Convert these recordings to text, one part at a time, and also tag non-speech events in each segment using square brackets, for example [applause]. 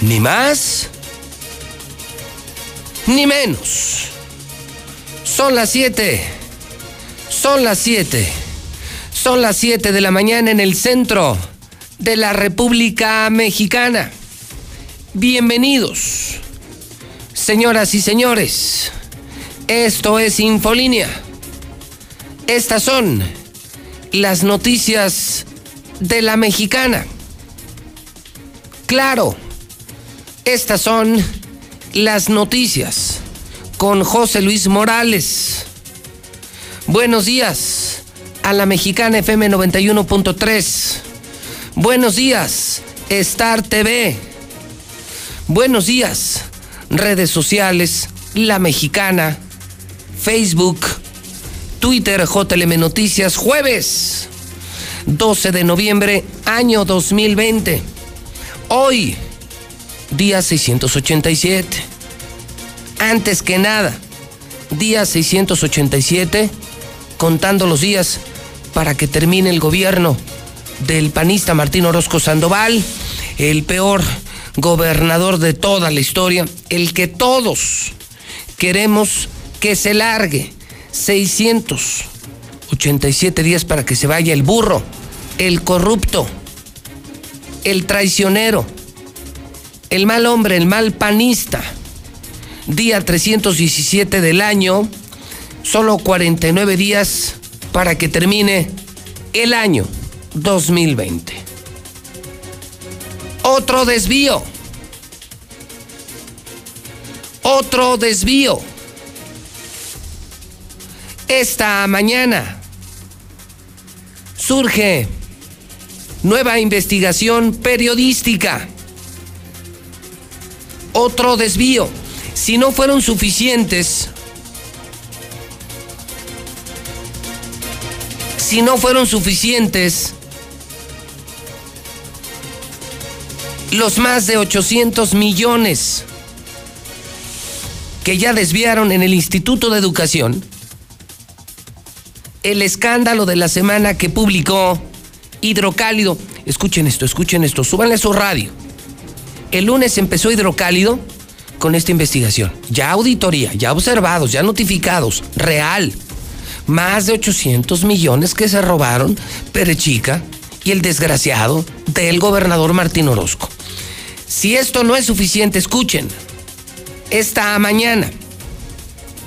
Ni más, ni menos. Son las 7. Son las 7. Son las 7 de la mañana en el centro de la República Mexicana. Bienvenidos, señoras y señores. Esto es Infolínea. Estas son las noticias de la mexicana. Claro, estas son las noticias con José Luis Morales. Buenos días a la mexicana FM 91.3. Buenos días, Star TV. Buenos días, redes sociales, la mexicana, Facebook, Twitter, JLM Noticias, jueves 12 de noviembre, año 2020. Hoy, día 687. Antes que nada, día 687, contando los días para que termine el gobierno del panista Martín Orozco Sandoval, el peor gobernador de toda la historia, el que todos queremos que se largue 687 días para que se vaya el burro, el corrupto, el traicionero, el mal hombre, el mal panista. Día 317 del año, solo 49 días para que termine el año 2020. Otro desvío. Otro desvío esta mañana surge nueva investigación periodística. Otro desvío. Si no fueron suficientes, si no fueron suficientes los más de 800 millones que ya desviaron en el Instituto de Educación, el escándalo de la semana que publicó Hidrocálido. Escuchen esto, escuchen esto, súbanle su radio. El lunes empezó Hidrocálido con esta investigación. Ya auditoría, ya observados, ya notificados, real. Más de 800 millones que se robaron Perechica y el desgraciado del gobernador Martín Orozco. Si esto no es suficiente, escuchen. Esta mañana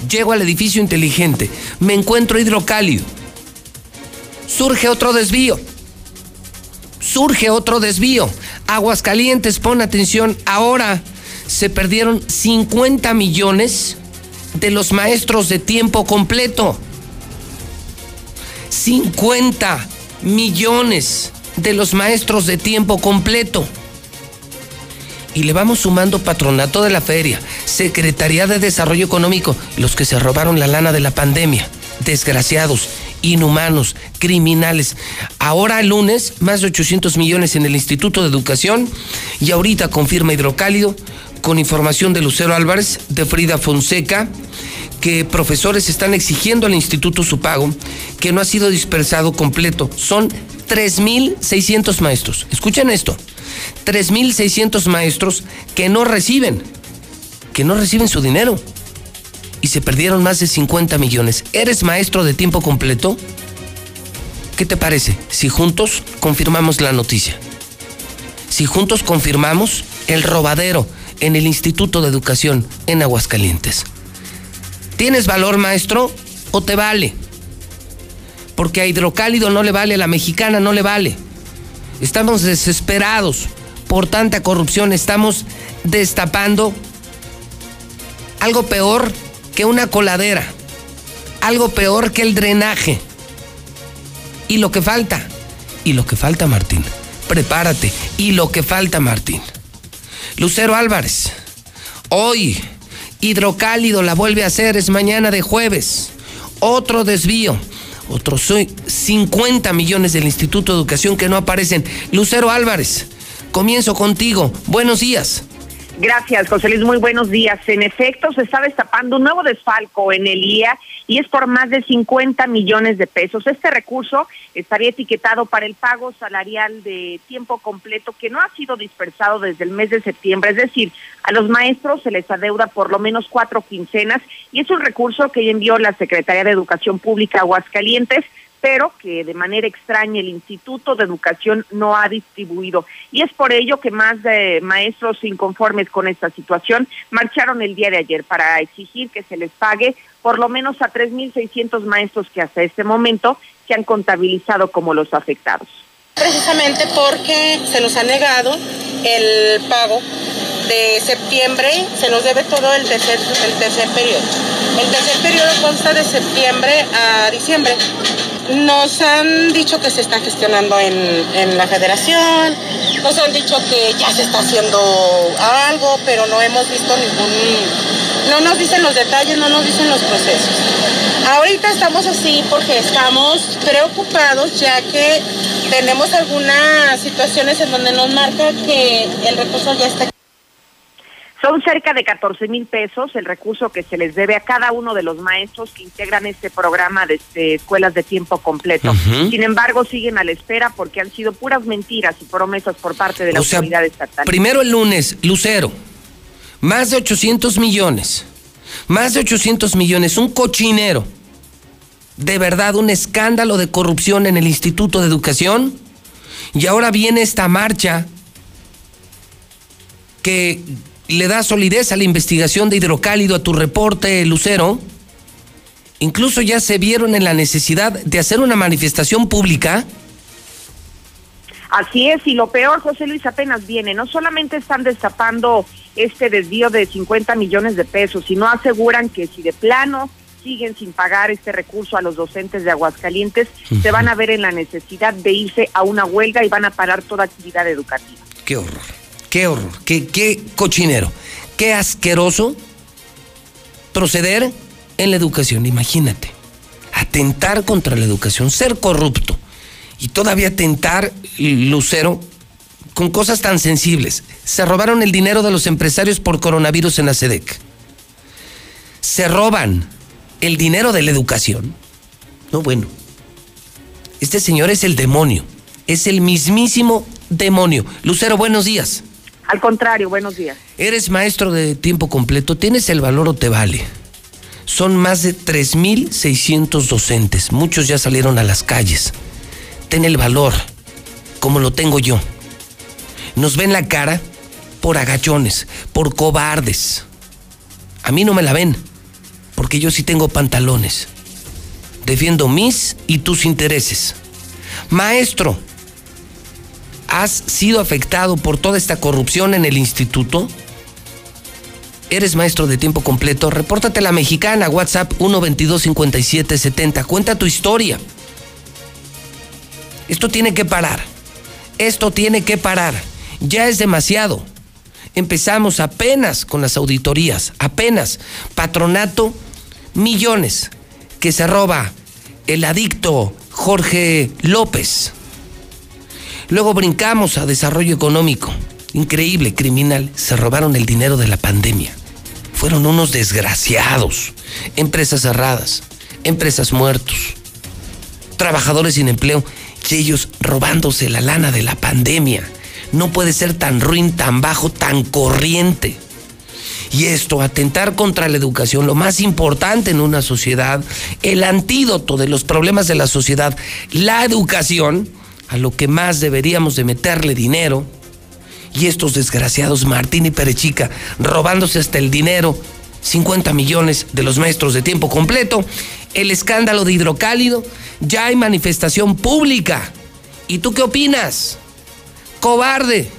Llego al edificio inteligente, me encuentro hidrocálido. Surge otro desvío. Surge otro desvío. Aguascalientes, pon atención, ahora se perdieron 50 millones de los maestros de tiempo completo. 50 millones de los maestros de tiempo completo. Y le vamos sumando patronato de la feria, Secretaría de Desarrollo Económico, los que se robaron la lana de la pandemia, desgraciados, inhumanos, criminales. Ahora lunes, más de 800 millones en el Instituto de Educación y ahorita confirma Hidrocálido con información de Lucero Álvarez, de Frida Fonseca, que profesores están exigiendo al instituto su pago, que no ha sido dispersado completo. Son 3.600 maestros. Escuchen esto. 3.600 maestros que no reciben, que no reciben su dinero. Y se perdieron más de 50 millones. ¿Eres maestro de tiempo completo? ¿Qué te parece si juntos confirmamos la noticia? Si juntos confirmamos el robadero en el Instituto de Educación en Aguascalientes. ¿Tienes valor, maestro, o te vale? Porque a Hidrocálido no le vale, a la mexicana no le vale. Estamos desesperados por tanta corrupción. Estamos destapando algo peor que una coladera, algo peor que el drenaje. Y lo que falta, y lo que falta, Martín, prepárate, y lo que falta, Martín. Lucero Álvarez, Hoy, hidrocálido la vuelve a hacer, es mañana de jueves. Otro desvío. Otros 50 millones del Instituto de Educación que no aparecen. Lucero Álvarez, comienzo contigo. Buenos días. Gracias, José Luis. Muy buenos días. En efecto, se está destapando un nuevo desfalco en el IA y es por más de 50 millones de pesos. Este recurso estaría etiquetado para el pago salarial de tiempo completo que no ha sido dispersado desde el mes de septiembre. Es decir, a los maestros se les adeuda por lo menos cuatro quincenas y es un recurso que envió la Secretaría de Educación Pública Aguascalientes pero que de manera extraña el Instituto de Educación no ha distribuido. Y es por ello que más de maestros inconformes con esta situación marcharon el día de ayer para exigir que se les pague por lo menos a 3.600 maestros que hasta este momento se han contabilizado como los afectados. Precisamente porque se nos ha negado el pago de septiembre, se nos debe todo el tercer, el tercer periodo. El tercer periodo consta de septiembre a diciembre. Nos han dicho que se está gestionando en, la federación, nos han dicho que ya se está haciendo algo, pero no hemos visto ningún, no nos dicen los detalles, no nos dicen los procesos. Ahorita estamos así porque estamos preocupados ya que tenemos algunas situaciones en donde nos marca que el recurso ya está son cerca de 14 mil pesos el recurso que se les debe a cada uno de los maestros que integran este programa de, escuelas de tiempo completo. Sin embargo, siguen a la espera porque han sido puras mentiras y promesas por parte de la autoridad estatal. Primero el lunes, Lucero, más de 800 millones, más de 800 millones, un cochinero. De verdad, un escándalo de corrupción en el Instituto de Educación. Y ahora viene esta marcha que le da solidez a la investigación de hidrocálido, a tu reporte, Lucero. Incluso ya se vieron en la necesidad de hacer una manifestación pública. Así es, y lo peor, José Luis, apenas viene. No solamente están destapando este desvío de 50 millones de pesos, sino aseguran que si de plano siguen sin pagar este recurso a los docentes de Aguascalientes, se van a ver en la necesidad de irse a una huelga y van a parar toda actividad educativa. Qué horror. Qué horror, qué, qué cochinero, qué asqueroso proceder en la educación. Imagínate, atentar contra la educación, ser corrupto y todavía atentar, Lucero, con cosas tan sensibles. Se robaron el dinero de los empresarios por coronavirus en la SEDEC. Se roban el dinero de la educación. No, bueno. Este señor es el demonio. Es el mismísimo demonio. Lucero, buenos días. Al contrario, buenos días. Eres maestro de tiempo completo, ¿tienes el valor o te vale? Son más de 3.600 docentes, muchos ya salieron a las calles. Ten el valor, como lo tengo yo. Nos ven la cara por agachones, por cobardes. A mí no me la ven, porque yo sí tengo pantalones. Defiendo mis y tus intereses. Maestro, ¿Has sido afectado por toda esta corrupción en el instituto? ¿Eres maestro de tiempo completo? Repórtate a la mexicana, WhatsApp 122-5770. Cuenta tu historia. Esto tiene que parar. Esto tiene que parar. Ya es demasiado. Empezamos apenas con las auditorías, apenas. Patronato, millones que se roba el adicto Jorge López. Luego brincamos a desarrollo económico. Increíble, criminal. Se robaron el dinero de la pandemia. Fueron unos desgraciados. Empresas cerradas, empresas muertos, trabajadores sin empleo y ellos robándose la lana de la pandemia. No puede ser tan ruin, tan bajo, tan corriente. Y esto, atentar contra la educación, lo más importante en una sociedad, el antídoto de los problemas de la sociedad, la educación, a lo que más deberíamos de meterle dinero. Y estos desgraciados Martín y Perechica robándose hasta el dinero, 50 millones de los maestros de tiempo completo, el escándalo de hidrocálido, ya hay manifestación pública. ¿Y tú qué opinas? Cobarde.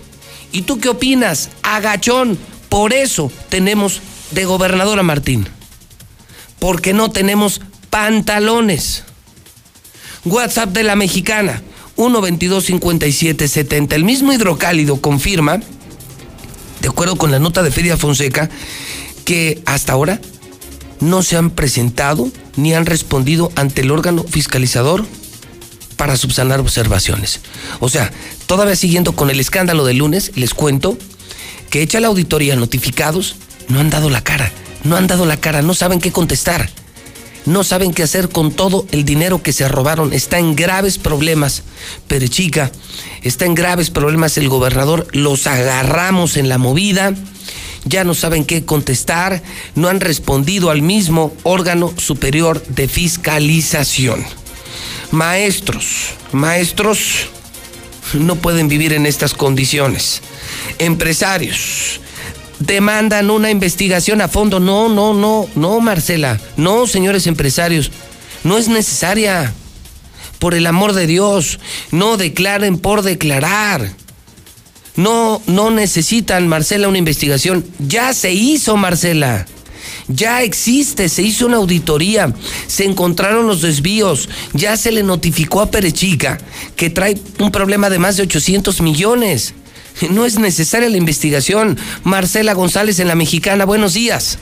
¿Y tú qué opinas? Agachón. Por eso tenemos de gobernadora Martín. Porque no tenemos pantalones. WhatsApp de la mexicana 1-22-57-70. El mismo hidrocálido confirma, de acuerdo con la nota de Feria Fonseca, que hasta ahora no se han presentado ni han respondido ante el órgano fiscalizador para subsanar observaciones. O sea, todavía siguiendo con el escándalo del lunes, les cuento que hecha la auditoría notificados, no han dado la cara, no han dado la cara, no saben qué contestar, no saben qué hacer con todo el dinero que se robaron, está en graves problemas. Pero chica, está en graves problemas el gobernador, los agarramos en la movida ya no saben qué contestar, no han respondido al mismo órgano superior de fiscalización. Maestros, maestros no pueden vivir en estas condiciones. Empresarios demandan una investigación a fondo. No, no, no, no, Marcela. No, señores empresarios. No es necesaria. Por el amor de Dios, no declaren por declarar. No, no necesitan, Marcela, una investigación. Ya se hizo, Marcela. Ya existe, se hizo una auditoría, se encontraron los desvíos, ya se le notificó a Perechica que trae un problema de más de 800 millones. [laughs] No es necesaria la investigación. Marcela González en La Mexicana, buenos días.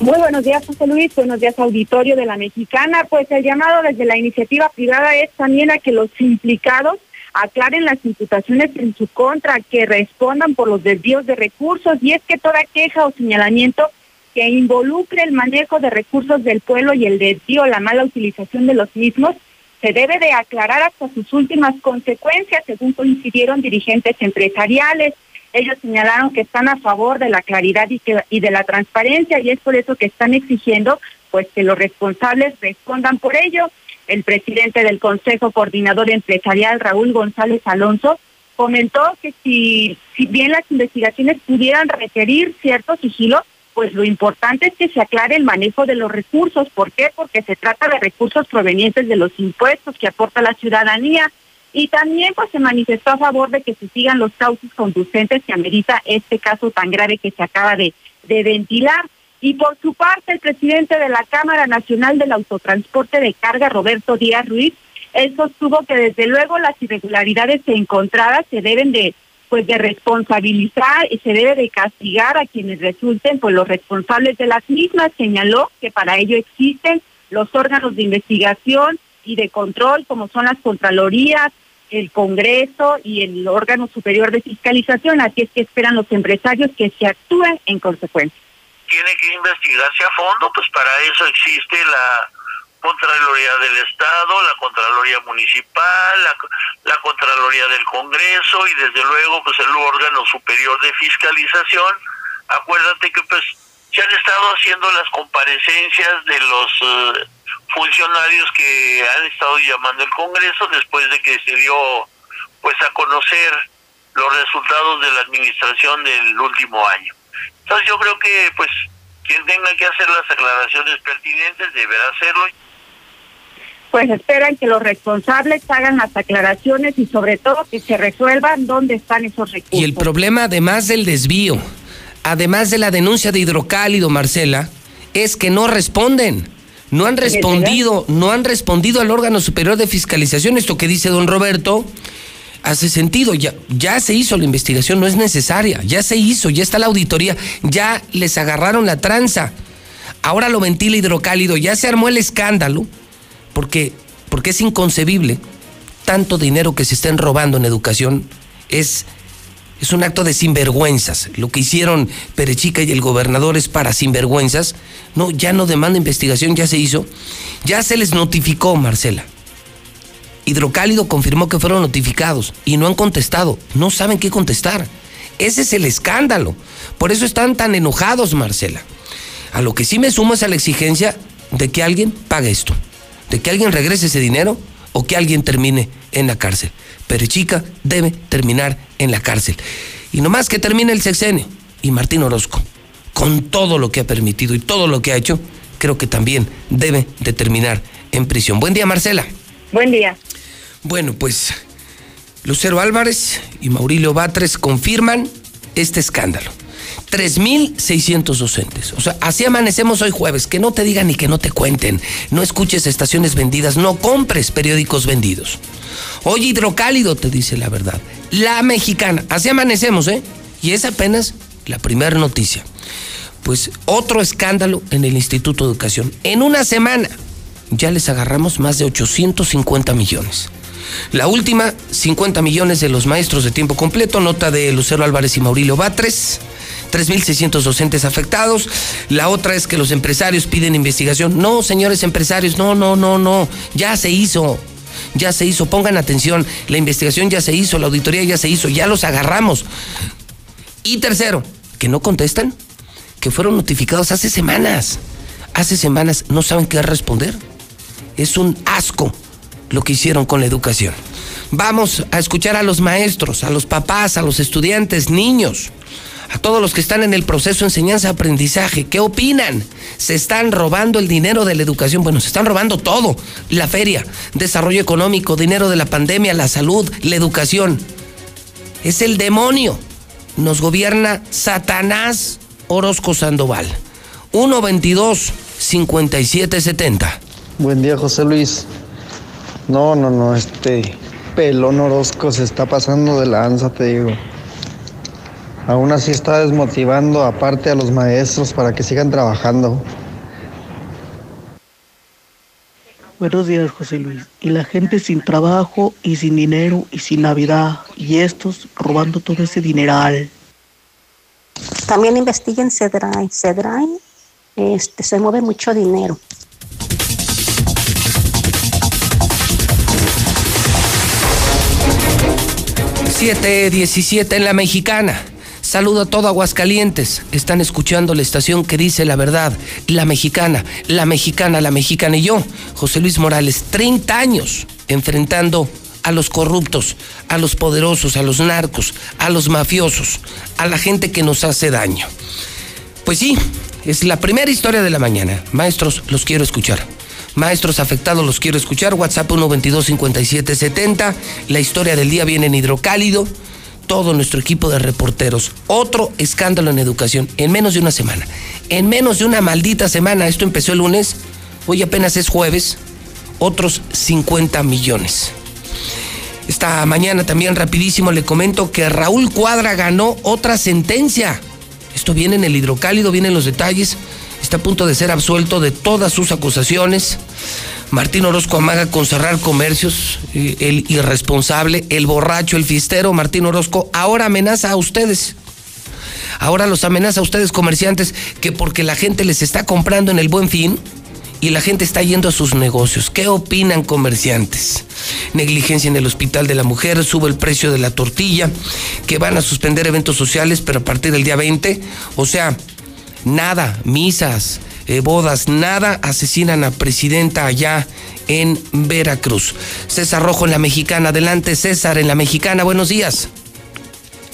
Muy buenos días, José Luis. Buenos días, auditorio de La Mexicana. Pues el llamado desde la iniciativa privada es también a que los implicados aclaren las imputaciones en su contra, que respondan por los desvíos de recursos y es que toda queja o señalamiento que involucre el manejo de recursos del pueblo y el desvío, la mala utilización de los mismos, se debe de aclarar hasta sus últimas consecuencias, según coincidieron dirigentes empresariales. Ellos señalaron que están a favor de la claridad y, de la transparencia y es por eso que están exigiendo pues que los responsables respondan por ello. El presidente del Consejo Coordinador Empresarial, Raúl González Alonso, comentó que si, si bien las investigaciones pudieran requerir cierto sigilo, pues lo importante es que se aclare el manejo de los recursos. ¿Por qué? Porque se trata de recursos provenientes de los impuestos que aporta la ciudadanía. Y también pues se manifestó a favor de que se sigan los cauces conducentes que amerita este caso tan grave que se acaba de, de ventilar. Y por su parte, el presidente de la Cámara Nacional del Autotransporte de Carga, Roberto Díaz Ruiz, él sostuvo que desde luego las irregularidades encontradas se deben de pues de responsabilizar y se debe de castigar a quienes resulten pues los responsables de las mismas. Señaló que para ello existen los órganos de investigación y de control como son las Contralorías, el Congreso y el órgano superior de fiscalización. Así es que esperan los empresarios que se actúen en consecuencia tiene que investigarse a fondo, pues para eso existe la Contraloría del Estado, la Contraloría Municipal, la, Contraloría del Congreso y desde luego pues el órgano superior de fiscalización. Acuérdate que pues se han estado haciendo las comparecencias de los eh, funcionarios que han estado llamando el Congreso después de que se dio pues a conocer los resultados de la administración del último año. Entonces yo creo que pues quien tenga que hacer las aclaraciones pertinentes deberá hacerlo. Pues esperan que los responsables hagan las aclaraciones y sobre todo que se resuelvan dónde están esos recursos. Y el problema además del desvío, además de la denuncia de hidrocálido, Marcela, es que no responden. No han respondido, no han respondido al órgano superior de fiscalización, esto que dice don Roberto, hace sentido. Ya, ya se hizo la investigación, no es necesaria. Ya se hizo, ya está la auditoría, ya les agarraron la tranza. Ahora lo ventila hidrocálido, ya se armó el escándalo, porque, porque es inconcebible. Tanto dinero que se estén robando en educación es, es un acto de sinvergüenzas. Lo que hicieron Perechica y el gobernador es para sinvergüenzas. No, ya no demanda investigación, ya se hizo. Ya se les notificó, Marcela. Hidrocálido confirmó que fueron notificados y no han contestado. No saben qué contestar. Ese es el escándalo. Por eso están tan enojados, Marcela. A lo que sí me sumo es a la exigencia de que alguien pague esto. De que alguien regrese ese dinero o que alguien termine en la cárcel. Pero chica debe terminar en la cárcel. Y nomás que termine el sexenio. Y Martín Orozco, con todo lo que ha permitido y todo lo que ha hecho, creo que también debe de terminar en prisión. Buen día, Marcela. Buen día. Bueno, pues Lucero Álvarez y Maurilio Batres confirman este escándalo. 3.600 docentes. O sea, así amanecemos hoy jueves. Que no te digan ni que no te cuenten. No escuches estaciones vendidas. No compres periódicos vendidos. Hoy hidrocálido te dice la verdad. La mexicana. Así amanecemos, ¿eh? Y es apenas la primera noticia. pues otro escándalo en el Instituto de Educación. En una semana ya les agarramos más de 850 millones. La última, 50 millones de los maestros de tiempo completo, nota de Lucero Álvarez y Maurilio Batres. 3.600 docentes afectados. La otra es que los empresarios piden investigación. No, señores empresarios, no, no, no, no. Ya se hizo. Ya se hizo. Pongan atención. La investigación ya se hizo. La auditoría ya se hizo. Ya los agarramos. Y tercero, que no contestan. Que fueron notificados hace semanas. Hace semanas no saben qué responder. Es un asco lo que hicieron con la educación. Vamos a escuchar a los maestros, a los papás, a los estudiantes, niños, a todos los que están en el proceso enseñanza-aprendizaje. ¿Qué opinan? ¿Se están robando el dinero de la educación? Bueno, se están robando todo. La feria, desarrollo económico, dinero de la pandemia, la salud, la educación. Es el demonio. Nos gobierna Satanás Orozco Sandoval. 122 5770. Buen día, José Luis. No, no, no, este pelón Orozco se está pasando de lanza, te digo. Aún así está desmotivando aparte a los maestros para que sigan trabajando. Buenos días, José Luis. Y la gente sin trabajo y sin dinero y sin Navidad. Y estos robando todo ese dineral. También investiguen Cedrai. Cedrai este, se mueve mucho dinero. 717 en la mexicana. Saludo a todo Aguascalientes. Están escuchando la estación que dice la verdad. La mexicana, la mexicana, la mexicana. Y yo, José Luis Morales, 30 años enfrentando a los corruptos, a los poderosos, a los narcos, a los mafiosos, a la gente que nos hace daño. Pues sí, es la primera historia de la mañana. Maestros, los quiero escuchar. Maestros afectados, los quiero escuchar. WhatsApp 122-5770. La historia del día viene en hidrocálido. Todo nuestro equipo de reporteros. Otro escándalo en educación en menos de una semana. En menos de una maldita semana. Esto empezó el lunes. Hoy apenas es jueves. Otros 50 millones. Esta mañana también rapidísimo le comento que Raúl Cuadra ganó otra sentencia. Esto viene en el hidrocálido, vienen los detalles está a punto de ser absuelto de todas sus acusaciones. Martín Orozco amaga con cerrar comercios, eh, el irresponsable, el borracho, el fistero, Martín Orozco, ahora amenaza a ustedes. Ahora los amenaza a ustedes comerciantes que porque la gente les está comprando en el buen fin y la gente está yendo a sus negocios. ¿Qué opinan comerciantes? Negligencia en el Hospital de la Mujer, sube el precio de la tortilla, que van a suspender eventos sociales, pero a partir del día 20, o sea, nada, misas, eh, bodas, nada asesinan a presidenta allá en Veracruz. César Rojo en la Mexicana. Adelante, César, en la Mexicana. Buenos días.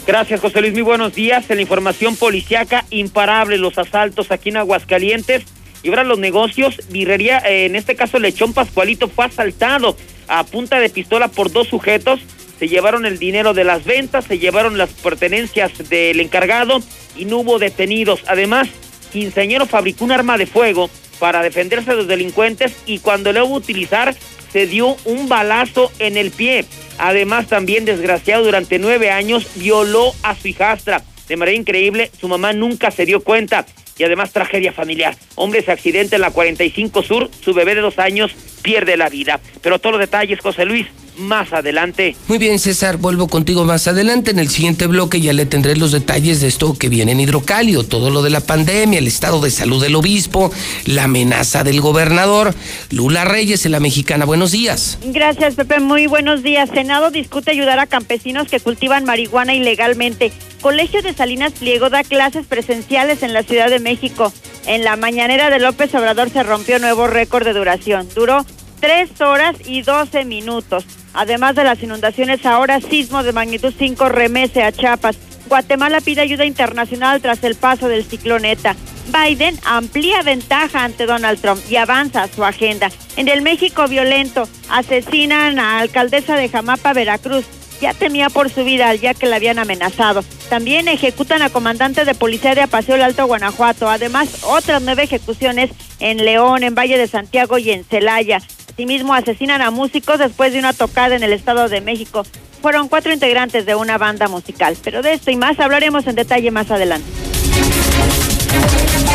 Gracias, José Luis. Muy buenos días. En la información policiaca, imparable los asaltos aquí en Aguascalientes. Y ahora los negocios, birrería, eh, en este caso Lechón Pascualito, fue asaltado a punta de pistola por dos sujetos se llevaron el dinero de las ventas, se llevaron las pertenencias del encargado y no hubo detenidos. Además, Quinceañero fabricó un arma de fuego para defenderse de los delincuentes y cuando lo hubo utilizar se dio un balazo en el pie. Además, también desgraciado durante nueve años violó a su hijastra. De manera increíble, su mamá nunca se dio cuenta. Y además tragedia familiar. Hombre se accidenta en la 45 Sur, su bebé de dos años pierde la vida. Pero todos los detalles, José Luis, más adelante. Muy bien, César, vuelvo contigo más adelante. En el siguiente bloque ya le tendré los detalles de esto que viene en Hidrocalio, todo lo de la pandemia, el estado de salud del obispo, la amenaza del gobernador. Lula Reyes en la mexicana, buenos días. Gracias, Pepe, muy buenos días. Senado discute ayudar a campesinos que cultivan marihuana ilegalmente. Colegio de Salinas Pliego da clases presenciales en la Ciudad de México. En la mañanera de López Obrador se rompió nuevo récord de duración. Duró tres horas y doce minutos. Además de las inundaciones, ahora sismo de magnitud 5 remese a Chiapas. Guatemala pide ayuda internacional tras el paso del ciclón ETA. Biden amplía ventaja ante Donald Trump y avanza su agenda. En el México violento, asesinan a alcaldesa de Jamapa, Veracruz. Ya temía por su vida ya que la habían amenazado. También ejecutan a comandante de policía de Apaseo el Alto Guanajuato. Además, otras nueve ejecuciones en León, en Valle de Santiago y en Celaya. Asimismo, asesinan a músicos después de una tocada en el Estado de México. Fueron cuatro integrantes de una banda musical. Pero de esto y más hablaremos en detalle más adelante.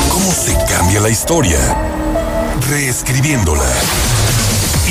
¿Cómo se cambia la historia? Reescribiéndola.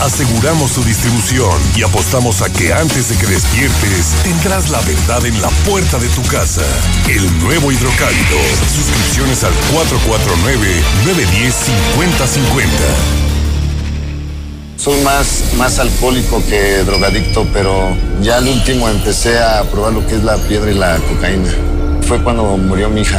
Aseguramos su distribución y apostamos a que antes de que despiertes tendrás la verdad en la puerta de tu casa. El nuevo hidrocálido. Suscripciones al 449-910-5050. Soy más, más alcohólico que drogadicto, pero ya al último empecé a probar lo que es la piedra y la cocaína. Fue cuando murió mi hija.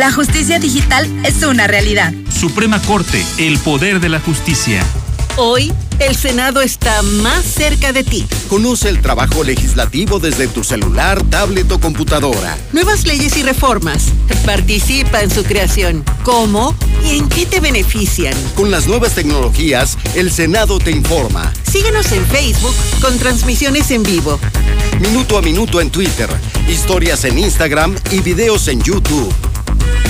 La justicia digital es una realidad. Suprema Corte, el poder de la justicia. Hoy, el Senado está más cerca de ti. Conoce el trabajo legislativo desde tu celular, tablet o computadora. Nuevas leyes y reformas. Participa en su creación. ¿Cómo y en qué te benefician? Con las nuevas tecnologías, el Senado te informa. Síguenos en Facebook con transmisiones en vivo. Minuto a minuto en Twitter, historias en Instagram y videos en YouTube.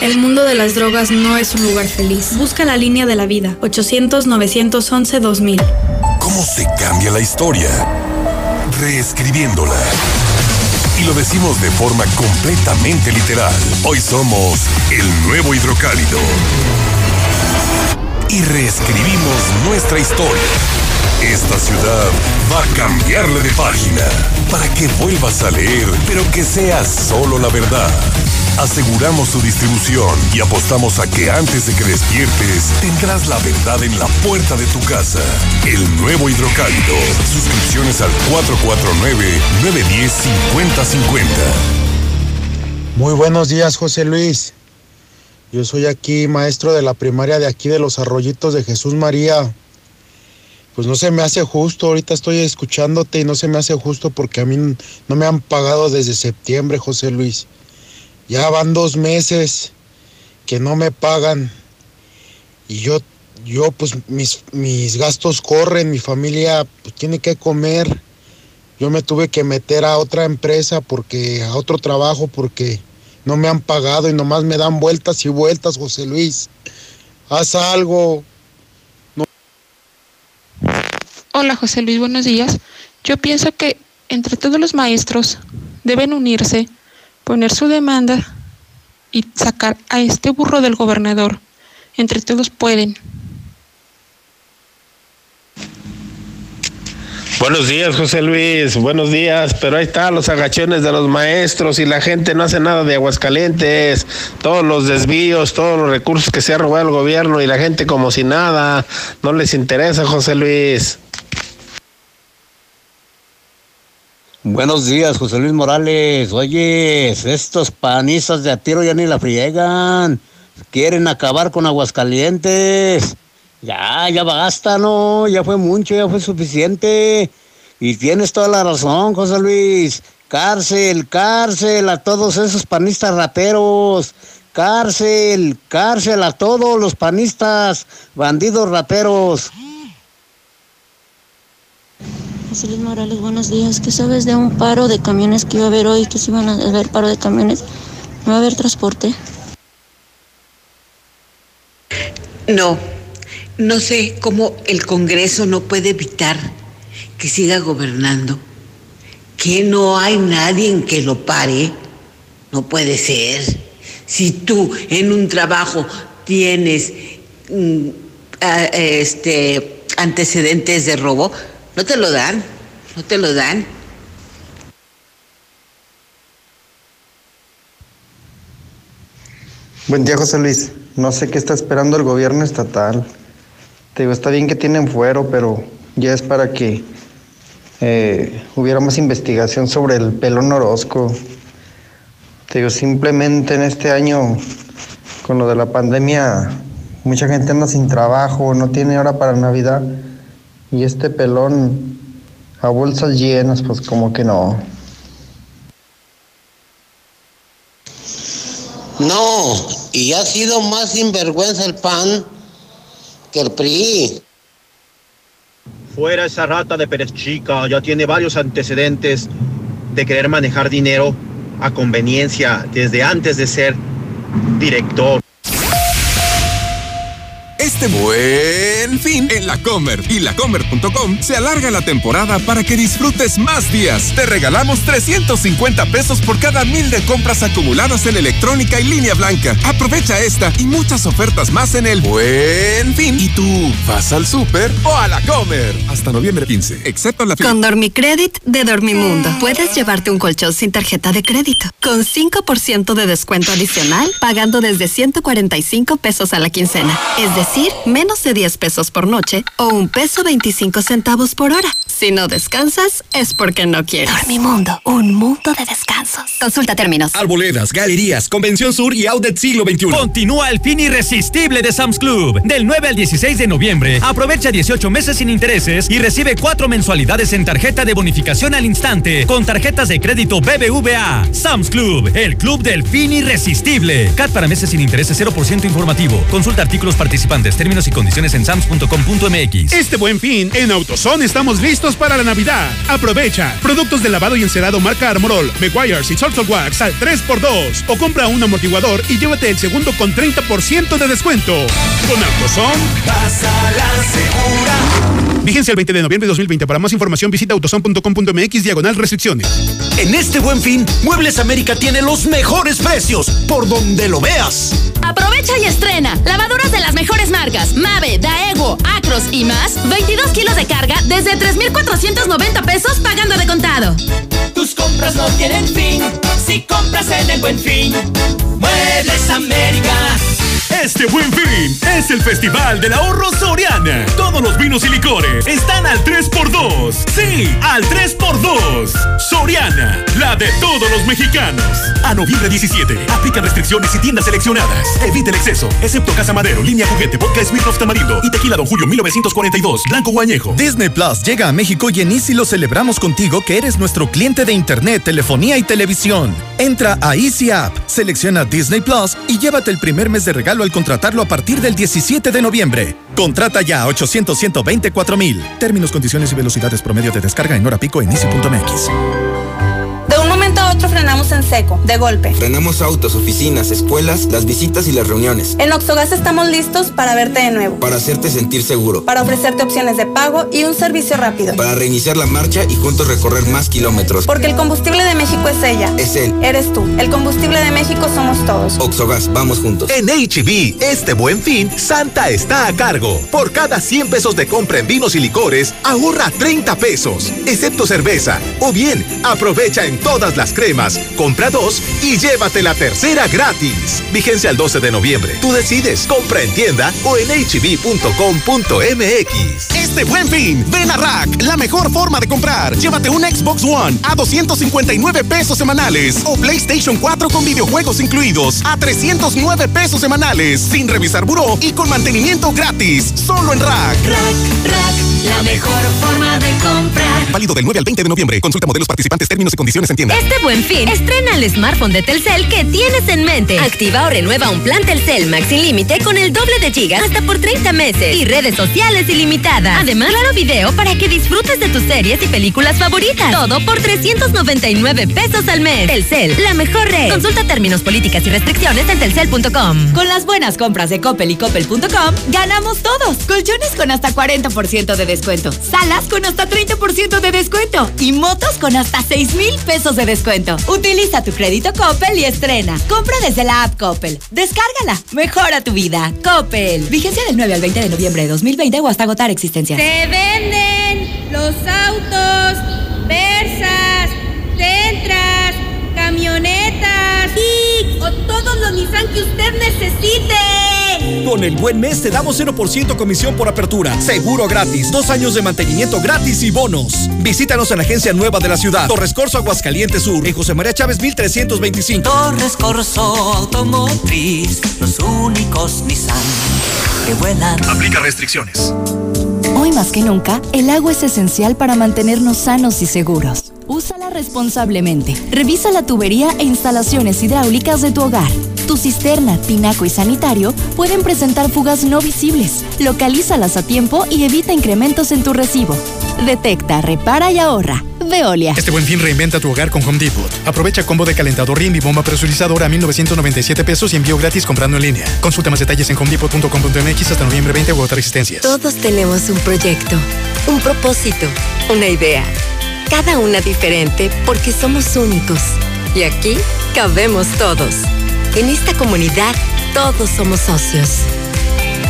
El mundo de las drogas no es un lugar feliz. Busca la línea de la vida. 800-911-2000. ¿Cómo se cambia la historia? Reescribiéndola. Y lo decimos de forma completamente literal. Hoy somos el nuevo hidrocálido. Y reescribimos nuestra historia. Esta ciudad va a cambiarle de página para que vuelvas a leer, pero que sea solo la verdad. Aseguramos su distribución y apostamos a que antes de que despiertes tendrás la verdad en la puerta de tu casa. El nuevo hidrocálido. Suscripciones al 449-910-5050. Muy buenos días, José Luis. Yo soy aquí maestro de la primaria de aquí de los Arroyitos de Jesús María. Pues no se me hace justo, ahorita estoy escuchándote y no se me hace justo porque a mí no me han pagado desde septiembre, José Luis. Ya van dos meses que no me pagan y yo, yo pues mis, mis gastos corren, mi familia pues, tiene que comer. Yo me tuve que meter a otra empresa porque, a otro trabajo porque no me han pagado y nomás me dan vueltas y vueltas, José Luis. Haz algo. No. Hola José Luis, buenos días. Yo pienso que entre todos los maestros deben unirse poner su demanda y sacar a este burro del gobernador. Entre todos pueden. Buenos días, José Luis. Buenos días. Pero ahí están los agachones de los maestros y la gente no hace nada de Aguascalientes. Todos los desvíos, todos los recursos que se ha robado el gobierno y la gente como si nada. No les interesa, José Luis. Buenos días, José Luis Morales. Oye, estos panistas de a tiro ya ni la friegan. Quieren acabar con Aguascalientes. Ya, ya basta, ¿no? Ya fue mucho, ya fue suficiente. Y tienes toda la razón, José Luis. Cárcel, cárcel a todos esos panistas rateros. Cárcel, cárcel a todos los panistas, bandidos rateros. José Luis Morales, buenos días. ¿Qué sabes de un paro de camiones que iba a haber hoy? Que si iban a haber paro de camiones. ¿No va a haber transporte? No, no sé cómo el Congreso no puede evitar que siga gobernando. Que no hay nadie en que lo pare. No puede ser. Si tú en un trabajo tienes mm, a- este, antecedentes de robo, no te lo dan, no te lo dan. Buen día, José Luis. No sé qué está esperando el gobierno estatal. Te digo, está bien que tienen fuero, pero ya es para que eh, hubiera más investigación sobre el pelón Orozco. Te digo, simplemente en este año, con lo de la pandemia, mucha gente anda sin trabajo, no tiene hora para Navidad. Y este pelón a bolsas llenas, pues como que no. No, y ha sido más sinvergüenza el PAN que el PRI. Fuera esa rata de Pérez Chica, ya tiene varios antecedentes de querer manejar dinero a conveniencia desde antes de ser director. Este buen fin en la Comer y lacomer.com se alarga la temporada para que disfrutes más días. Te regalamos 350 pesos por cada mil de compras acumuladas en electrónica y línea blanca. Aprovecha esta y muchas ofertas más en el buen fin. ¿Y tú vas al súper o a la Comer? Hasta noviembre 15, excepto la Con Dormicredit de Dormimundo, puedes llevarte un colchón sin tarjeta de crédito, con 5% de descuento adicional, pagando desde 145 pesos a la quincena. Es decir, menos de 10 pesos por noche o un peso 25 centavos por hora. Si no descansas, es porque no quieres. Dormimundo, un mundo de descansos. Consulta términos. Arboledas, galerías, Convención Sur y Outlet Siglo XXI. Continúa el fin irresistible de Sam's Club. Del 9 al 16 de noviembre, aprovecha 18 meses sin intereses y recibe 4 mensualidades en tarjeta de bonificación al instante con tarjetas de crédito BBVA. Sam's Club, el club del fin irresistible. CAT para meses sin intereses 0% informativo. Consulta artículos participantes, términos y condiciones en sams.com.mx. Este buen fin, en AutoZone estamos listos para la Navidad. Aprovecha. Productos de lavado y encerado marca Armorol, Meguiar's y Turtle Wax al 3x2. O compra un amortiguador y llévate el segundo con 30% de descuento. Con AutoZone. la segura. Vigencia el 20 de noviembre de 2020. Para más información visita autozone.com.mx diagonal restricciones. En este buen fin, Muebles América tiene los mejores precios, por donde lo veas. Aprovecha y estrena lavadoras de las mejores marcas Mave, Daewoo, Acros y más. 22 kilos de carga desde 3,490 pesos pagando de contado. Tus compras no tienen fin, si compras en el buen fin. Muebles América. Este buen fin es el Festival del Ahorro Soriana. Todos los vinos y licores están al 3x2. Sí, al 3x2. Soriana, la de todos los mexicanos. A noviembre 17, aplican restricciones y tiendas seleccionadas. Evite el exceso, excepto Casa Madero, Línea Juguete, Vodka Smirnoff Tamarindo y Tequila Don Julio 1942, Blanco Guañejo. Disney Plus llega a México y en Easy lo celebramos contigo que eres nuestro cliente de internet, telefonía y televisión. Entra a Easy App, selecciona Disney Plus y llévate el primer mes de regalo al contratarlo a partir del 17 de noviembre. Contrata ya a 800 124 mil. Términos, condiciones y velocidades promedio de descarga en hora pico en easy.mx. Otro frenamos en seco, de golpe. Frenamos autos, oficinas, escuelas, las visitas y las reuniones. En Oxogas estamos listos para verte de nuevo, Para hacerte sentir seguro. para ofrecerte opciones de pago y un servicio rápido. Para reiniciar la marcha y juntos recorrer más kilómetros. Porque el combustible de México es ella. Es él. Eres tú. El combustible de México somos todos. Oxogas, vamos juntos. En HB, este buen fin, Santa está a cargo. Por cada 100 pesos de compra en vinos y licores, ahorra 30 pesos, excepto cerveza. O bien, aprovecha en todas las cremas, compra dos y llévate la tercera gratis. Vigencia al 12 de noviembre. Tú decides, compra en tienda o en hb.com.mx. Este buen fin, ven a Rack, la mejor forma de comprar. Llévate un Xbox One a 259 pesos semanales o PlayStation 4 con videojuegos incluidos a 309 pesos semanales, sin revisar buró y con mantenimiento gratis. Solo en Rack. Rack, Rack, la mejor forma de comprar. Válido del 9 al 20 de noviembre. Consulta modelos participantes, términos y condiciones en tienda. Este buen fin, estrena el smartphone de Telcel que tienes en mente. Activa o renueva un plan Telcel Max sin límite con el doble de gigas hasta por 30 meses y redes sociales ilimitadas. Además, claro video para que disfrutes de tus series y películas favoritas. Todo por 399 pesos al mes. Telcel, la mejor red. Consulta términos, políticas y restricciones en telcel.com. Con las buenas compras de Coppel y Coppel.com, ganamos todos. Colchones con hasta 40% de descuento. Salas con hasta 30% de descuento. Y motos con hasta 6 mil pesos de descuento. Utiliza tu crédito Coppel y estrena. Compra desde la app Coppel. Descárgala. Mejora tu vida. Coppel. Vigencia del 9 al 20 de noviembre de 2020 o hasta agotar existencia. Se venden los autos, Versas, Centras, camionetas, Kicks o todos los Nissan que usted necesite. Con el buen mes te damos 0% comisión por apertura, seguro gratis, dos años de mantenimiento gratis y bonos. Visítanos en la agencia nueva de la ciudad, Torres Corso Aguascalientes Sur, en José María Chávez 1325. Torres Corso Automotriz, los únicos Nissan que vuelan. Aplica restricciones. Hoy más que nunca, el agua es esencial para mantenernos sanos y seguros. Úsala responsablemente. Revisa la tubería e instalaciones hidráulicas de tu hogar. Tu cisterna, tinaco y sanitario pueden presentar fugas no visibles. Localízalas a tiempo y evita incrementos en tu recibo. Detecta, repara y ahorra. Veolia. Este buen fin reinventa tu hogar con Home Depot. Aprovecha combo de calentador RIM y bomba presurizadora a 1,997 pesos y envío gratis comprando en línea. Consulta más detalles en homedepot.com.mx hasta noviembre 20 o otra resistencias. Todos tenemos un proyecto, un propósito, una idea. Cada una diferente porque somos únicos. Y aquí cabemos todos. En esta comunidad todos somos socios.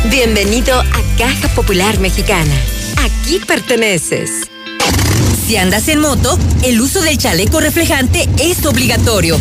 Bienvenido a Caja Popular Mexicana. Aquí perteneces. Si andas en moto, el uso del chaleco reflejante es obligatorio.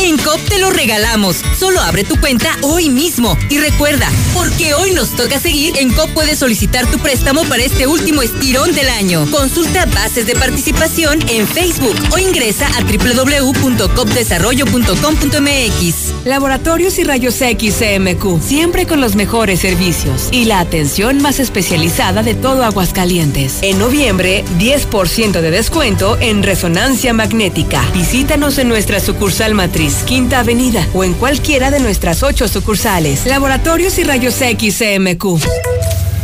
En COP te lo regalamos. Solo abre tu cuenta hoy mismo. Y recuerda, porque hoy nos toca seguir, en COP puedes solicitar tu préstamo para este último estirón del año. Consulta bases de participación en Facebook o ingresa a www.copdesarrollo.com.mx. Laboratorios y Rayos X CMQ, siempre con los mejores servicios y la atención más especializada de todo Aguascalientes. En noviembre, 10% de descuento en resonancia magnética. Visítanos en nuestra sucursal matriz, Quinta Avenida, o en cualquiera de nuestras ocho sucursales. Laboratorios y Rayos X CMQ.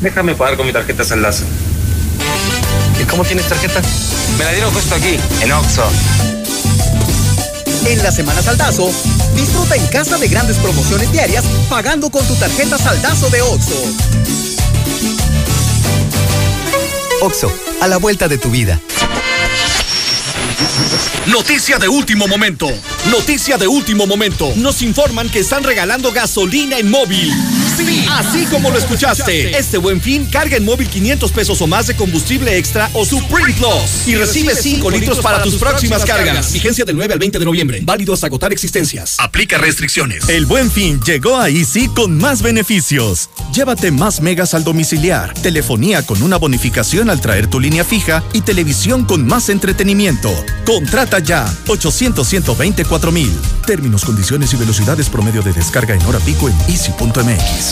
Déjame pagar con mi tarjeta Saldazo. ¿Y cómo tienes tarjeta? Me la dieron justo aquí, en Oxxo. En la Semana Saldazo, disfruta en casa de grandes promociones diarias pagando con tu tarjeta Saldazo de Oxxo. Oxo, a la vuelta de tu vida. Noticia de último momento. Noticia de último momento. Nos informan que están regalando gasolina en móvil. Sí, así como lo escuchaste. Este buen fin, carga en móvil 500 pesos o más de combustible extra o Supreme Plus. Y recibe 5 litros para tus próximas cargas. Vigencia del 9 al 20 de noviembre. Válido hasta agotar existencias. Aplica restricciones. El buen fin llegó a Easy con más beneficios. Llévate más megas al domiciliar, telefonía con una bonificación al traer tu línea fija y televisión con más entretenimiento. Contrata ya 800 124 mil. Términos, condiciones y velocidades promedio de descarga en hora pico en easy.mx.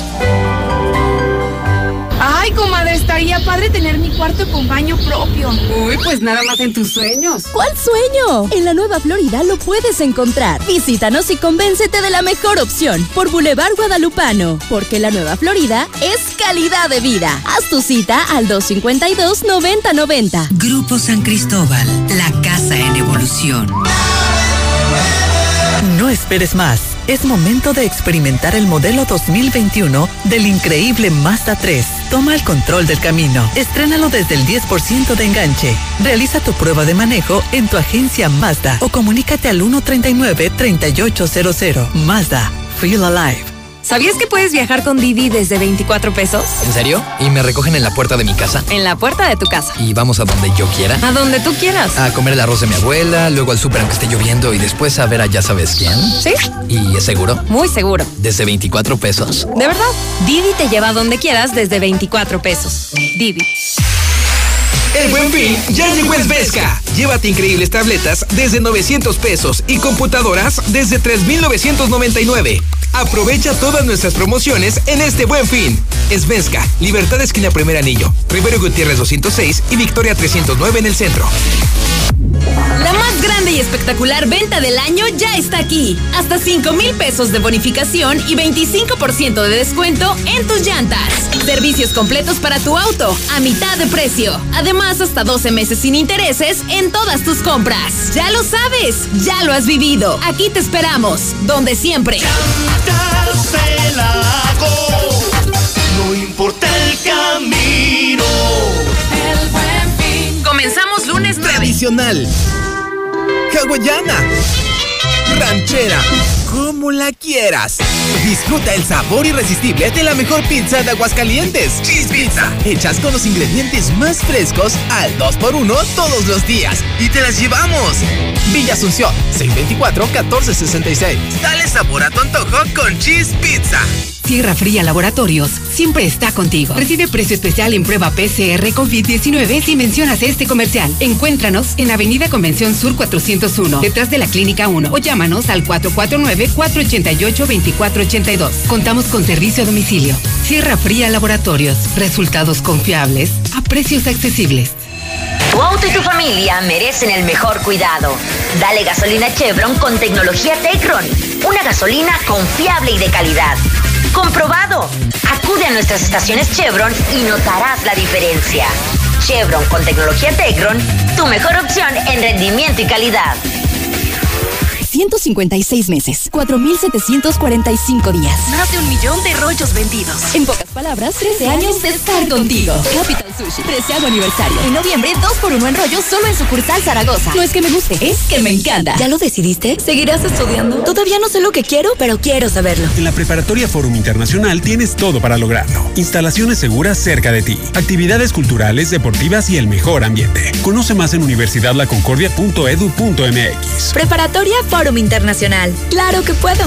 Ay, comadre, estaría padre tener mi cuarto con baño propio. Uy, pues nada más en tus sueños. ¿Cuál sueño? En la Nueva Florida lo puedes encontrar. Visítanos y convéncete de la mejor opción por Boulevard Guadalupano. Porque la Nueva Florida es calidad de vida. Haz tu cita al 252-9090. Grupo San Cristóbal, la casa en evolución. No esperes más. Es momento de experimentar el modelo 2021 del increíble Mazda 3. Toma el control del camino. Estrénalo desde el 10% de enganche. Realiza tu prueba de manejo en tu agencia Mazda o comunícate al 139-3800. Mazda. Feel Alive. ¿Sabías que puedes viajar con Didi desde 24 pesos? ¿En serio? ¿Y me recogen en la puerta de mi casa? En la puerta de tu casa. ¿Y vamos a donde yo quiera? A donde tú quieras. A comer el arroz de mi abuela, luego al súper aunque esté lloviendo y después a ver a ya sabes quién. ¿Sí? ¿Y es seguro? Muy seguro. ¿Desde 24 pesos? ¿De verdad? Didi te lleva a donde quieras desde 24 pesos. Didi. El buen fin ya llegó en Vesca. Llévate increíbles tabletas desde 900 pesos y computadoras desde 3,999. Aprovecha todas nuestras promociones en este buen fin. Esvesca, Libertad Esquina Primer Anillo, Rivero Gutiérrez 206 y Victoria 309 en el centro. La más grande y espectacular venta del año ya está aquí. Hasta 5 mil pesos de bonificación y 25% de descuento en tus llantas. Servicios completos para tu auto a mitad de precio. Además, hasta 12 meses sin intereses en todas tus compras. Ya lo sabes, ya lo has vivido. Aquí te esperamos, donde siempre. No importa el camino. Comenzamos lunes 9. Tradicional. Hawaiana. Ranchera. Como la quieras. Disfruta el sabor irresistible de la mejor pizza de Aguascalientes. Cheese Pizza. Hechas con los ingredientes más frescos al 2x1 todos los días. Y te las llevamos. Villa Asunción, 624-1466. Dale sabor a tu antojo con Cheese Pizza. Tierra Fría Laboratorios siempre está contigo. Recibe precio especial en prueba PCR COVID-19 si mencionas este comercial. Encuéntranos en Avenida Convención Sur 401, detrás de la Clínica 1 o llámanos al 449-488-2482. Contamos con servicio a domicilio. Tierra Fría Laboratorios. Resultados confiables a precios accesibles. Tu auto y tu familia merecen el mejor cuidado. Dale gasolina Chevron con tecnología Tecron. Una gasolina confiable y de calidad. ¡Comprobado! Acude a nuestras estaciones Chevron y notarás la diferencia. Chevron con tecnología Tecron, tu mejor opción en rendimiento y calidad. 156 meses, 4.745 días. Más de un millón de rollos vendidos. En pocas palabras, 13 años de estar contigo. Capital Sushi, 13 aniversario. En noviembre, 2 por 1 en rollos solo en sucursal Zaragoza. No es que me guste, es que me encanta. ¿Ya lo decidiste? ¿Seguirás estudiando? Todavía no sé lo que quiero, pero quiero saberlo. En la Preparatoria Forum Internacional tienes todo para lograrlo. Instalaciones seguras cerca de ti, actividades culturales, deportivas y el mejor ambiente. Conoce más en universidadlaconcordia.edu.mx. Preparatoria Forum Internacional. ¡Claro que puedo!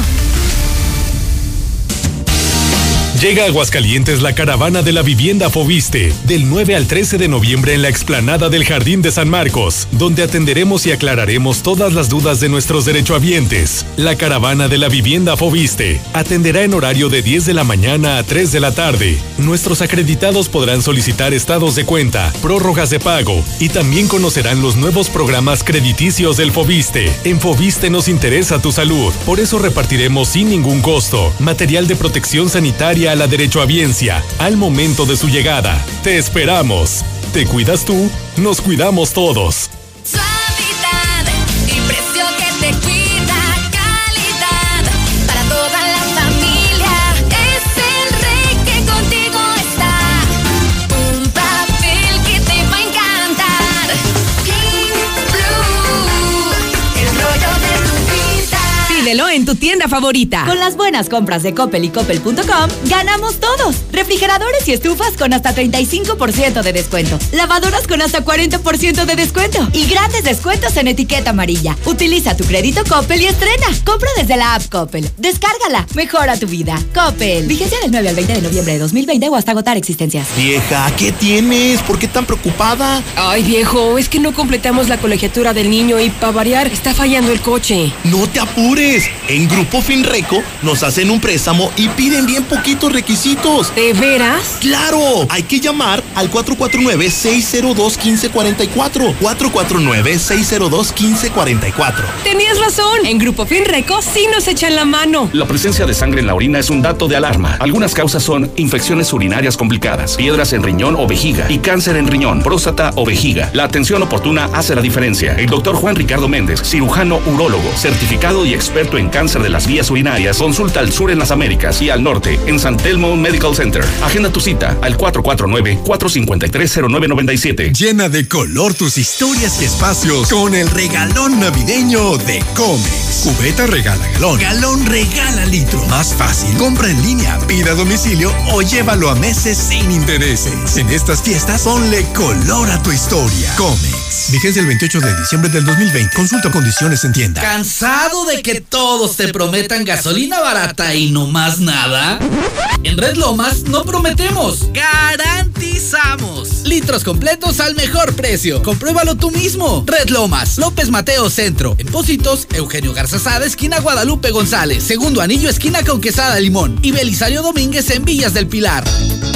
Llega a Aguascalientes la caravana de la vivienda Fobiste, del 9 al 13 de noviembre en la explanada del Jardín de San Marcos, donde atenderemos y aclararemos todas las dudas de nuestros derechohabientes. La caravana de la vivienda Fobiste atenderá en horario de 10 de la mañana a 3 de la tarde. Nuestros acreditados podrán solicitar estados de cuenta, prórrogas de pago y también conocerán los nuevos programas crediticios del Fobiste. En Fobiste nos interesa tu salud, por eso repartiremos sin ningún costo material de protección sanitaria a la derechohabiencia al momento de su llegada. Te esperamos. ¿Te cuidas tú? Nos cuidamos todos. Tu tienda favorita. Con las buenas compras de Coppel y Coppel.com, ganamos todos. Refrigeradores y estufas con hasta 35% de descuento. Lavadoras con hasta 40% de descuento. Y grandes descuentos en etiqueta amarilla. Utiliza tu crédito Coppel y estrena. Compra desde la app Coppel. Descárgala. Mejora tu vida. Coppel. Vigencia del 9 al 20 de noviembre de 2020 o hasta agotar existencias. Vieja, ¿qué tienes? ¿Por qué tan preocupada? Ay, viejo, es que no completamos la colegiatura del niño y para variar está fallando el coche. No te apures. En Grupo Finreco nos hacen un préstamo y piden bien poquitos requisitos. ¿De veras? ¡Claro! Hay que llamar al 449-602-1544. 449-602-1544. Tenías razón. En Grupo Finreco sí nos echan la mano. La presencia de sangre en la orina es un dato de alarma. Algunas causas son infecciones urinarias complicadas, piedras en riñón o vejiga y cáncer en riñón, próstata o vejiga. La atención oportuna hace la diferencia. El doctor Juan Ricardo Méndez, cirujano urólogo, certificado y experto en cáncer cáncer de las vías urinarias, consulta al sur en las Américas y al norte en San Telmo Medical Center. Agenda tu cita al 449-453-0997. Llena de color tus historias y espacios con el regalón navideño de Comex. Cubeta regala galón. Galón regala litro. Más fácil. Compra en línea, pida a domicilio o llévalo a meses sin intereses. En estas fiestas, ponle color a tu historia. Comex. Vigencia el 28 de diciembre del 2020. Consulta condiciones en tienda. ¿Cansado de que todos te prometan gasolina barata y no más nada? En Red Lomas no prometemos, garantizamos. Litros completos al mejor precio. Compruébalo tú mismo. Red Lomas, López Mateo Centro. En Pósitos, Eugenio Garzazada, esquina Guadalupe González. Segundo anillo, esquina con quesada limón. Y Belisario Domínguez en Villas del Pilar.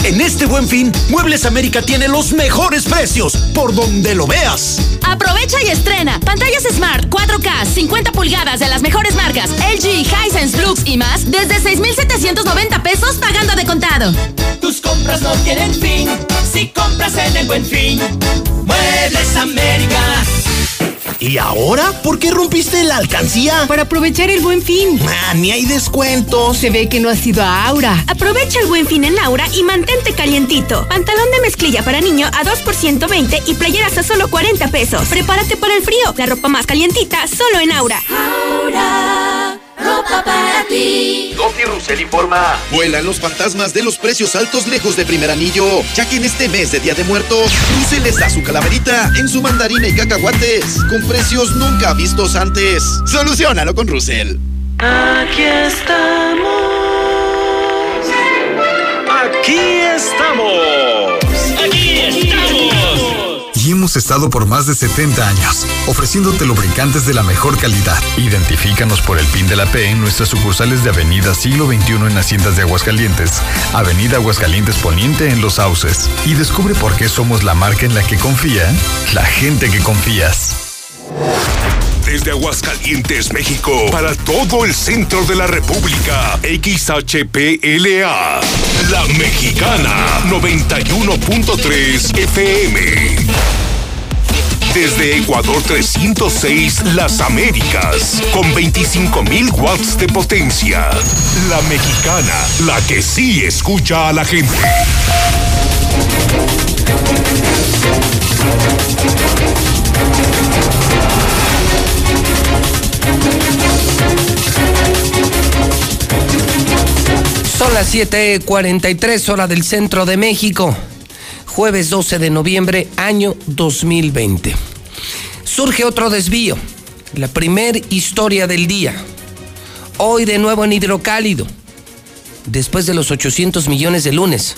En este buen fin, Muebles América tiene los mejores precios, por donde lo veas. Aprovecha y estrena pantallas Smart 4K 50 pulgadas de las mejores marcas LG, Hisense, Lux y más desde 6,790 pesos pagando de contado. Tus compras no tienen fin si compras en el buen fin. Muebles América. ¿Y ahora? ¿Por qué rompiste la alcancía? Para aprovechar el buen fin. Ah, ni hay descuentos. Se ve que no has ido a Aura. Aprovecha el buen fin en Aura y mantente calientito. Pantalón de mezclilla para niño a 2 por 120 y playeras a solo 40 pesos. Prepárate para el frío. La ropa más calientita solo en Aura. Aura, ropa para ti. Gotti Russell informa. Vuelan los fantasmas de los precios altos lejos de primer anillo, ya que en este mes de Día de Muertos, Russell les da su calaverita en su mandarina y cacahuates, con precios nunca vistos antes. Solucionalo con Russell. Aquí estamos. Aquí estamos. Hemos estado por más de 70 años, ofreciéndote lubricantes de la mejor calidad. Identifícanos por el PIN de la P en nuestras sucursales de Avenida Siglo XXI en Haciendas de Aguascalientes, Avenida Aguascalientes Poniente en Los Sauces. Y descubre por qué somos la marca en la que confía la gente que confías. Desde Aguascalientes, México, para todo el centro de la República, XHPLA, La Mexicana, 91.3 FM. Desde Ecuador 306, Las Américas, con 25.000 watts de potencia. La Mexicana, la que sí escucha a la gente. Son las 7:43 hora del centro de México, jueves 12 de noviembre, año 2020. Surge otro desvío, la primer historia del día. Hoy de nuevo en hidrocálido, después de los 800 millones de lunes,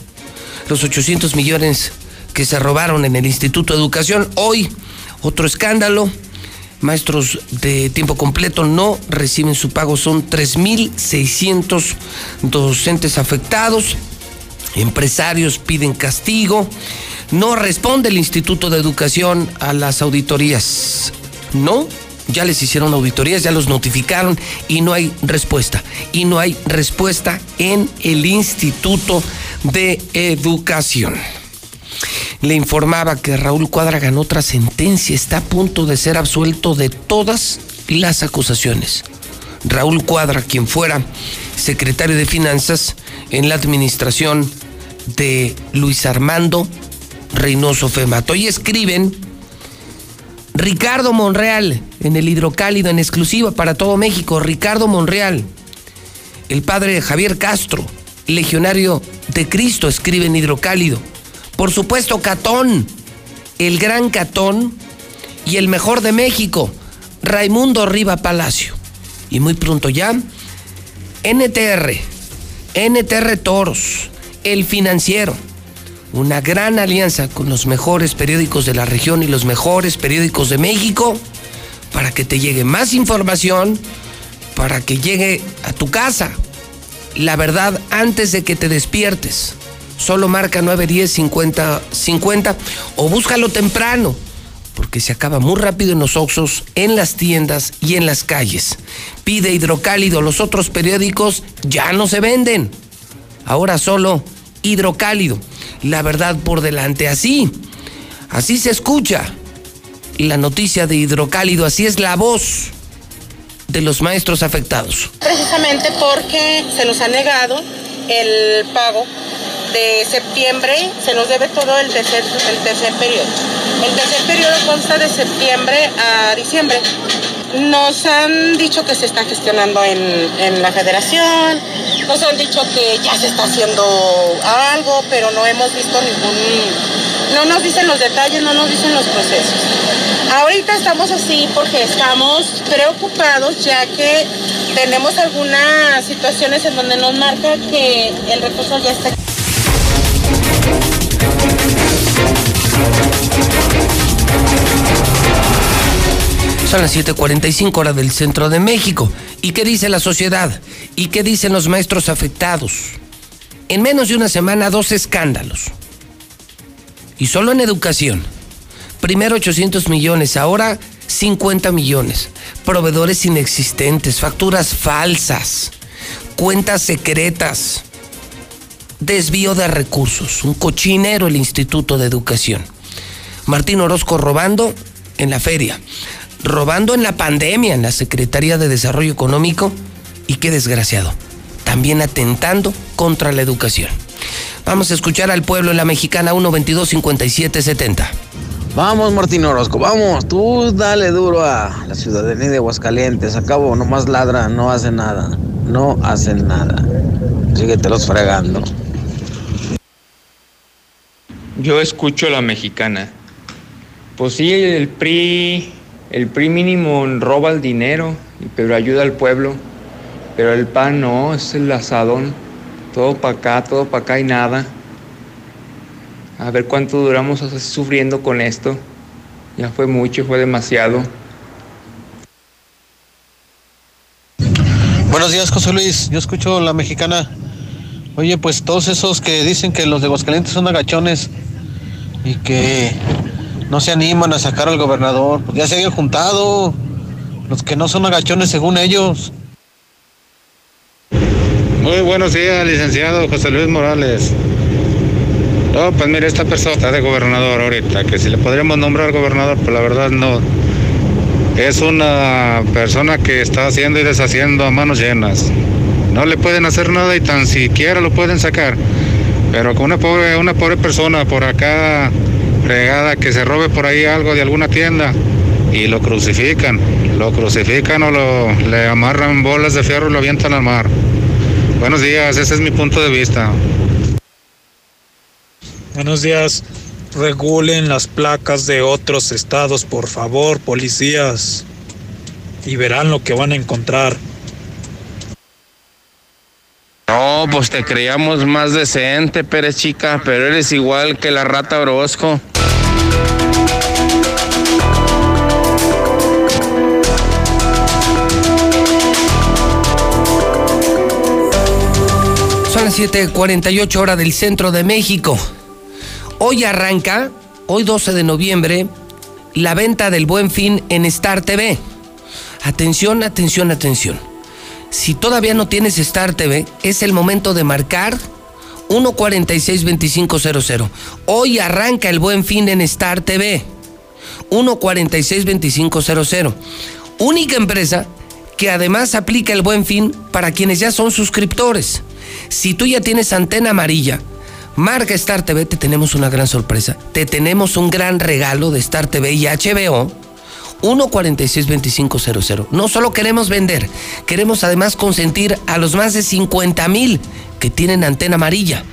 los 800 millones que se robaron en el Instituto de Educación. Hoy otro escándalo. Maestros de tiempo completo no reciben su pago. Son 3.600 docentes afectados. Empresarios piden castigo. No responde el Instituto de Educación a las auditorías. No, ya les hicieron auditorías, ya los notificaron y no hay respuesta. Y no hay respuesta en el Instituto de Educación. Le informaba que Raúl Cuadra ganó otra sentencia, está a punto de ser absuelto de todas las acusaciones. Raúl Cuadra, quien fuera secretario de Finanzas en la administración de Luis Armando Reynoso Femato. Y escriben Ricardo Monreal en el hidrocálido en exclusiva para todo México. Ricardo Monreal, el padre de Javier Castro, legionario de Cristo, escribe en hidrocálido. Por supuesto, Catón, el gran Catón y el mejor de México, Raimundo Riva Palacio. Y muy pronto ya, NTR, NTR Toros, El Financiero, una gran alianza con los mejores periódicos de la región y los mejores periódicos de México para que te llegue más información, para que llegue a tu casa la verdad antes de que te despiertes. Solo marca 910 50 50 o búscalo temprano, porque se acaba muy rápido en los Oxos, en las tiendas y en las calles. Pide hidrocálido, los otros periódicos ya no se venden. Ahora solo hidrocálido. La verdad por delante, así. Así se escucha la noticia de hidrocálido, así es la voz de los maestros afectados. Precisamente porque se nos ha negado el pago de septiembre, se nos debe todo el tercer, el tercer periodo. El tercer periodo consta de septiembre a diciembre. Nos han dicho que se está gestionando en, en la federación, nos han dicho que ya se está haciendo algo, pero no hemos visto ningún, no nos dicen los detalles, no nos dicen los procesos. Ahorita estamos así porque estamos preocupados ya que tenemos algunas situaciones en donde nos marca que el recurso ya está. Son las 7:45 horas del centro de México. ¿Y qué dice la sociedad? ¿Y qué dicen los maestros afectados? En menos de una semana, dos escándalos. Y solo en educación. Primero 800 millones, ahora 50 millones. Proveedores inexistentes, facturas falsas, cuentas secretas, desvío de recursos. Un cochinero el Instituto de Educación. Martín Orozco robando en la feria, robando en la pandemia en la Secretaría de Desarrollo Económico y qué desgraciado, también atentando contra la educación. Vamos a escuchar al pueblo en la mexicana 122 5770. Vamos, Martín Orozco, vamos. Tú dale duro a la ciudadanía de Aguascalientes. Acabo, nomás ladra, no hace nada. No hacen nada. Síguetelos fregando. Yo escucho la mexicana. Pues sí, el PRI, el PRI mínimo roba el dinero, pero ayuda al pueblo. Pero el PAN no, es el asadón. Todo para acá, todo para acá y nada. A ver cuánto duramos sufriendo con esto. Ya fue mucho, fue demasiado. Buenos días, José Luis. Yo escucho la mexicana. Oye, pues todos esos que dicen que los de Aguascalientes son agachones y que no se animan a sacar al gobernador, pues ya se habían juntado. Los que no son agachones según ellos. Muy buenos días, licenciado José Luis Morales. No, pues mire, esta persona está de gobernador ahorita, que si le podríamos nombrar gobernador, pues la verdad no. Es una persona que está haciendo y deshaciendo a manos llenas. No le pueden hacer nada y tan siquiera lo pueden sacar. Pero con una pobre, una pobre persona por acá fregada que se robe por ahí algo de alguna tienda y lo crucifican. Lo crucifican o lo, le amarran bolas de fierro y lo avientan al mar. Buenos días, ese es mi punto de vista. Buenos días. Regulen las placas de otros estados, por favor, policías. Y verán lo que van a encontrar. No, pues te creíamos más decente, Pérez Chica, pero eres igual que la rata Orozco. Son las 7:48 horas del centro de México. Hoy arranca, hoy 12 de noviembre, la venta del buen fin en Star TV. Atención, atención, atención. Si todavía no tienes Star TV, es el momento de marcar 146-2500. Hoy arranca el buen fin en Star TV. 146-2500. Única empresa que además aplica el buen fin para quienes ya son suscriptores. Si tú ya tienes antena amarilla, marca Star TV, te tenemos una gran sorpresa. Te tenemos un gran regalo de Star TV y HBO. 146-2500. No solo queremos vender, queremos además consentir a los más de 50 mil que tienen antena amarilla.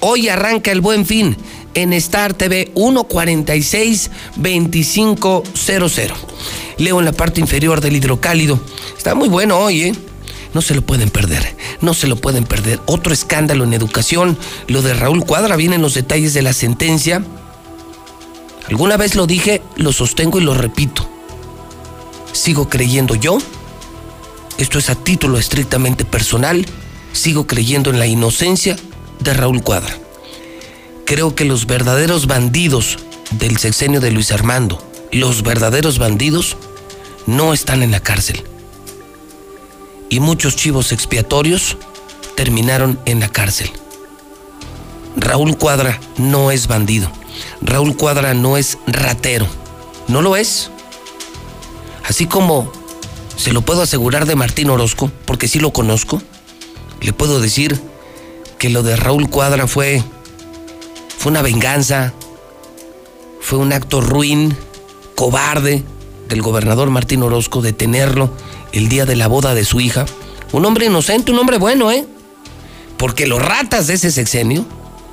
Hoy arranca el buen fin en Star TV 146-2500. Leo en la parte inferior del hidrocálido. Está muy bueno hoy, ¿eh? No se lo pueden perder, no se lo pueden perder. Otro escándalo en educación, lo de Raúl Cuadra, vienen los detalles de la sentencia. Alguna vez lo dije, lo sostengo y lo repito. Sigo creyendo yo, esto es a título estrictamente personal, sigo creyendo en la inocencia de Raúl Cuadra. Creo que los verdaderos bandidos del sexenio de Luis Armando, los verdaderos bandidos, no están en la cárcel y muchos chivos expiatorios terminaron en la cárcel. Raúl Cuadra no es bandido. Raúl Cuadra no es ratero. No lo es. Así como se lo puedo asegurar de Martín Orozco, porque sí lo conozco. Le puedo decir que lo de Raúl Cuadra fue, fue una venganza, fue un acto ruin, cobarde del gobernador Martín Orozco de tenerlo el día de la boda de su hija. Un hombre inocente, un hombre bueno, ¿eh? Porque los ratas de ese sexenio,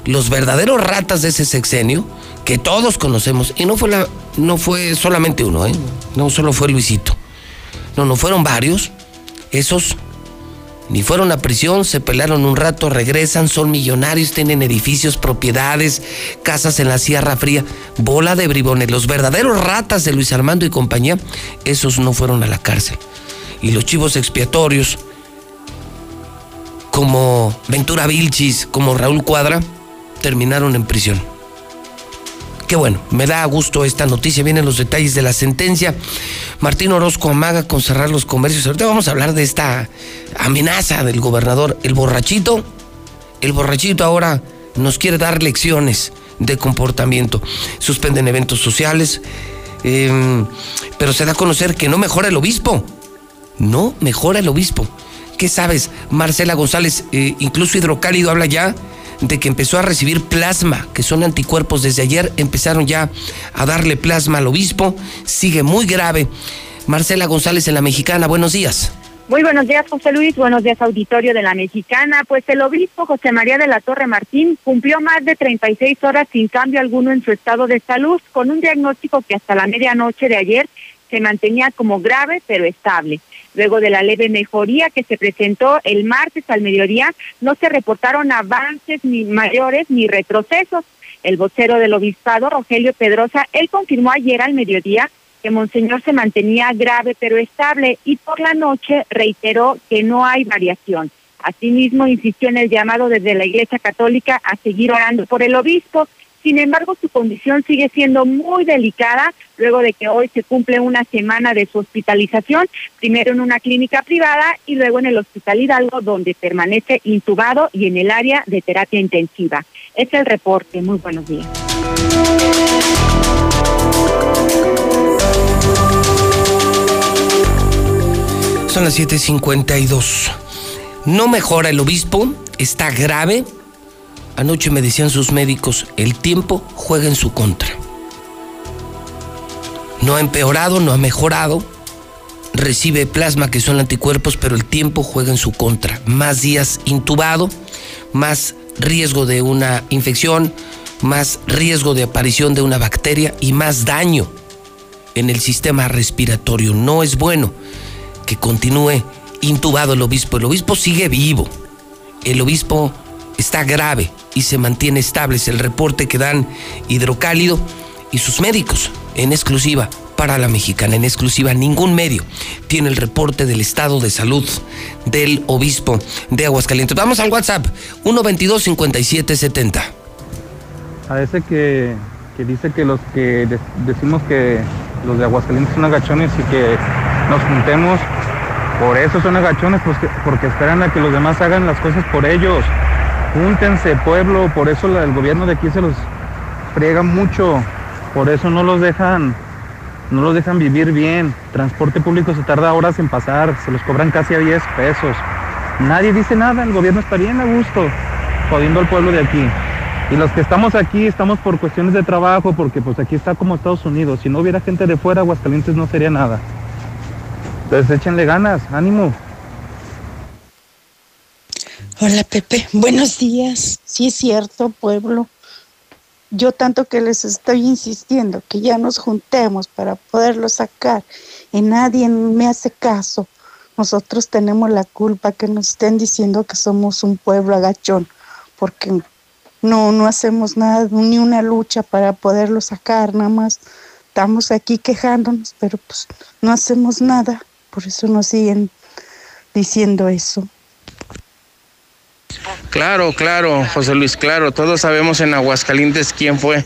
los verdaderos ratas de ese sexenio, que todos conocemos, y no fue, la, no fue solamente uno, ¿eh? No solo fue Luisito. No, no fueron varios. Esos ni fueron a prisión, se pelaron un rato, regresan, son millonarios, tienen edificios, propiedades, casas en la Sierra Fría, bola de bribones. Los verdaderos ratas de Luis Armando y compañía, esos no fueron a la cárcel. Y los chivos expiatorios, como Ventura Vilchis, como Raúl Cuadra, terminaron en prisión. Qué bueno, me da gusto esta noticia. Vienen los detalles de la sentencia. Martín Orozco amaga con cerrar los comercios. Ahorita vamos a hablar de esta amenaza del gobernador. El borrachito, el borrachito ahora nos quiere dar lecciones de comportamiento. Suspenden eventos sociales, em, pero se da a conocer que no mejora el obispo. No mejora el obispo. ¿Qué sabes? Marcela González, eh, incluso Hidrocálido habla ya de que empezó a recibir plasma, que son anticuerpos desde ayer, empezaron ya a darle plasma al obispo, sigue muy grave. Marcela González en la Mexicana, buenos días. Muy buenos días, José Luis. Buenos días, auditorio de la Mexicana. Pues el obispo José María de la Torre Martín cumplió más de 36 horas sin cambio alguno en su estado de salud, con un diagnóstico que hasta la medianoche de ayer se mantenía como grave pero estable. Luego de la leve mejoría que se presentó el martes al mediodía, no se reportaron avances ni mayores ni retrocesos. El vocero del obispado, Rogelio Pedrosa, él confirmó ayer al mediodía que Monseñor se mantenía grave pero estable y por la noche reiteró que no hay variación. Asimismo, insistió en el llamado desde la Iglesia Católica a seguir orando por el obispo sin embargo, su condición sigue siendo muy delicada luego de que hoy se cumple una semana de su hospitalización, primero en una clínica privada y luego en el Hospital Hidalgo, donde permanece intubado y en el área de terapia intensiva. Es el reporte. Muy buenos días. Son las 7:52. No mejora el obispo, está grave Anoche me decían sus médicos, el tiempo juega en su contra. No ha empeorado, no ha mejorado. Recibe plasma que son anticuerpos, pero el tiempo juega en su contra. Más días intubado, más riesgo de una infección, más riesgo de aparición de una bacteria y más daño en el sistema respiratorio. No es bueno que continúe intubado el obispo. El obispo sigue vivo. El obispo está grave y se mantiene estable. Es el reporte que dan Hidrocálido y sus médicos en exclusiva para la mexicana. En exclusiva, ningún medio tiene el reporte del estado de salud del obispo de Aguascalientes. Vamos al WhatsApp, 122-5770. A ese que, que dice que los que decimos que los de Aguascalientes son agachones y que nos juntemos, por eso son agachones, pues porque esperan a que los demás hagan las cosas por ellos. Júntense, pueblo, por eso el gobierno de aquí se los friega mucho, por eso no los dejan, no los dejan vivir bien. Transporte público se tarda horas en pasar, se los cobran casi a 10 pesos. Nadie dice nada, el gobierno está bien a gusto, jodiendo al pueblo de aquí. Y los que estamos aquí estamos por cuestiones de trabajo, porque pues aquí está como Estados Unidos. Si no hubiera gente de fuera, Aguascalientes no sería nada. Entonces échenle ganas, ánimo. Hola Pepe, buenos días. Sí es cierto, pueblo. Yo tanto que les estoy insistiendo que ya nos juntemos para poderlo sacar y nadie me hace caso. Nosotros tenemos la culpa que nos estén diciendo que somos un pueblo agachón, porque no, no hacemos nada, ni una lucha para poderlo sacar, nada más estamos aquí quejándonos, pero pues no hacemos nada, por eso nos siguen diciendo eso. Claro, claro, José Luis, claro, todos sabemos en Aguascalientes quién fue.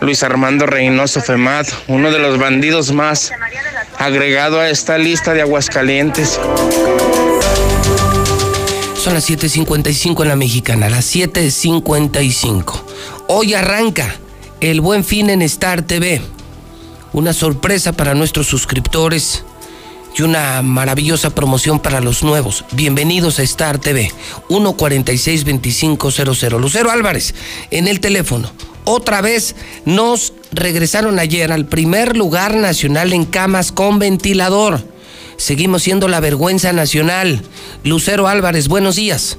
Luis Armando Reynoso Femat, uno de los bandidos más agregado a esta lista de Aguascalientes. Son las 7.55 en la mexicana, las 7.55. Hoy arranca el buen fin en Star TV. Una sorpresa para nuestros suscriptores y una maravillosa promoción para los nuevos. Bienvenidos a Star TV, 146-2500. Lucero Álvarez, en el teléfono. Otra vez nos regresaron ayer al primer lugar nacional en camas con ventilador. Seguimos siendo la vergüenza nacional. Lucero Álvarez, buenos días.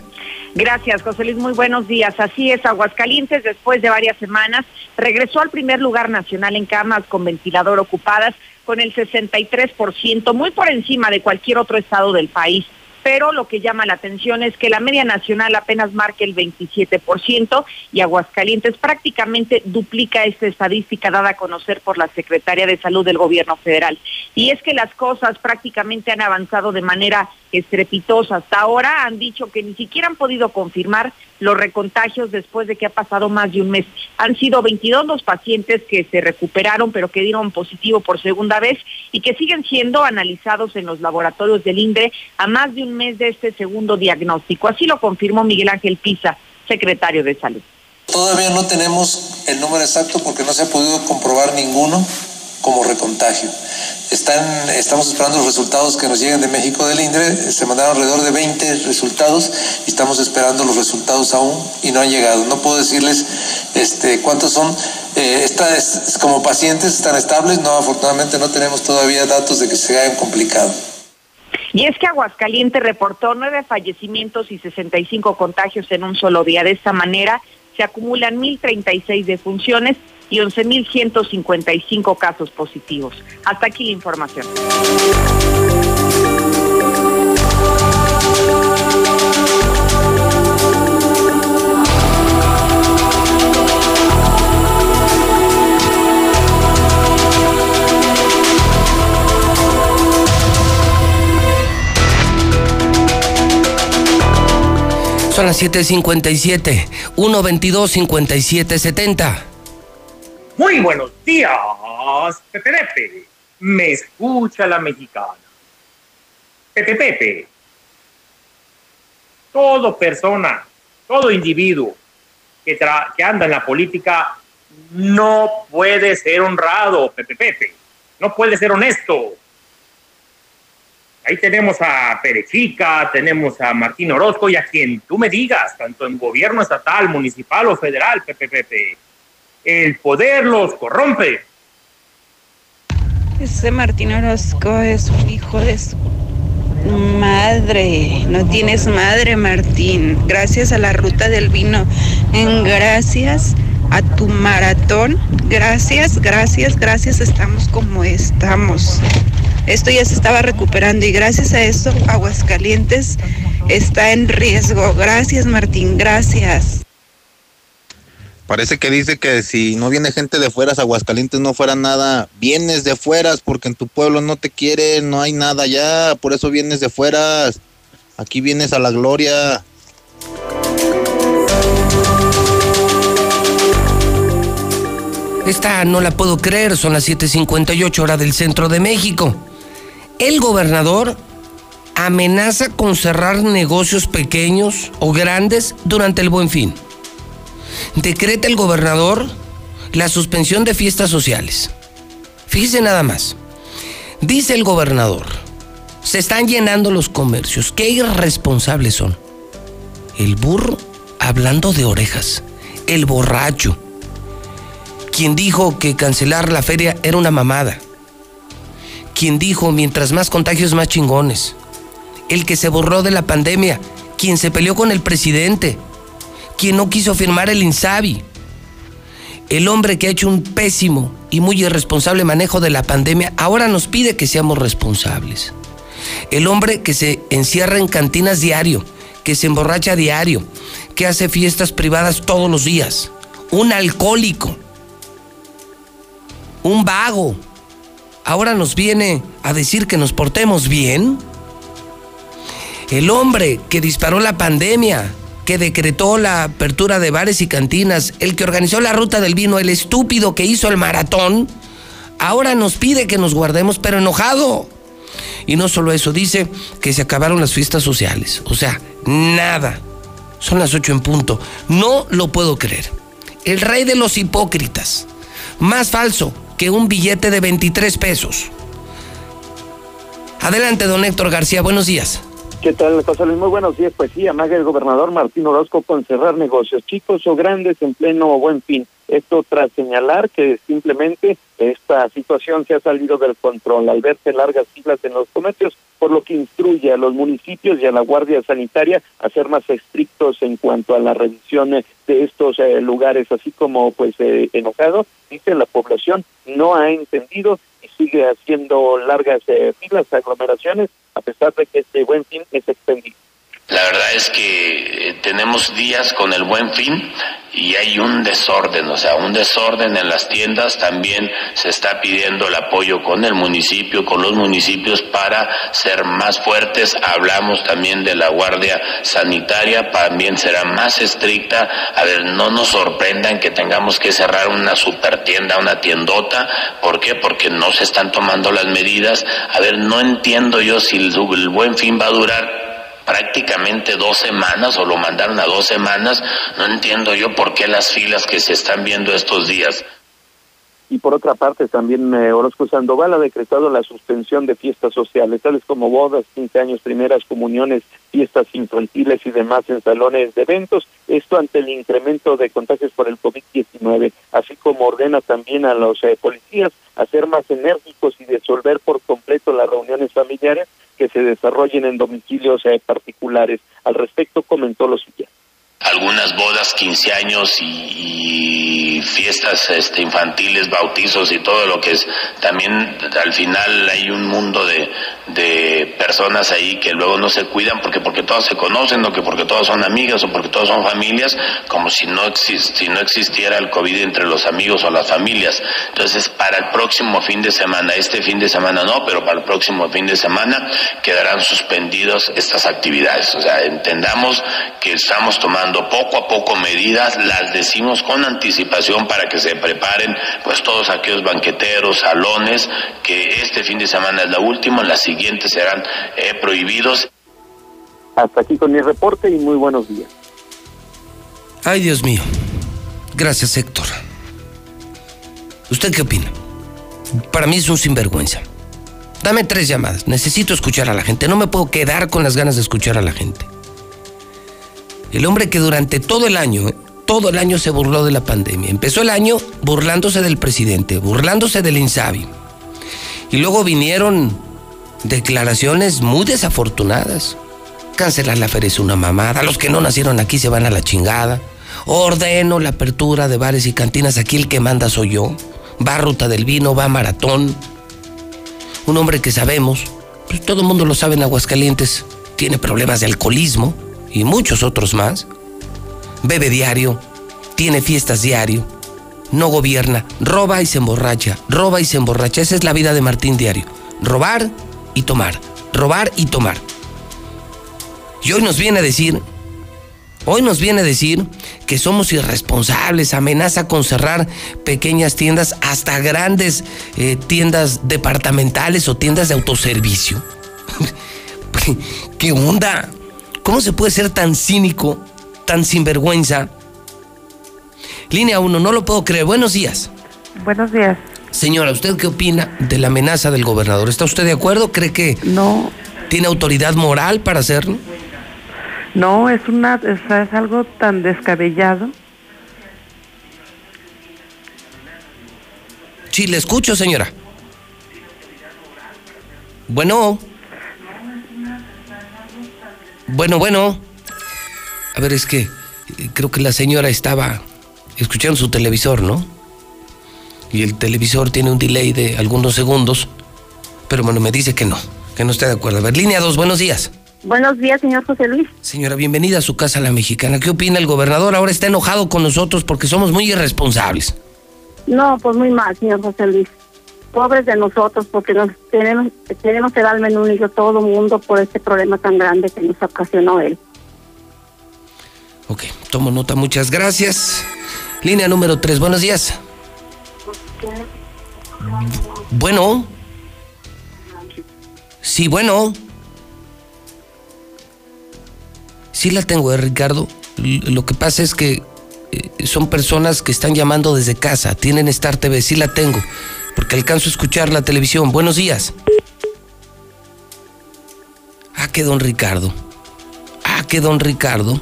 Gracias, José Luis. Muy buenos días. Así es, Aguascalientes, después de varias semanas, regresó al primer lugar nacional en camas con ventilador ocupadas con el 63%, muy por encima de cualquier otro estado del país pero lo que llama la atención es que la media nacional apenas marca el 27% y Aguascalientes prácticamente duplica esta estadística dada a conocer por la Secretaría de Salud del Gobierno Federal. Y es que las cosas prácticamente han avanzado de manera estrepitosa. Hasta ahora han dicho que ni siquiera han podido confirmar los recontagios después de que ha pasado más de un mes. Han sido 22 los pacientes que se recuperaron, pero que dieron positivo por segunda vez y que siguen siendo analizados en los laboratorios del INDRE a más de un mes de este segundo diagnóstico. Así lo confirmó Miguel Ángel Pisa, secretario de Salud. Todavía no tenemos el número exacto porque no se ha podido comprobar ninguno como recontagio. Están, estamos esperando los resultados que nos lleguen de México del INDRE. Se mandaron alrededor de 20 resultados y estamos esperando los resultados aún y no han llegado. No puedo decirles este, cuántos son. Eh, como pacientes están estables. No, afortunadamente no tenemos todavía datos de que se hayan complicado. Y es que Aguascalientes reportó nueve fallecimientos y 65 contagios en un solo día. De esta manera se acumulan 1.036 defunciones y 11.155 casos positivos. Hasta aquí la información. Son las 7:57, 122-5770. Muy buenos días, Pepe Pepe. Me escucha la mexicana. Pepe Pepe. Todo persona, todo individuo que, que anda en la política no puede ser honrado, Pepe Pepe. No puede ser honesto Ahí tenemos a Perechica, tenemos a Martín Orozco y a quien tú me digas, tanto en gobierno estatal, municipal o federal, Pepe Pepe. El poder los corrompe. Ese Martín Orozco es un hijo de su madre. No tienes madre, Martín. Gracias a la ruta del vino. Gracias a tu maratón. Gracias, gracias, gracias. Estamos como estamos. Esto ya se estaba recuperando y gracias a eso Aguascalientes está en riesgo. Gracias Martín, gracias. Parece que dice que si no viene gente de fuera, Aguascalientes no fuera nada. Vienes de fuera porque en tu pueblo no te quieren, no hay nada ya, por eso vienes de fuera. Aquí vienes a la gloria. Esta no la puedo creer, son las 7:58 horas del centro de México el gobernador amenaza con cerrar negocios pequeños o grandes durante el buen fin. Decreta el gobernador la suspensión de fiestas sociales. Fíjese nada más. Dice el gobernador, se están llenando los comercios. Qué irresponsables son. El burro hablando de orejas. El borracho. Quien dijo que cancelar la feria era una mamada quien dijo, mientras más contagios, más chingones. El que se borró de la pandemia, quien se peleó con el presidente, quien no quiso firmar el INSABI. El hombre que ha hecho un pésimo y muy irresponsable manejo de la pandemia, ahora nos pide que seamos responsables. El hombre que se encierra en cantinas diario, que se emborracha diario, que hace fiestas privadas todos los días. Un alcohólico. Un vago ahora nos viene a decir que nos portemos bien? El hombre que disparó la pandemia, que decretó la apertura de bares y cantinas, el que organizó la ruta del vino, el estúpido que hizo el maratón, ahora nos pide que nos guardemos, pero enojado. Y no solo eso, dice que se acabaron las fiestas sociales. O sea, nada. Son las ocho en punto. No lo puedo creer. El rey de los hipócritas. Más falso, que un billete de 23 pesos. Adelante, don Héctor García, buenos días. ¿Qué tal, José? Muy buenos días. Pues sí, amaga el gobernador Martín Orozco con cerrar negocios chicos o grandes en pleno buen fin. Esto tras señalar que simplemente esta situación se ha salido del control al verse largas filas en los comercios, por lo que instruye a los municipios y a la Guardia Sanitaria a ser más estrictos en cuanto a la revisión de estos eh, lugares, así como pues eh, enojado, dice la población no ha entendido y sigue haciendo largas eh, filas, aglomeraciones, a pesar de que este buen fin es extendido. La verdad es que eh, tenemos días con el buen fin y hay un desorden, o sea, un desorden en las tiendas. También se está pidiendo el apoyo con el municipio, con los municipios para ser más fuertes. Hablamos también de la Guardia Sanitaria, también será más estricta. A ver, no nos sorprendan que tengamos que cerrar una super tienda, una tiendota. ¿Por qué? Porque no se están tomando las medidas. A ver, no entiendo yo si el, el buen fin va a durar prácticamente dos semanas o lo mandaron a dos semanas. No entiendo yo por qué las filas que se están viendo estos días. Y por otra parte, también eh, Orozco Sandoval ha decretado la suspensión de fiestas sociales, tales como bodas, 15 años, primeras comuniones, fiestas infantiles y demás en salones de eventos. Esto ante el incremento de contagios por el COVID-19, así como ordena también a los eh, policías a ser más enérgicos y disolver por completo las reuniones familiares que se desarrollen en domicilios eh, particulares. Al respecto comentó lo siguiente algunas bodas, 15 años y, fiestas este, infantiles, bautizos y todo lo que es. También al final hay un mundo de, de personas ahí que luego no se cuidan porque porque todas se conocen o que porque todas son amigas o porque todas son familias, como si no, si no existiera el COVID entre los amigos o las familias. Entonces, para el próximo fin de semana, este fin de semana no, pero para el próximo fin de semana quedarán suspendidos estas actividades. O sea, entendamos que estamos tomando poco a poco medidas, las decimos con anticipación para que se preparen pues todos aquellos banqueteros, salones, que este fin de semana es la última, las siguientes serán eh, prohibidos. Hasta aquí con mi reporte y muy buenos días. Ay, Dios mío. Gracias, Héctor. ¿Usted qué opina? Para mí es un sinvergüenza. Dame tres llamadas. Necesito escuchar a la gente. No me puedo quedar con las ganas de escuchar a la gente. El hombre que durante todo el año, todo el año se burló de la pandemia. Empezó el año burlándose del presidente, burlándose del INSABI. Y luego vinieron declaraciones muy desafortunadas. Cancelar la feria es una mamada. Los que no nacieron aquí se van a la chingada. Ordeno la apertura de bares y cantinas. Aquí el que manda soy yo. Va ruta del vino, va maratón. Un hombre que sabemos, pues todo el mundo lo sabe en Aguascalientes, tiene problemas de alcoholismo y muchos otros más. Bebe diario, tiene fiestas diario, no gobierna, roba y se emborracha, roba y se emborracha. Esa es la vida de Martín Diario. Robar y tomar, robar y tomar. Y hoy nos viene a decir, hoy nos viene a decir que somos irresponsables, amenaza con cerrar pequeñas tiendas hasta grandes eh, tiendas departamentales o tiendas de autoservicio. [laughs] ¿Qué onda? ¿Cómo se puede ser tan cínico, tan sinvergüenza? Línea 1, no lo puedo creer. Buenos días. Buenos días. Señora, ¿usted qué opina de la amenaza del gobernador? ¿Está usted de acuerdo? ¿Cree que no tiene autoridad moral para hacerlo? No, es una es, es algo tan descabellado. Sí, le escucho, señora. Bueno. Bueno, bueno. A ver, es que eh, creo que la señora estaba escuchando su televisor, ¿no? Y el televisor tiene un delay de algunos segundos. Pero bueno, me dice que no, que no está de acuerdo. A ver, línea 2, buenos días. Buenos días, señor José Luis. Señora, bienvenida a su casa, la mexicana. ¿Qué opina el gobernador? Ahora está enojado con nosotros porque somos muy irresponsables. No, pues muy mal, señor José Luis pobres de nosotros porque nos tenemos, tenemos el alma en un todo mundo por este problema tan grande que nos ocasionó él. Ok, tomo nota, muchas gracias. Línea número 3, buenos días. Bueno. Sí, bueno. Sí la tengo, ¿eh, Ricardo? Lo que pasa es que eh, son personas que están llamando desde casa, tienen Star TV, sí la tengo porque alcanzo a escuchar la televisión. Buenos días. que don Ricardo. Ah, que don Ricardo.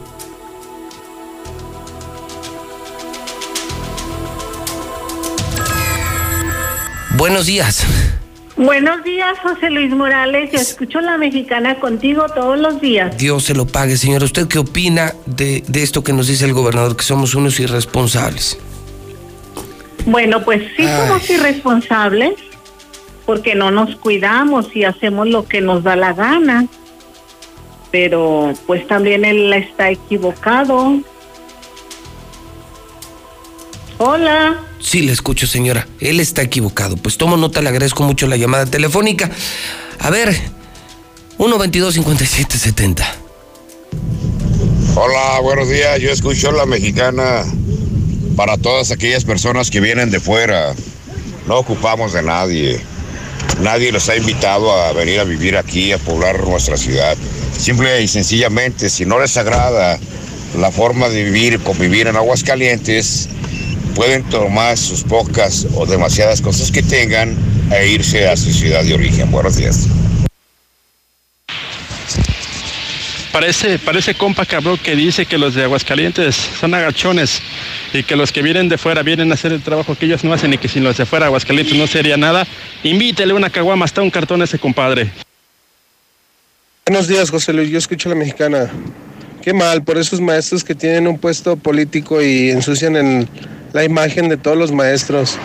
Buenos días. Buenos días, José Luis Morales. Yo escucho la mexicana contigo todos los días. Dios se lo pague, señor. ¿Usted qué opina de, de esto que nos dice el gobernador, que somos unos irresponsables? Bueno, pues sí Ay. somos irresponsables porque no nos cuidamos y hacemos lo que nos da la gana. Pero pues también él está equivocado. Hola. Sí, le escucho, señora. Él está equivocado. Pues tomo nota, le agradezco mucho la llamada telefónica. A ver, 122-5770. Hola, buenos días. Yo escucho la mexicana para todas aquellas personas que vienen de fuera. No ocupamos de nadie. Nadie los ha invitado a venir a vivir aquí, a poblar nuestra ciudad. Simple y sencillamente, si no les agrada la forma de vivir, convivir en Aguascalientes, pueden tomar sus pocas o demasiadas cosas que tengan e irse a su ciudad de origen. Buenos días. Parece, parece compa cabrón que dice que los de Aguascalientes son agachones y que los que vienen de fuera vienen a hacer el trabajo que ellos no hacen y que sin los de fuera Aguascalientes no sería nada. Invítele una caguama hasta un cartón a ese compadre. Buenos días, José Luis. Yo escucho a la mexicana. Qué mal por esos maestros que tienen un puesto político y ensucian la imagen de todos los maestros.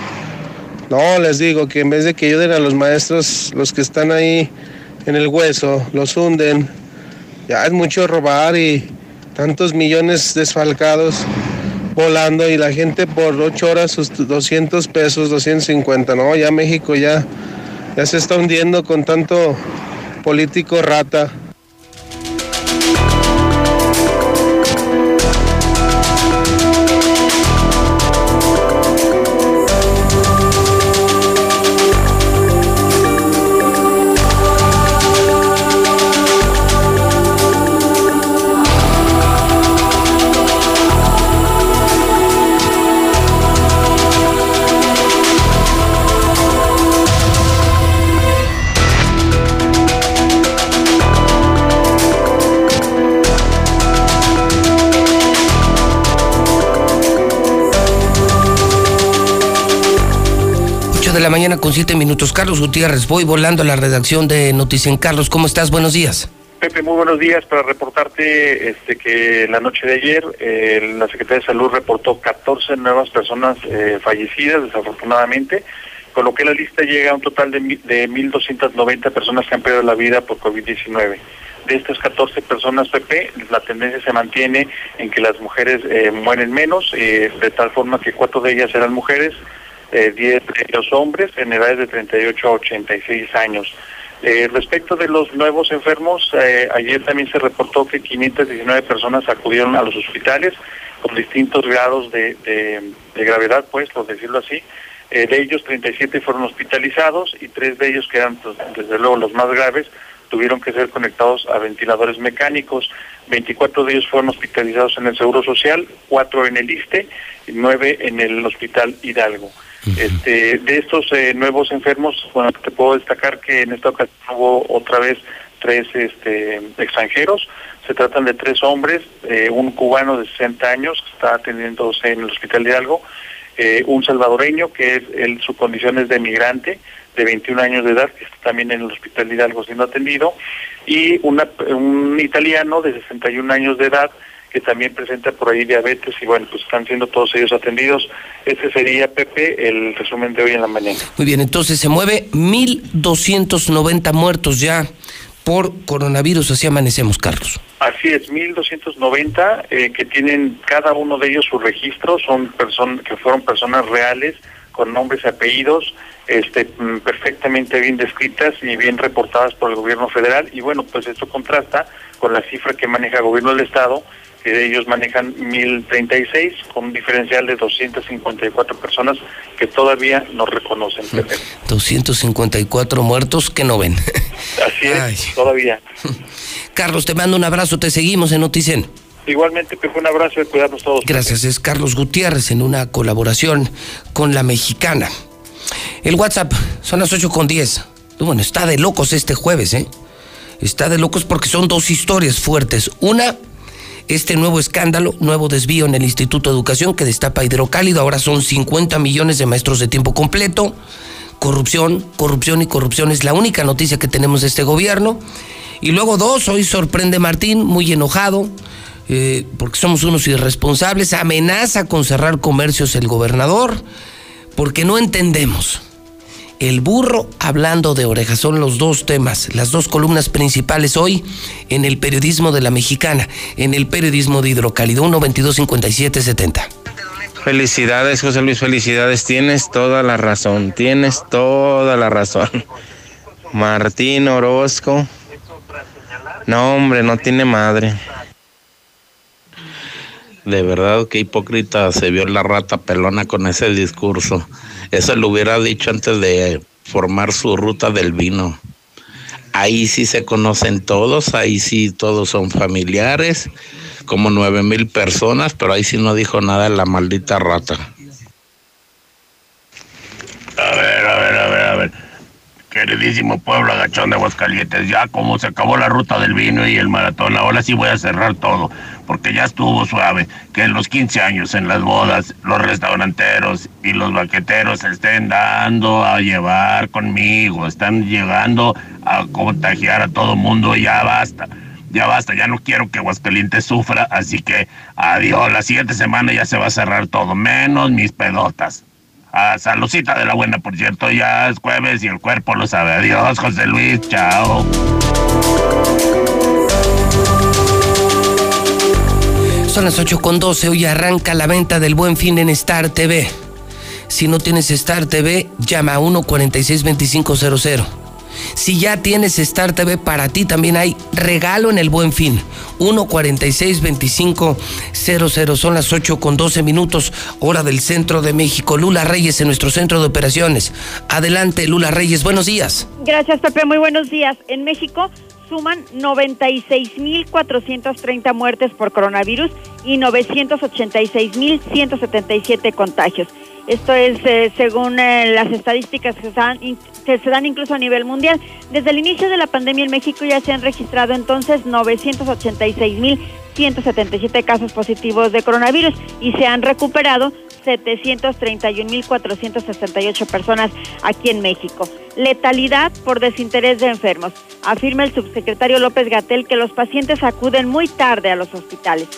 No, les digo que en vez de que ayuden a los maestros, los que están ahí en el hueso, los hunden. Ya es mucho robar y tantos millones desfalcados volando y la gente por ocho horas sus 200 pesos, 250. No, ya México ya, ya se está hundiendo con tanto político rata. Mañana con siete minutos. Carlos Gutiérrez, voy volando a la redacción de Noticien. Carlos, ¿cómo estás? Buenos días. Pepe, muy buenos días. Para reportarte este, que la noche de ayer eh, la Secretaría de Salud reportó 14 nuevas personas eh, fallecidas, desafortunadamente, con lo que la lista llega a un total de, de 1.290 personas que han perdido la vida por COVID-19. De estas 14 personas, Pepe, la tendencia se mantiene en que las mujeres eh, mueren menos, eh, de tal forma que cuatro de ellas eran mujeres, 10 de ellos hombres, en edades de 38 a 86 años. Eh, respecto de los nuevos enfermos, eh, ayer también se reportó que 519 personas acudieron a los hospitales con distintos grados de, de- gravedad, pues, por decirlo así. Eh, de ellos, 37 fueron hospitalizados y tres de ellos, que eran, pues, desde luego, los más graves, tuvieron que ser conectados a ventiladores mecánicos. 24 de ellos fueron hospitalizados en el Seguro Social, cuatro en el ISTE y nueve en el Hospital Hidalgo. Este, de estos eh, nuevos enfermos, bueno, te puedo destacar que en esta ocasión hubo otra vez tres este, extranjeros. Se tratan de tres hombres, eh, un cubano de 60 años que está atendiéndose en el Hospital Hidalgo, eh, un salvadoreño que es, él, su condición es de migrante, de 21 años de edad, que está también en el Hospital Hidalgo siendo atendido, y una, un italiano de 61 años de edad que también presenta por ahí diabetes y bueno, pues están siendo todos ellos atendidos. Ese sería, Pepe, el resumen de hoy en la mañana. Muy bien, entonces se mueve 1.290 muertos ya por coronavirus. Así amanecemos, Carlos. Así es, 1.290 eh, que tienen cada uno de ellos su registro, son personas que fueron personas reales con nombres y apellidos, este, mm, perfectamente bien descritas y bien reportadas por el gobierno federal. Y bueno, pues esto contrasta con la cifra que maneja el gobierno del Estado, que ellos manejan 1.036, con un diferencial de 254 personas que todavía no reconocen. Pepe. 254 muertos que no ven. [laughs] Así es, todavía. [laughs] Carlos, te mando un abrazo, te seguimos en Noticen. Igualmente, un abrazo y cuidarnos todos. Gracias, es Carlos Gutiérrez en una colaboración con la mexicana. El WhatsApp son las 8 con 10. Bueno, está de locos este jueves, ¿eh? Está de locos porque son dos historias fuertes. Una, este nuevo escándalo, nuevo desvío en el Instituto de Educación que destapa hidrocálido. Ahora son 50 millones de maestros de tiempo completo. Corrupción, corrupción y corrupción es la única noticia que tenemos de este gobierno. Y luego dos, hoy sorprende Martín, muy enojado, eh, porque somos unos irresponsables, amenaza con cerrar comercios el gobernador, porque no entendemos. El burro hablando de orejas son los dos temas, las dos columnas principales hoy en el periodismo de la mexicana, en el periodismo de Hidrocálido 1 22 57 70. Felicidades, José Luis, felicidades. Tienes toda la razón, tienes toda la razón. Martín Orozco. No, hombre, no tiene madre. De verdad, qué hipócrita se vio la rata pelona con ese discurso. Eso lo hubiera dicho antes de formar su ruta del vino. Ahí sí se conocen todos, ahí sí todos son familiares, como nueve mil personas, pero ahí sí no dijo nada la maldita rata. A ver, a ver, a ver, a ver. Queridísimo pueblo agachón de Aguascalientes, ya como se acabó la ruta del vino y el maratón, ahora sí voy a cerrar todo, porque ya estuvo suave que en los 15 años, en las bodas, los restauranteros y los baqueteros estén dando a llevar conmigo, están llegando a contagiar a todo mundo, ya basta. Ya basta, ya no quiero que Aguascalientes sufra, así que adiós, la siguiente semana ya se va a cerrar todo, menos mis pedotas. Ah, saludcita de la buena, por cierto, ya es jueves y el cuerpo lo sabe. Adiós, José Luis, chao. Son las 8 con 12, hoy arranca la venta del Buen Fin en Star TV. Si no tienes Star TV, llama a 1462500. Si ya tienes Star TV, para ti también hay regalo en el Buen Fin. 1462500. Son las 8 con 12 minutos, hora del centro de México. Lula Reyes en nuestro centro de operaciones. Adelante, Lula Reyes, buenos días. Gracias, Pepe. Muy buenos días. En México suman 96.430 muertes por coronavirus y 986.177 contagios. Esto es eh, según eh, las estadísticas que se, que se dan incluso a nivel mundial. Desde el inicio de la pandemia en México ya se han registrado entonces 986.177 casos positivos de coronavirus y se han recuperado 731.468 personas aquí en México. Letalidad por desinterés de enfermos. Afirma el subsecretario López Gatel que los pacientes acuden muy tarde a los hospitales.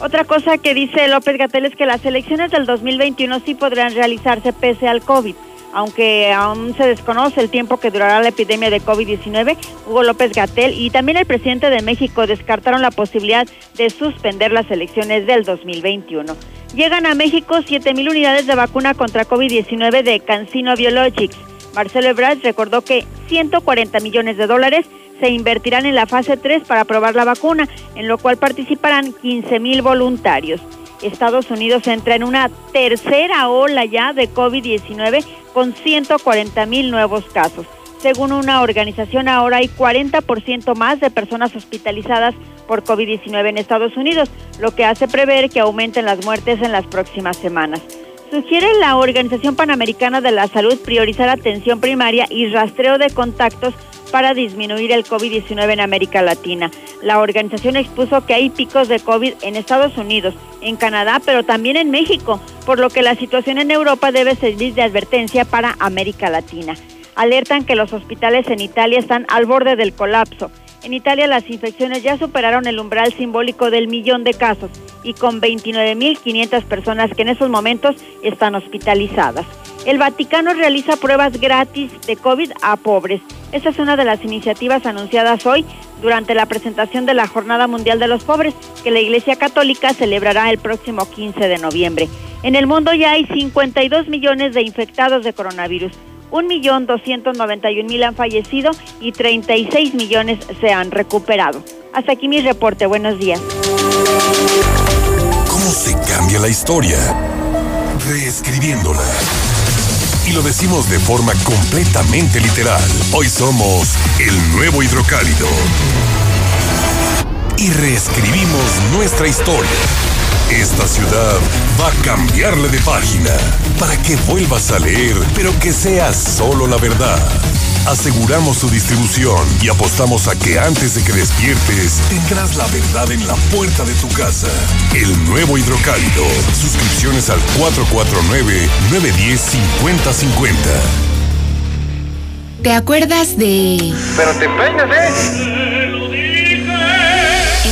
Otra cosa que dice López Gatel es que las elecciones del 2021 sí podrán realizarse pese al COVID. Aunque aún se desconoce el tiempo que durará la epidemia de COVID-19, Hugo López Gatel y también el presidente de México descartaron la posibilidad de suspender las elecciones del 2021. Llegan a México 7.000 unidades de vacuna contra COVID-19 de Cancino Biologics. Marcelo Ebrard recordó que 140 millones de dólares se invertirán en la fase 3 para probar la vacuna, en lo cual participarán 15 mil voluntarios. Estados Unidos entra en una tercera ola ya de COVID-19 con 140 mil nuevos casos. Según una organización, ahora hay 40% más de personas hospitalizadas por COVID-19 en Estados Unidos, lo que hace prever que aumenten las muertes en las próximas semanas. Sugiere la Organización Panamericana de la Salud priorizar atención primaria y rastreo de contactos para disminuir el COVID-19 en América Latina. La organización expuso que hay picos de COVID en Estados Unidos, en Canadá, pero también en México, por lo que la situación en Europa debe servir de advertencia para América Latina. Alertan que los hospitales en Italia están al borde del colapso. En Italia las infecciones ya superaron el umbral simbólico del millón de casos y con 29.500 personas que en esos momentos están hospitalizadas. El Vaticano realiza pruebas gratis de COVID a pobres. Esta es una de las iniciativas anunciadas hoy durante la presentación de la Jornada Mundial de los Pobres, que la Iglesia Católica celebrará el próximo 15 de noviembre. En el mundo ya hay 52 millones de infectados de coronavirus. 1.291.000 han fallecido y 36 millones se han recuperado. Hasta aquí mi reporte. Buenos días. ¿Cómo se cambia la historia? Reescribiéndola. Y lo decimos de forma completamente literal. Hoy somos el nuevo hidrocálido. Y reescribimos nuestra historia. Esta ciudad va a cambiarle de página para que vuelvas a leer, pero que sea solo la verdad. aseguramos su distribución y apostamos a que antes de que despiertes tendrás la verdad en la puerta de tu casa. El nuevo hidrocálido. Suscripciones al 449-910-5050. ¿Te acuerdas de...? Pero te peinas, ¿eh?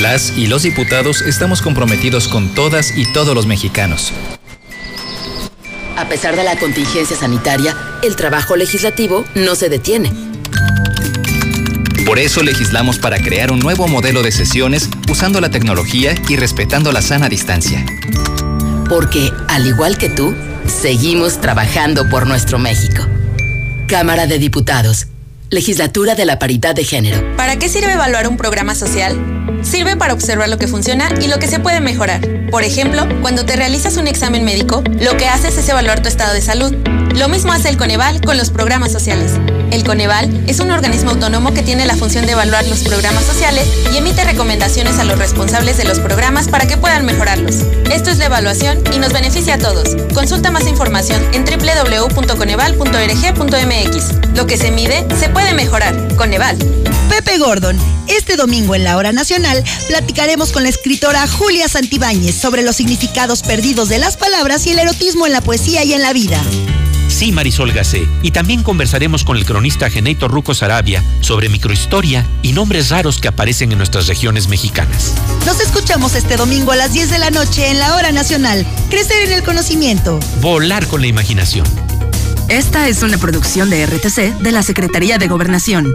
Las y los diputados estamos comprometidos con todas y todos los mexicanos. A pesar de la contingencia sanitaria, el trabajo legislativo no se detiene. Por eso legislamos para crear un nuevo modelo de sesiones usando la tecnología y respetando la sana distancia. Porque, al igual que tú, seguimos trabajando por nuestro México. Cámara de Diputados. Legislatura de la Paridad de Género. ¿Para qué sirve evaluar un programa social? Sirve para observar lo que funciona y lo que se puede mejorar. Por ejemplo, cuando te realizas un examen médico, lo que haces es evaluar tu estado de salud. Lo mismo hace el Coneval con los programas sociales. El Coneval es un organismo autónomo que tiene la función de evaluar los programas sociales y emite recomendaciones a los responsables de los programas para que puedan mejorarlos. Esto es la evaluación y nos beneficia a todos. Consulta más información en www.coneval.org.mx. Lo que se mide se puede mejorar. Coneval. Pepe Gordon. Este domingo en la Hora Nacional platicaremos con la escritora Julia Santibáñez sobre los significados perdidos de las palabras y el erotismo en la poesía y en la vida. Sí, Marisol Gacé. Y también conversaremos con el cronista Geneito Ruco Sarabia sobre microhistoria y nombres raros que aparecen en nuestras regiones mexicanas. Nos escuchamos este domingo a las 10 de la noche en la Hora Nacional. Crecer en el conocimiento. Volar con la imaginación. Esta es una producción de RTC de la Secretaría de Gobernación.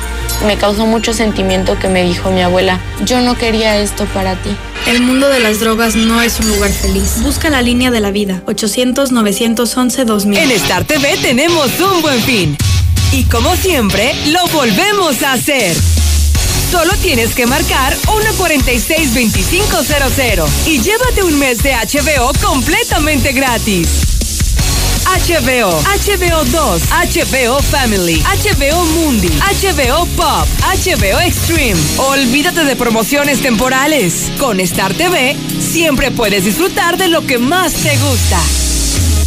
Me causó mucho sentimiento que me dijo mi abuela, yo no quería esto para ti. El mundo de las drogas no es un lugar feliz. Busca la línea de la vida, 800-911-2000. En Star TV tenemos un buen fin. Y como siempre, lo volvemos a hacer. Solo tienes que marcar 146-2500 y llévate un mes de HBO completamente gratis. HBO, HBO 2, HBO Family, HBO Mundi, HBO Pop, HBO Extreme. Olvídate de promociones temporales. Con Star TV siempre puedes disfrutar de lo que más te gusta.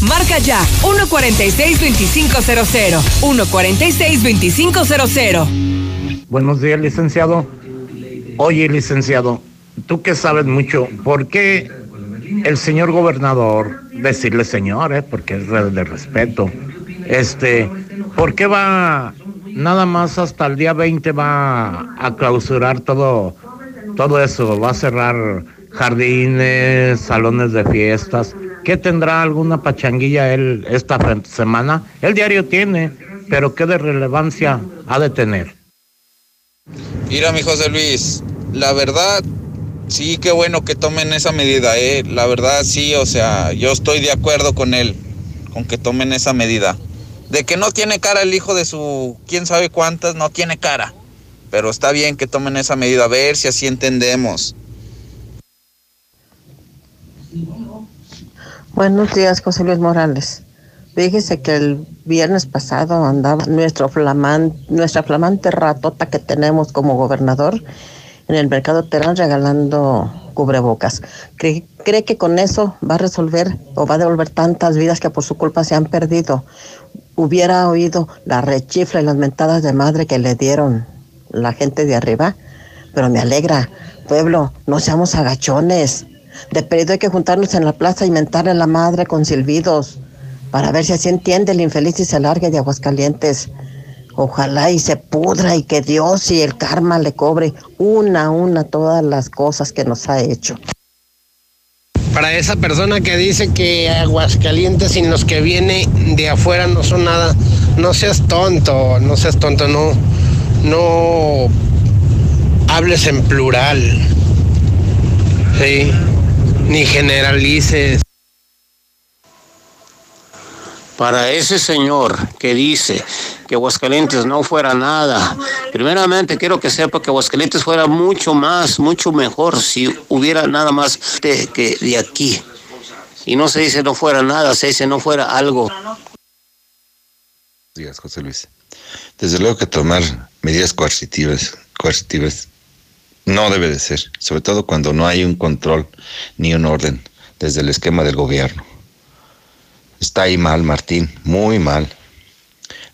Marca ya 146-2500. 146-2500. Buenos días, licenciado. Oye, licenciado, tú que sabes mucho, ¿por qué el señor gobernador, decirle señor, eh, porque es de respeto, este, ¿por qué va nada más hasta el día 20 va a clausurar todo, todo eso? Va a cerrar jardines, salones de fiestas. ¿Qué tendrá alguna pachanguilla él esta semana? El diario tiene, pero ¿qué de relevancia ha de tener? Mira, mi José Luis, la verdad, sí, qué bueno que tomen esa medida, ¿eh? La verdad, sí, o sea, yo estoy de acuerdo con él, con que tomen esa medida. De que no tiene cara el hijo de su, quién sabe cuántas, no tiene cara. Pero está bien que tomen esa medida, a ver si así entendemos. Buenos días, José Luis Morales. Fíjese que el viernes pasado andaba nuestro flamán, nuestra flamante ratota que tenemos como gobernador en el mercado Terán regalando cubrebocas. ¿Cree, ¿Cree que con eso va a resolver o va a devolver tantas vidas que por su culpa se han perdido? Hubiera oído la rechifla y las mentadas de madre que le dieron la gente de arriba, pero me alegra, pueblo, no seamos agachones. De perdido hay que juntarnos en la plaza y mentarle a la madre con silbidos para ver si así entiende el infeliz y se largue de Aguascalientes. Ojalá y se pudra y que Dios y el karma le cobre una a una todas las cosas que nos ha hecho. Para esa persona que dice que Aguascalientes sin los que viene de afuera no son nada, no seas tonto, no seas tonto, no, no hables en plural, sí, ni generalices. Para ese señor que dice que Aguascalientes no fuera nada, primeramente quiero que sepa que Aguascalientes fuera mucho más, mucho mejor si hubiera nada más de, que de aquí. Y no se dice no fuera nada, se dice no fuera algo. días, José Luis. Desde luego que tomar medidas coercitivas, coercitivas no debe de ser, sobre todo cuando no hay un control ni un orden desde el esquema del gobierno. Está ahí mal, Martín, muy mal.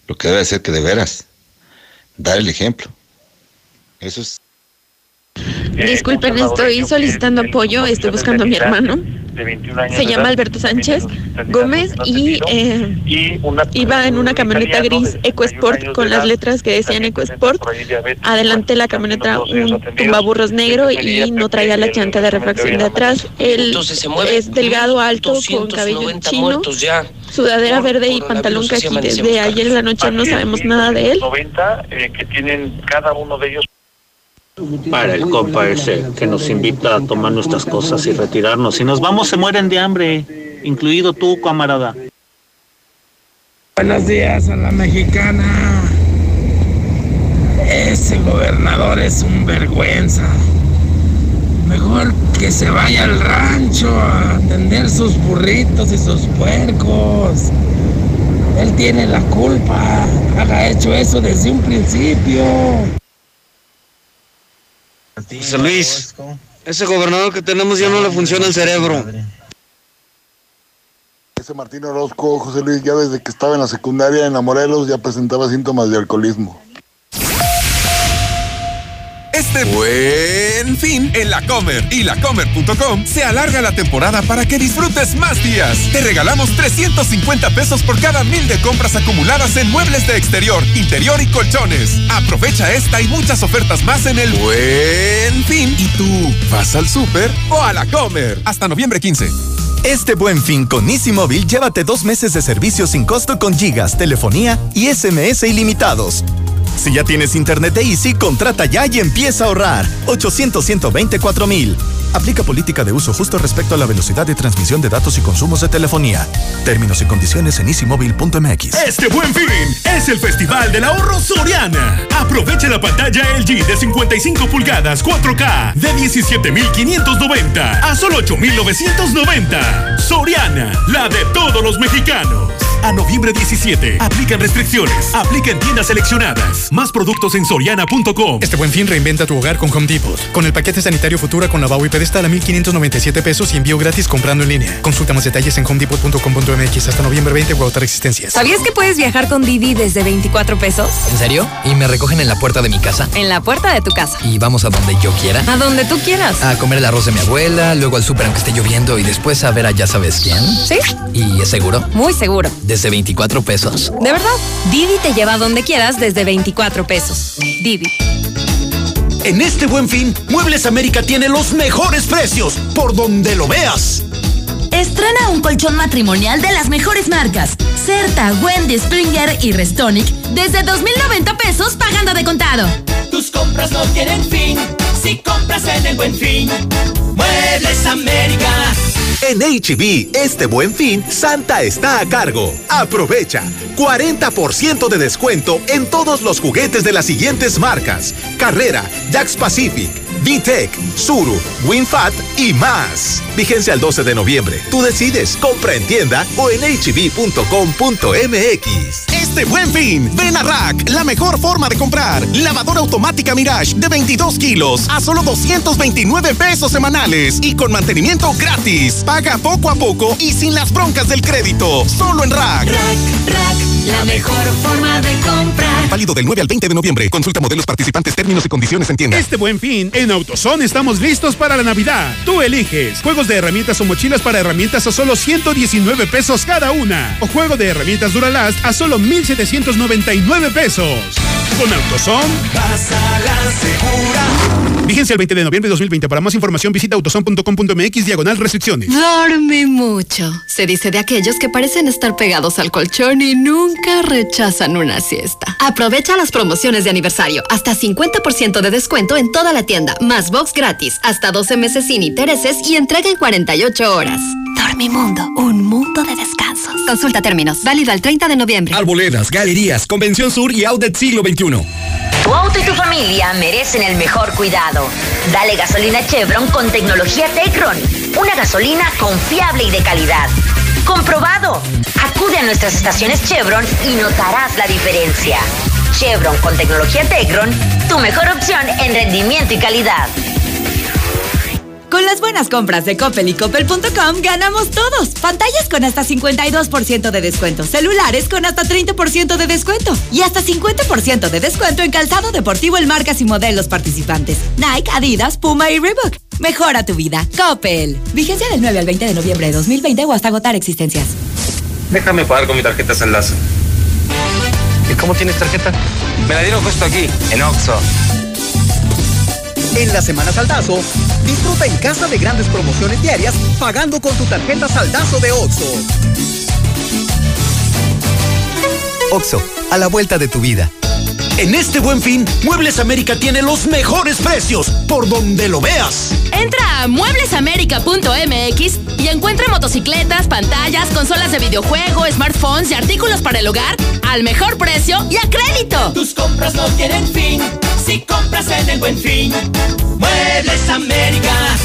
Lo que debe ser que de veras, dar el ejemplo. Eso es. Disculpen, estoy solicitando apoyo, estoy buscando a mi hermano. Se llama Alberto Sánchez Gómez y eh, iba en una camioneta gris EcoSport con las letras que decían EcoSport. Adelante la camioneta un tumbaburros negro y no traía la llanta de refracción de atrás. Él es delgado, alto, con cabello chino, sudadera verde y pantalón caqui. Desde ayer en la noche no sabemos nada de él. 90 eh, que tienen cada uno de ellos para el copa ese que nos invita a tomar nuestras cosas y retirarnos. Si nos vamos se mueren de hambre, incluido tú, camarada. Buenos días a la mexicana. Ese gobernador es un vergüenza. Mejor que se vaya al rancho a atender sus burritos y sus puercos. Él tiene la culpa. Haga hecho eso desde un principio. José Luis, ese gobernador que tenemos ya no le funciona el cerebro. Ese Martín Orozco, José Luis, ya desde que estaba en la secundaria en la Morelos ya presentaba síntomas de alcoholismo. Este buen fin en la Comer y lacomer.com se alarga la temporada para que disfrutes más días. Te regalamos 350 pesos por cada mil de compras acumuladas en muebles de exterior, interior y colchones. Aprovecha esta y muchas ofertas más en el buen fin. ¿Y tú vas al súper o a la Comer? Hasta noviembre 15. Este buen fin con Easy Móvil, llévate dos meses de servicio sin costo con gigas, telefonía y SMS ilimitados. Si ya tienes internet de Easy, contrata ya y empieza a ahorrar. 800 124 mil. Aplica política de uso justo respecto a la velocidad de transmisión de datos y consumos de telefonía. Términos y condiciones en easymóvil.mx. Este buen fin es el Festival del Ahorro Soriana. Aprovecha la pantalla LG de 55 pulgadas 4K de 17,590 a solo 8,990. Soriana, la de todos los mexicanos. A noviembre 17. Aplican restricciones. Aplica en tiendas seleccionadas. Más productos en soriana.com. Este buen fin reinventa tu hogar con Home Depot. Con el paquete sanitario Futura con lavabo y pedestal a 1,597 pesos y envío gratis comprando en línea. Consulta más detalles en homedepot.com.mx hasta noviembre 20 o agotar existencias. ¿Sabías que puedes viajar con Didi desde 24 pesos? ¿En serio? ¿Y me recogen en la puerta de mi casa? En la puerta de tu casa. ¿Y vamos a donde yo quiera? A donde tú quieras. A comer el arroz de mi abuela, luego al súper aunque esté lloviendo y después a ver a ya sabes quién. ¿Sí? ¿Y es seguro? Muy seguro. Desde 24 pesos. ¿De verdad? Didi te lleva a donde quieras desde 24 pesos. Didi. En este buen fin, Muebles América tiene los mejores precios, por donde lo veas. Estrena un colchón matrimonial de las mejores marcas. Certa, Wendy, Springer y Restonic desde 2.090 pesos pagando de contado. Tus compras no tienen fin si compras en el buen fin. Muebles América. En HB, este buen fin, Santa está a cargo. Aprovecha 40% de descuento en todos los juguetes de las siguientes marcas: Carrera, Jax Pacific, VTEC, Suru, WinFat y más. Vigencia al 12 de noviembre. Tú decides, compra en tienda o en hb.com.mx. Este buen fin, ven a Rack, la mejor forma de comprar. Lavadora automática Mirage de 22 kilos a solo 229 pesos semanales y con mantenimiento gratis. Paga poco a poco y sin las broncas del crédito. Solo en Rack. Rack, Rack, la mejor forma de comprar. Válido del 9 al 20 de noviembre. Consulta modelos participantes, términos y condiciones en tienda. Este buen fin, en AutoZone estamos listos para la Navidad. Tú eliges. Juegos de herramientas o mochilas para herramientas a solo 119 pesos cada una. O juego de herramientas Duralast a solo 1,799 pesos. Con AutoZone. Vas a la segura. Vigencia el 20 de noviembre de 2020. Para más información visita autoson.com.mx diagonal restricciones. Dorme mucho. Se dice de aquellos que parecen estar pegados al colchón y nunca rechazan una siesta. Aprovecha las promociones de aniversario. Hasta 50% de descuento en toda la tienda. Más box gratis. Hasta 12 meses sin intereses y entrega en 48 horas. Dormimundo. Un mundo de descansos. Consulta términos. Válido al 30 de noviembre. Arboledas, galerías, Convención Sur y Outlet Siglo XXI. Tu auto y tu familia merecen el mejor cuidado. Dale gasolina Chevron con tecnología Tecron. Una gasolina confiable y de calidad. Comprobado. Acude a nuestras estaciones Chevron y notarás la diferencia. Chevron con tecnología Tecron, tu mejor opción en rendimiento y calidad. Con las buenas compras de Coppel y Coppel.com ganamos todos. Pantallas con hasta 52% de descuento. Celulares con hasta 30% de descuento. Y hasta 50% de descuento en calzado deportivo en marcas y modelos participantes. Nike, Adidas, Puma y Reebok. Mejora tu vida. Coppel. Vigencia del 9 al 20 de noviembre de 2020 o hasta agotar existencias. Déjame pagar con mi tarjeta San Lazo. ¿Y cómo tienes tarjeta? Me la dieron justo aquí, en Oxxo. En la Semana Saldazo, disfruta en casa de grandes promociones diarias pagando con tu tarjeta Saldazo de OXO. OXO, a la vuelta de tu vida. En este buen fin, Muebles América tiene los mejores precios, por donde lo veas. Entra a mueblesamerica.mx y encuentra motocicletas, pantallas, consolas de videojuego, smartphones y artículos para el hogar al mejor precio y a crédito. Tus compras no tienen fin si compras en el buen fin. Muebles América.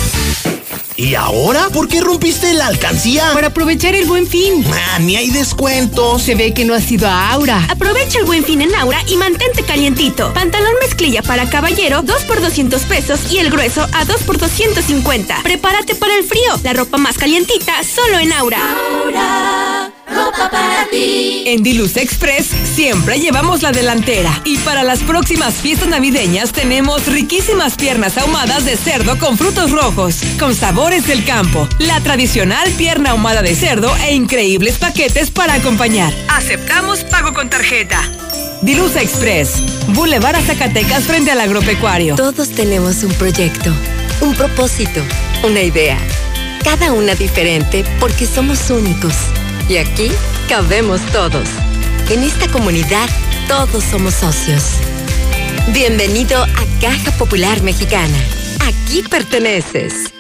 ¿Y ahora? ¿Por qué rompiste la alcancía? Para aprovechar el buen fin. Ah, ni hay descuentos. Se ve que no has ido a Aura. Aprovecha el buen fin en Aura y mantente calientito. Pantalón mezclilla para caballero, 2 por 200 pesos y el grueso a 2 por 250. Prepárate para el frío. La ropa más calientita solo en Aura. Aura. Ropa para ti. En Diluz Express siempre llevamos la delantera. Y para las próximas fiestas navideñas tenemos riquísimas piernas ahumadas de cerdo con frutos rojos, con sabores del campo, la tradicional pierna ahumada de cerdo e increíbles paquetes para acompañar. Aceptamos pago con tarjeta. Dilusa Express, Boulevard a Zacatecas frente al agropecuario. Todos tenemos un proyecto, un propósito, una idea. Cada una diferente porque somos únicos. Y aquí cabemos todos. En esta comunidad todos somos socios. Bienvenido a Caja Popular Mexicana. Aquí perteneces.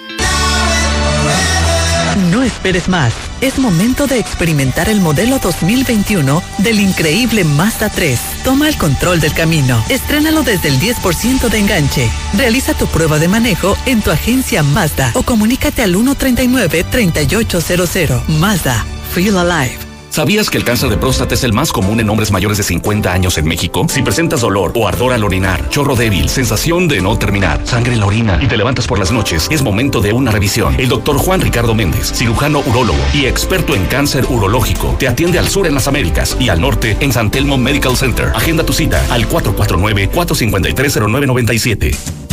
No esperes más. Es momento de experimentar el modelo 2021 del increíble Mazda 3. Toma el control del camino. Estrénalo desde el 10% de enganche. Realiza tu prueba de manejo en tu agencia Mazda o comunícate al 139-3800. Mazda. Feel alive. ¿Sabías que el cáncer de próstata es el más común en hombres mayores de 50 años en México? Si presentas dolor o ardor al orinar, chorro débil, sensación de no terminar, sangre en la orina y te levantas por las noches, es momento de una revisión. El doctor Juan Ricardo Méndez, cirujano urólogo y experto en cáncer urológico, te atiende al sur en las Américas y al norte en San Telmo Medical Center. Agenda tu cita al 449-453-0997.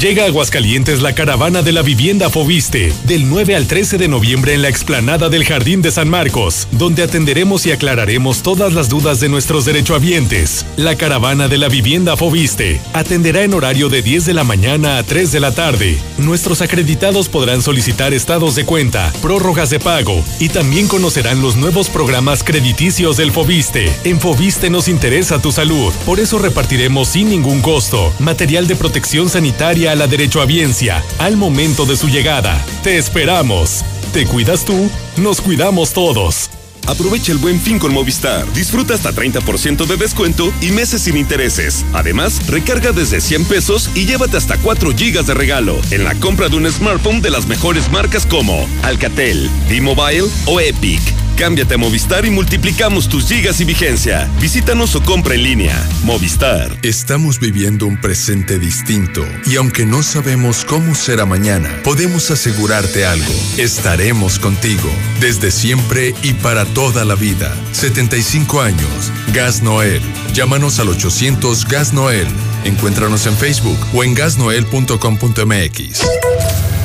Llega a Aguascalientes la caravana de la vivienda Fobiste, del 9 al 13 de noviembre en la explanada del Jardín de San Marcos, donde atenderemos y aclararemos todas las dudas de nuestros derechohabientes. La caravana de la vivienda Fobiste atenderá en horario de 10 de la mañana a 3 de la tarde. Nuestros acreditados podrán solicitar estados de cuenta, prórrogas de pago y también conocerán los nuevos programas crediticios del Fobiste. En Fobiste nos interesa tu salud, por eso repartiremos sin ningún costo material de protección sanitaria a la derechohabiencia al momento de su llegada. Te esperamos. ¿Te cuidas tú? Nos cuidamos todos. Aprovecha el buen fin con Movistar. Disfruta hasta 30% de descuento y meses sin intereses. Además, recarga desde 100 pesos y llévate hasta 4 gigas de regalo en la compra de un smartphone de las mejores marcas como Alcatel, T-Mobile o Epic. Cámbiate a Movistar y multiplicamos tus gigas y vigencia. Visítanos o compra en línea. Movistar. Estamos viviendo un presente distinto y aunque no sabemos cómo será mañana, podemos asegurarte algo. Estaremos contigo desde siempre y para toda la vida. 75 años. Gas Noel. Llámanos al 800 Gas Noel. Encuéntranos en Facebook o en gasnoel.com.mx.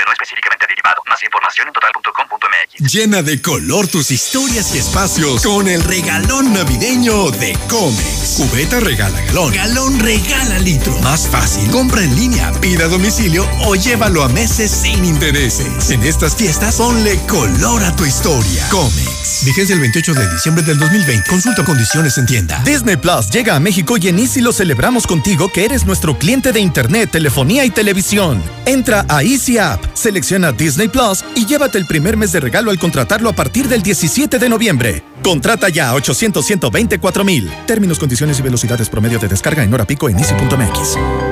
Combustible no específicamente derivado. Más información en total.com.mx. Llena de color tus historias y espacios con el regalón navideño de Comex. Cubeta regala galón, galón regala litro. Más fácil, compra en línea, pida a domicilio o llévalo a meses sin intereses. En estas fiestas, ponle color a tu historia. Comex. Vigencia el 28 de diciembre del 2020. Consulta condiciones en tienda. Disney Plus llega a México y en Easy lo celebramos contigo que eres nuestro cliente de internet, telefonía y televisión. Entra a Easy App, selecciona Disney Plus y llévate el primer mes de regalo al contratarlo a partir del 17 de noviembre. Contrata ya a 800 124 mil. Términos, condiciones y velocidades promedio de descarga en hora pico en easy.mx.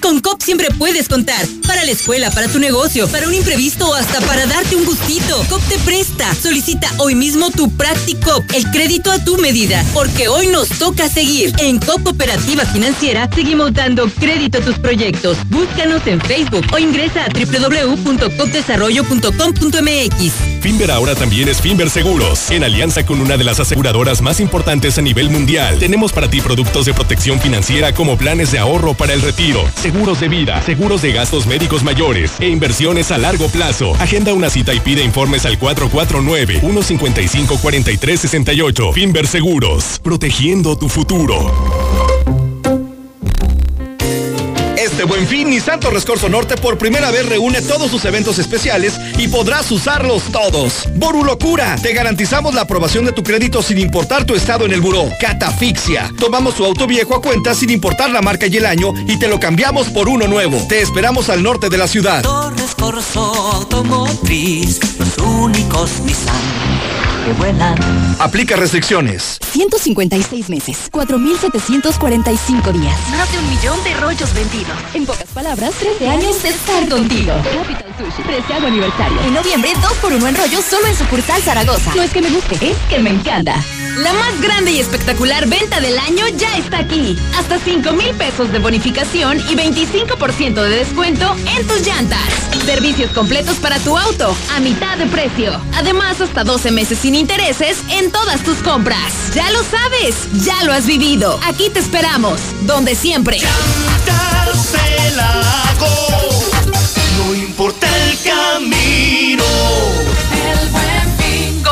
Con COP siempre puedes contar. Para la escuela, para tu negocio, para un imprevisto o hasta para darte un gustito. COP te presta. Solicita hoy mismo tu Practicop, el crédito a tu medida. Porque hoy nos toca seguir. En COP Operativa Financiera seguimos dando crédito a tus proyectos. Búscanos en Facebook o ingresa a www.copdesarrollo.com.mx. Finver ahora también es Finver Seguros. En alianza con una de las aseguradoras más importantes a nivel mundial, tenemos para ti productos de protección financiera como planes de ahorro para el retiro, seguros de vida, seguros de gastos médicos mayores e inversiones a largo plazo. Agenda una cita y pide informes al 449-155-4368. Finver Seguros, protegiendo tu futuro. Este buen fin, Nissan Torres Corso Norte por primera vez reúne todos sus eventos especiales y podrás usarlos todos. Boru Locura, te garantizamos la aprobación de tu crédito sin importar tu estado en el buró. Catafixia, tomamos tu auto viejo a cuenta sin importar la marca y el año y te lo cambiamos por uno nuevo. Te esperamos al norte de la ciudad. Torres Corso Automotriz, los únicos Nissan que vuelan. Aplica restricciones. 156 meses, 4.745 días. Más de un millón de rollos vendidos. En pocas palabras, 13 años de estar contigo. Capital Sushi, 13 aniversario. En noviembre, 2 por 1 en rollos solo en sucursal Zaragoza. No es que me guste, es que me encanta. La más grande y espectacular venta del año ya está aquí. Hasta 5 mil pesos de bonificación y 25% de descuento en tus llantas. Servicios completos para tu auto a mitad de precio. Además, hasta 12 meses sin intereses en todas tus compras. Ya lo sabes, ya lo has vivido. Aquí te esperamos, donde siempre. No importa el camino.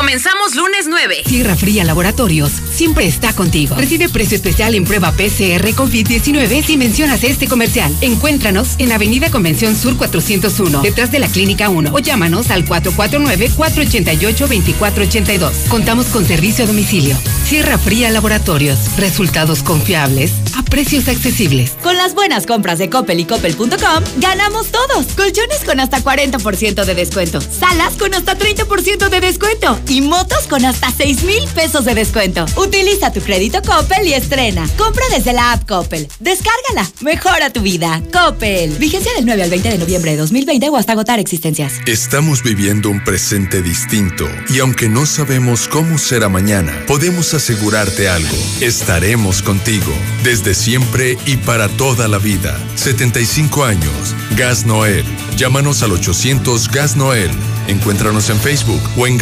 Comenzamos lunes 9. Tierra Fría Laboratorios siempre está contigo. Recibe precio especial en prueba PCR COVID-19 si mencionas este comercial. Encuéntranos en Avenida Convención Sur 401, detrás de la Clínica 1 o llámanos al 449-488-2482. Contamos con servicio a domicilio. Tierra Fría Laboratorios. Resultados confiables a precios accesibles. Con las buenas compras de Coppel y Coppel.com, ganamos todos. Colchones con hasta 40% de descuento. Salas con hasta 30% de descuento. Y motos con hasta 6 mil pesos de descuento. Utiliza tu crédito Coppel y estrena. Compra desde la app Coppel. Descárgala. Mejora tu vida. Coppel. Vigencia del 9 al 20 de noviembre de 2020 o hasta agotar existencias. Estamos viviendo un presente distinto y aunque no sabemos cómo será mañana, podemos asegurarte algo. Estaremos contigo desde siempre y para toda la vida. 75 años. Gas Noel. Llámanos al 800 Gas Noel. Encuéntranos en Facebook o en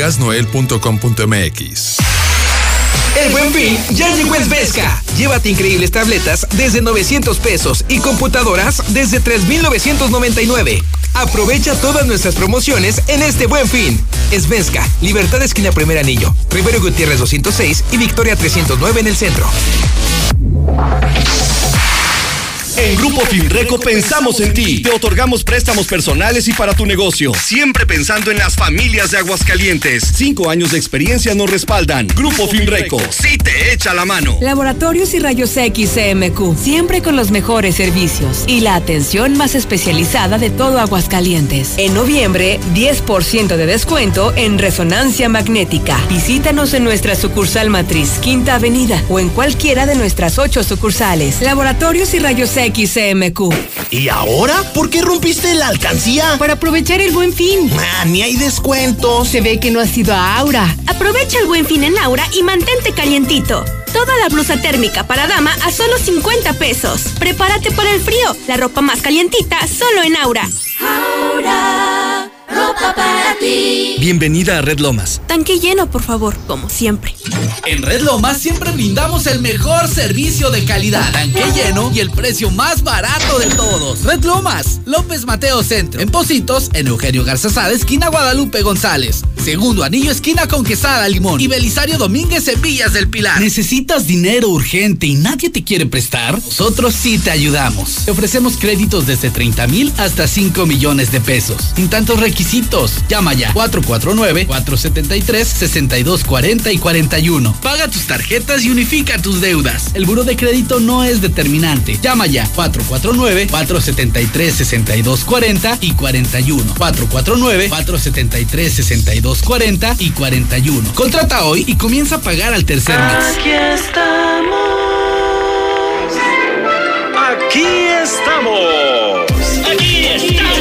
El buen fin ya llegó en. Llévate increíbles tabletas desde 900 pesos y computadoras desde 3,999. Aprovecha todas nuestras promociones en este buen fin. Esvesca, Libertad Esquina Primer Anillo, Rivero Gutiérrez 206 y Victoria 309 en el centro. En Grupo Finreco pensamos en ti. Te otorgamos préstamos personales y para tu negocio. Siempre pensando en las familias de Aguascalientes. Cinco años de experiencia nos respaldan. Grupo Finreco. Sí te echa la mano. Laboratorios y Rayos X CMQ, siempre con los mejores servicios y la atención más especializada de todo Aguascalientes. En noviembre, 10% de descuento en resonancia magnética. Visítanos en nuestra sucursal matriz, Quinta Avenida, o en cualquiera de nuestras ocho sucursales. Laboratorios y Rayos X CMQ. ¿Y ahora? ¿Por qué rompiste la alcancía? Para aprovechar el buen fin. Ah, ni hay descuentos. Se ve que no has ido a Aura. Aprovecha el buen fin en Aura y mantente calientito. Toda la blusa térmica para dama a solo 50 pesos. Prepárate para el frío. La ropa más calientita solo en Aura. Aura, ropa para ti. Bienvenida a Red Lomas. Tanque lleno, por favor, como siempre. En Red Lomas siempre brindamos el mejor servicio de calidad, tanque lleno y el precio más barato de todos. Red Lomas, López Mateo Centro. En Positos, en Eugenio Garzazada, esquina Guadalupe González. Segundo anillo, esquina con Quesada Limón. Y Belisario Domínguez en Villas del Pilar. ¿Necesitas dinero urgente y nadie te quiere prestar? Nosotros sí te ayudamos. Te ofrecemos créditos desde 30 mil hasta 5 millones de pesos. Sin tantos requisitos. Llama ya 449-473-6240 y 41. Paga tus tarjetas y unifica tus deudas. El buro de crédito no es determinante. Llama ya 449-473-6240 y 41. 449-473-6240 y 41. Contrata hoy y comienza a pagar al tercer mes. Aquí estamos. Aquí estamos. Aquí estamos.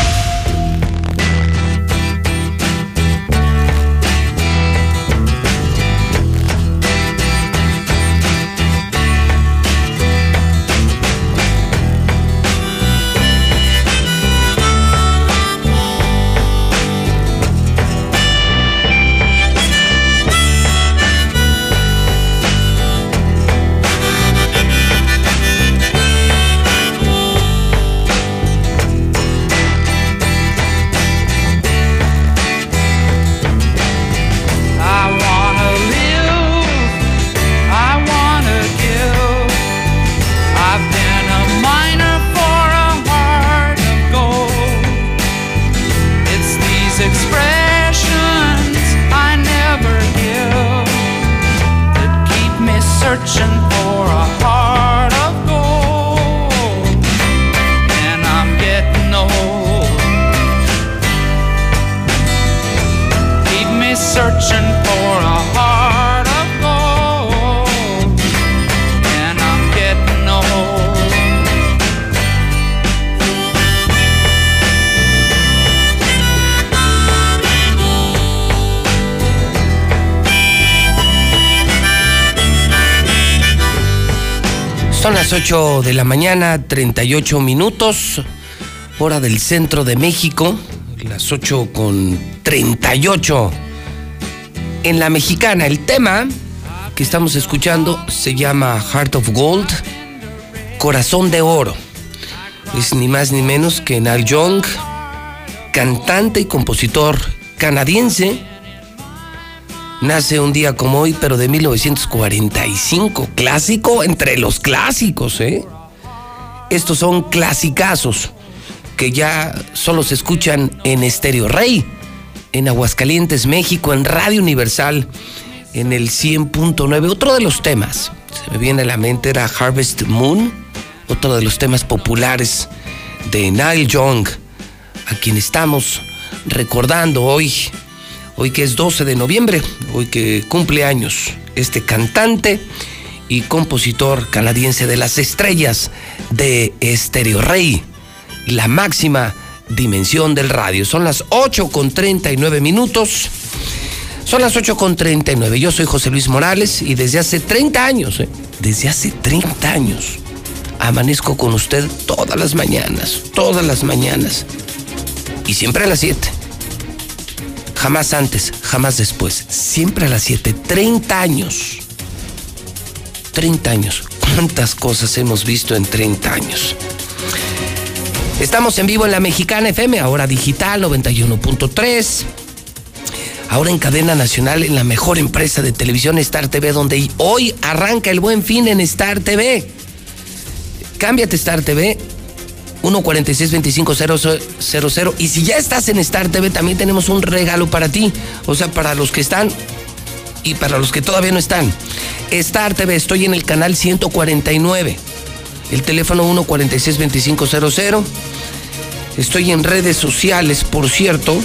8 de la mañana, 38 minutos, hora del centro de México, las 8 con 38. En la mexicana, el tema que estamos escuchando se llama Heart of Gold, Corazón de Oro. Es ni más ni menos que Neil Young, cantante y compositor canadiense. Nace un día como hoy, pero de 1945. Clásico entre los clásicos, ¿eh? Estos son clasicazos que ya solo se escuchan en Estéreo Rey, en Aguascalientes, México, en Radio Universal, en el 100.9. Otro de los temas, se me viene a la mente, era Harvest Moon, otro de los temas populares de Neil Young, a quien estamos recordando hoy, hoy que es 12 de noviembre, hoy que cumple años este cantante y compositor canadiense de las estrellas de Estéreo Rey, la máxima dimensión del radio. Son las 8 con 39 minutos. Son las 8 con 39. Yo soy José Luis Morales y desde hace 30 años, ¿eh? desde hace 30 años, amanezco con usted todas las mañanas, todas las mañanas. Y siempre a las 7. Jamás antes, jamás después. Siempre a las 7. 30 años. 30 años. ¿Cuántas cosas hemos visto en 30 años? Estamos en vivo en la Mexicana FM, ahora digital 91.3. Ahora en cadena nacional en la mejor empresa de televisión Star TV, donde hoy arranca el buen fin en Star TV. Cámbiate Star TV 146-2500. Y si ya estás en Star TV, también tenemos un regalo para ti. O sea, para los que están y para los que todavía no están. Star TV, estoy en el canal 149. El teléfono 146-2500. Estoy en redes sociales, por cierto.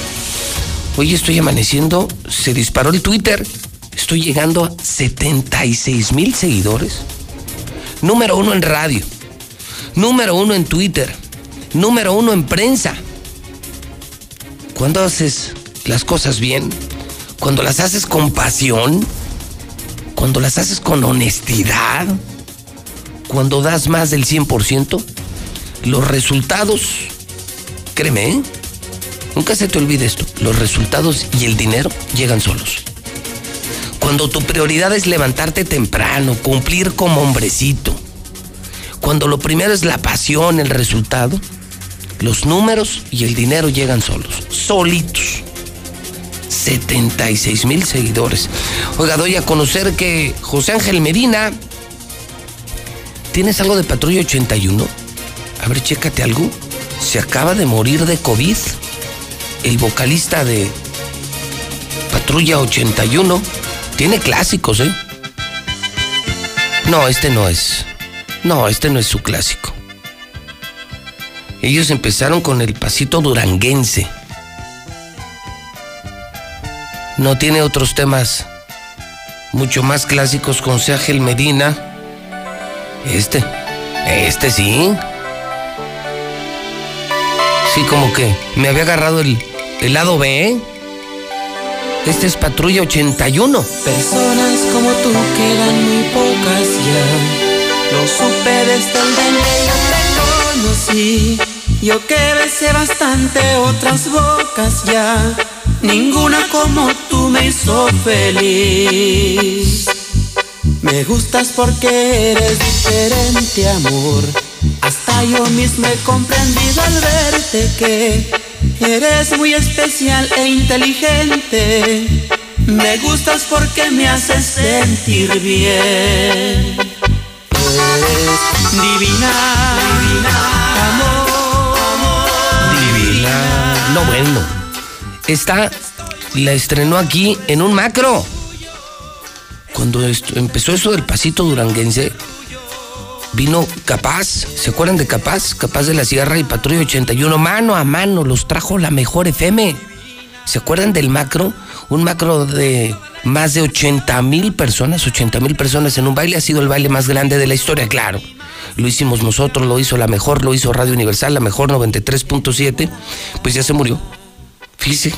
Hoy estoy amaneciendo. Se disparó el Twitter. Estoy llegando a 76 mil seguidores. Número uno en radio. Número uno en Twitter. Número uno en prensa. Cuando haces las cosas bien, cuando las haces con pasión, cuando las haces con honestidad, cuando das más del 100%, los resultados, créeme, ¿eh? nunca se te olvide esto, los resultados y el dinero llegan solos. Cuando tu prioridad es levantarte temprano, cumplir como hombrecito, cuando lo primero es la pasión, el resultado, los números y el dinero llegan solos, solitos. 76 mil seguidores. Oiga, doy a conocer que José Ángel Medina. ¿Tienes algo de Patrulla 81? A ver, chécate algo. Se acaba de morir de COVID. El vocalista de Patrulla 81. Tiene clásicos, ¿eh? No, este no es. No, este no es su clásico. Ellos empezaron con el pasito duranguense. No tiene otros temas mucho más clásicos con Ángel Medina. Este, este sí. Sí, como que me había agarrado el, el lado B. ¿eh? Este es Patrulla 81. Personas como tú quedan muy pocas ya. Lo supe desde el conocí. Yo que besé bastante otras bocas ya. Ninguna como tú me hizo feliz. Me gustas porque eres diferente, amor. Hasta yo mismo he comprendido al verte que eres muy especial e inteligente. Me gustas porque me haces sentir bien. Divina, divina, amor. Divina. No, bueno. Esta la estrenó aquí en un macro. Cuando empezó eso del pasito duranguense, vino Capaz, ¿se acuerdan de Capaz? Capaz de la Sierra y Patrulla 81, mano a mano, los trajo la mejor FM. ¿Se acuerdan del macro? Un macro de más de 80 mil personas, 80 mil personas en un baile, ha sido el baile más grande de la historia, claro. Lo hicimos nosotros, lo hizo la mejor, lo hizo Radio Universal, la mejor 93.7, pues ya se murió. Fíjese,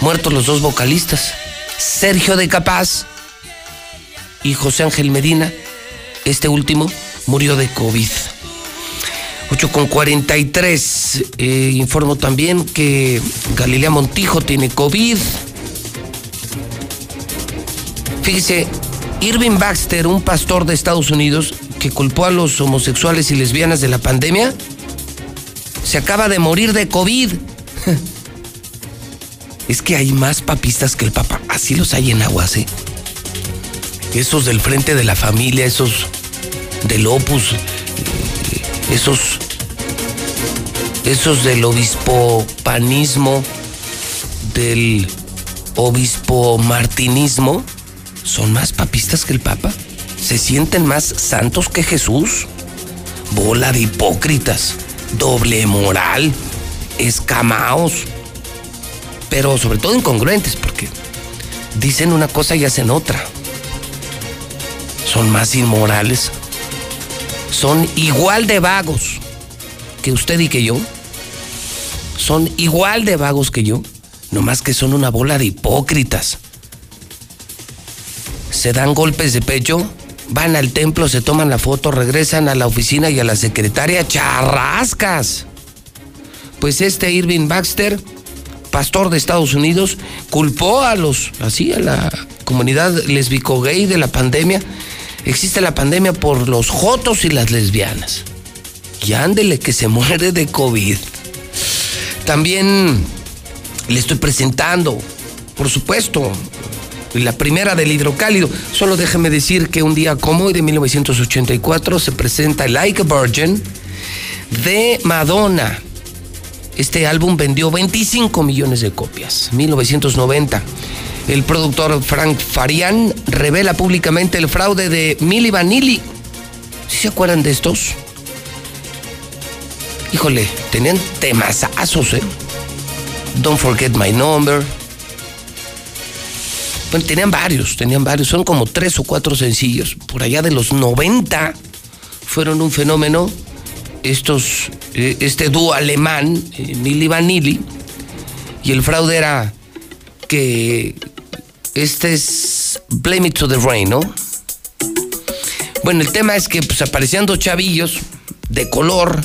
muertos los dos vocalistas, Sergio de Capaz y José Ángel Medina. Este último murió de COVID. 8 con 43. Eh, informo también que Galilea Montijo tiene COVID. Fíjese, Irving Baxter, un pastor de Estados Unidos que culpó a los homosexuales y lesbianas de la pandemia, se acaba de morir de COVID. [laughs] Es que hay más papistas que el Papa. Así los hay en Aguas, ¿eh? Esos del frente de la familia, esos del Opus, esos. Esos del obispo panismo, del obispo martinismo, son más papistas que el Papa. Se sienten más santos que Jesús. Bola de hipócritas, doble moral, escamaos pero sobre todo incongruentes, porque dicen una cosa y hacen otra. Son más inmorales. Son igual de vagos que usted y que yo. Son igual de vagos que yo, nomás que son una bola de hipócritas. Se dan golpes de pecho, van al templo, se toman la foto, regresan a la oficina y a la secretaria, charrascas. Pues este Irving Baxter pastor de Estados Unidos, culpó a los, así, a la comunidad lesbico gay de la pandemia. Existe la pandemia por los jotos y las lesbianas. Y ándele que se [laughs] muere de COVID. También le estoy presentando, por supuesto, la primera del hidrocálido. Solo déjeme decir que un día como hoy de 1984 se presenta Like a Virgin de Madonna. Este álbum vendió 25 millones de copias. 1990. El productor Frank Farian revela públicamente el fraude de Milli Vanilli. ¿Sí se acuerdan de estos? Híjole, tenían temasazos, ¿eh? Don't Forget My Number. Bueno, tenían varios, tenían varios. Son como tres o cuatro sencillos. Por allá de los 90 fueron un fenómeno. Estos, eh, este dúo alemán, eh, Milli Vanilli, y el fraude era que este es Blame It to the Rain, ¿no? Bueno, el tema es que pues aparecían dos chavillos de color,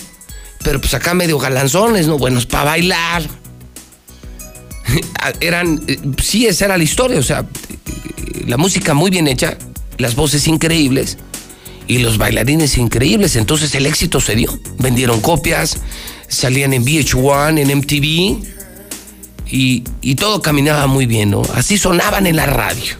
pero pues acá medio galanzones, ¿no? Buenos para bailar. [laughs] Eran, eh, sí, esa era la historia, o sea, la música muy bien hecha, las voces increíbles y los bailarines increíbles. Entonces el éxito se dio. Vendieron copias, salían en VH1, en MTV y, y todo caminaba muy bien, ¿no? Así sonaban en la radio.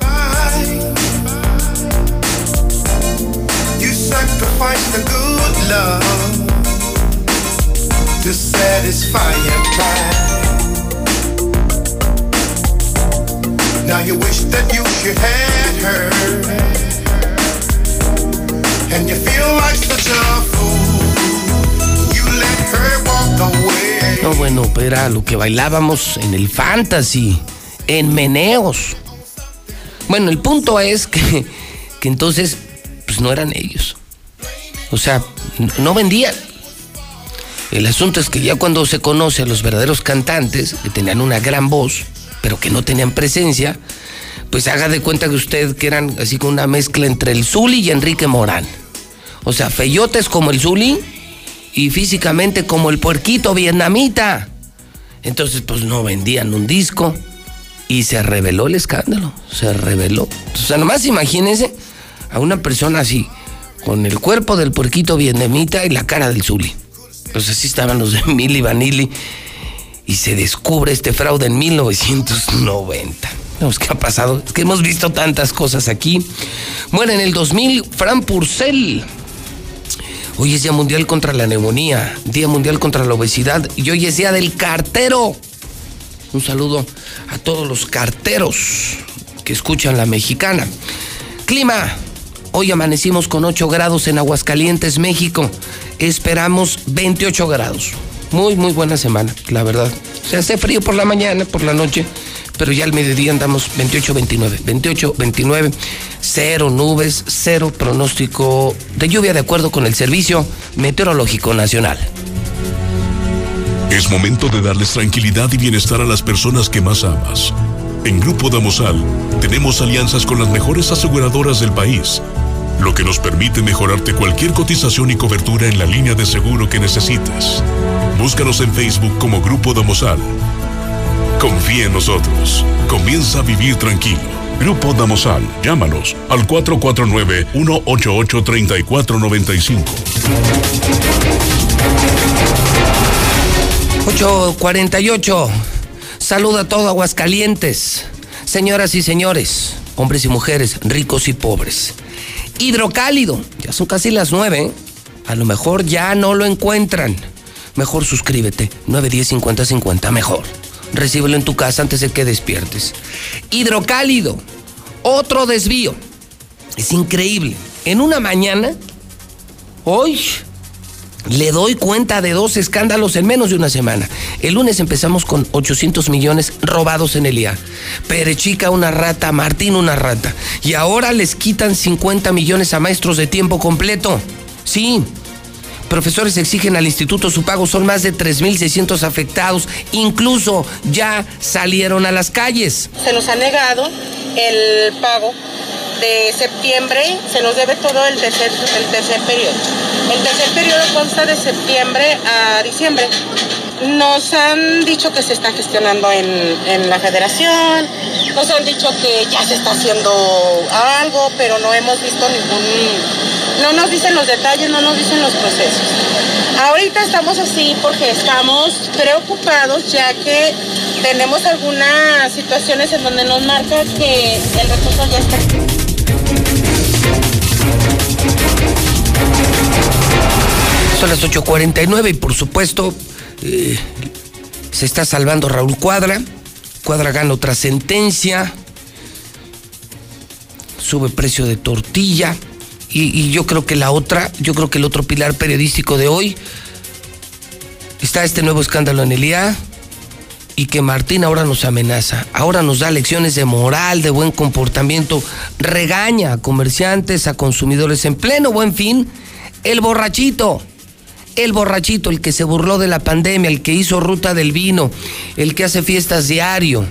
Now you wish that you should had her, and you feel like such a fool. You let her walk away. No, bueno, era lo que bailábamos en el fantasy, en meneos. Bueno, el punto es que, que entonces, pues no eran ellos. O sea, no vendían. El asunto es que ya cuando se conoce a los verdaderos cantantes, que tenían una gran voz, pero que no tenían presencia, pues haga de cuenta que usted que eran así con una mezcla entre el Zuli y Enrique Morán. O sea, feyotes como el Zuli y físicamente como el puerquito vietnamita. Entonces, pues no vendían un disco y se reveló el escándalo. Se reveló. O sea, nomás imagínense a una persona así, con el cuerpo del puerquito vietnamita y la cara del Zuli. Pues así estaban los de [laughs] Milli Vanilli. Y se descubre este fraude en 1990. No, ¿Qué ha pasado? Es que hemos visto tantas cosas aquí. Bueno, en el 2000, Fran Purcell. Hoy es Día Mundial contra la Neumonía, Día Mundial contra la Obesidad y hoy es Día del Cartero. Un saludo a todos los carteros que escuchan la mexicana. Clima. Hoy amanecimos con 8 grados en Aguascalientes, México. Esperamos 28 grados. Muy, muy buena semana, la verdad. Se hace frío por la mañana, por la noche, pero ya al mediodía andamos 28, 29. 28, 29, cero nubes, cero pronóstico de lluvia de acuerdo con el Servicio Meteorológico Nacional. Es momento de darles tranquilidad y bienestar a las personas que más amas. En Grupo Damosal tenemos alianzas con las mejores aseguradoras del país, lo que nos permite mejorarte cualquier cotización y cobertura en la línea de seguro que necesites. Búscanos en Facebook como Grupo Damosal. Confía en nosotros. Comienza a vivir tranquilo. Grupo Damosal. Llámanos al 449-188-3495. 848. Saluda a todo Aguascalientes. Señoras y señores, hombres y mujeres, ricos y pobres. Hidrocálido, ya son casi las nueve. A lo mejor ya no lo encuentran. Mejor suscríbete. 910 50 50, mejor. Recíbelo en tu casa antes de que despiertes. Hidrocálido, otro desvío. Es increíble. En una mañana, hoy le doy cuenta de dos escándalos en menos de una semana. El lunes empezamos con 800 millones robados en el IA. Perechica una rata, Martín una rata. Y ahora les quitan 50 millones a maestros de tiempo completo. Sí. Profesores exigen al instituto su pago, son más de 3.600 afectados, incluso ya salieron a las calles. Se nos ha negado el pago de septiembre, se nos debe todo el tercer, el tercer periodo. El tercer periodo consta de septiembre a diciembre. Nos han dicho que se está gestionando en, en la federación, nos han dicho que ya se está haciendo algo, pero no hemos visto ningún... No nos dicen los detalles, no nos dicen los procesos. Ahorita estamos así porque estamos preocupados ya que tenemos algunas situaciones en donde nos marca que el recurso ya está. Son las 8.49 y por supuesto eh, se está salvando Raúl Cuadra. Cuadra gana otra sentencia. Sube precio de tortilla. Y, y yo creo que la otra, yo creo que el otro pilar periodístico de hoy está este nuevo escándalo en el IA y que Martín ahora nos amenaza, ahora nos da lecciones de moral, de buen comportamiento, regaña a comerciantes, a consumidores en pleno buen fin, el borrachito, el borrachito, el que se burló de la pandemia, el que hizo ruta del vino, el que hace fiestas diario,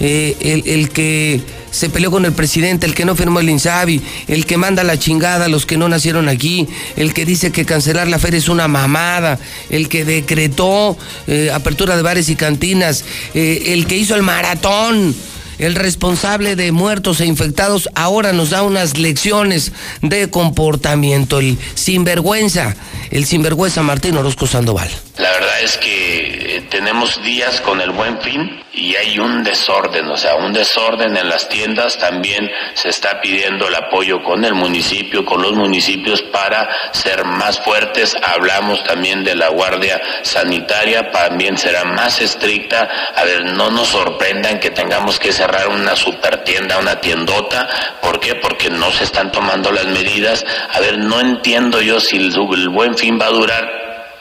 eh, el, que se peleó con el presidente, el que no firmó el INSABI, el que manda la chingada a los que no nacieron aquí, el que dice que cancelar la feria es una mamada, el que decretó eh, apertura de bares y cantinas, eh, el que hizo el maratón. El responsable de muertos e infectados ahora nos da unas lecciones de comportamiento. El sinvergüenza, el sinvergüenza Martín Orozco Sandoval. La verdad es que eh, tenemos días con el buen fin y hay un desorden, o sea, un desorden en las tiendas. También se está pidiendo el apoyo con el municipio, con los municipios para ser más fuertes. Hablamos también de la Guardia Sanitaria, también será más estricta. A ver, no nos sorprendan que tengamos que cerrar una super tienda, una tiendota. ¿Por qué? Porque no se están tomando las medidas. A ver, no entiendo yo si el, el buen fin va a durar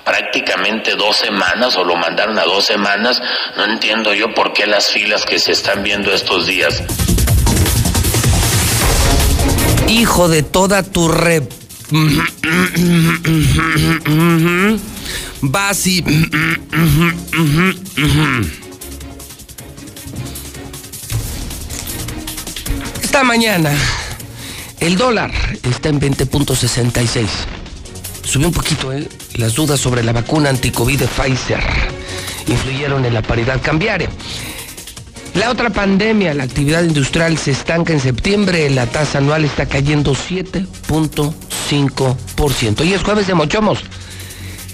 prácticamente dos semanas o lo mandaron a dos semanas. No entiendo yo por qué las filas que se están viendo estos días. Hijo de toda tu rep. Vas y. Esta mañana el dólar está en 20.66. Subió un poquito, ¿eh? Las dudas sobre la vacuna anticovid de Pfizer influyeron en la paridad cambiaria. La otra pandemia, la actividad industrial se estanca en septiembre, la tasa anual está cayendo 7.5%. Y es jueves de Mochomos.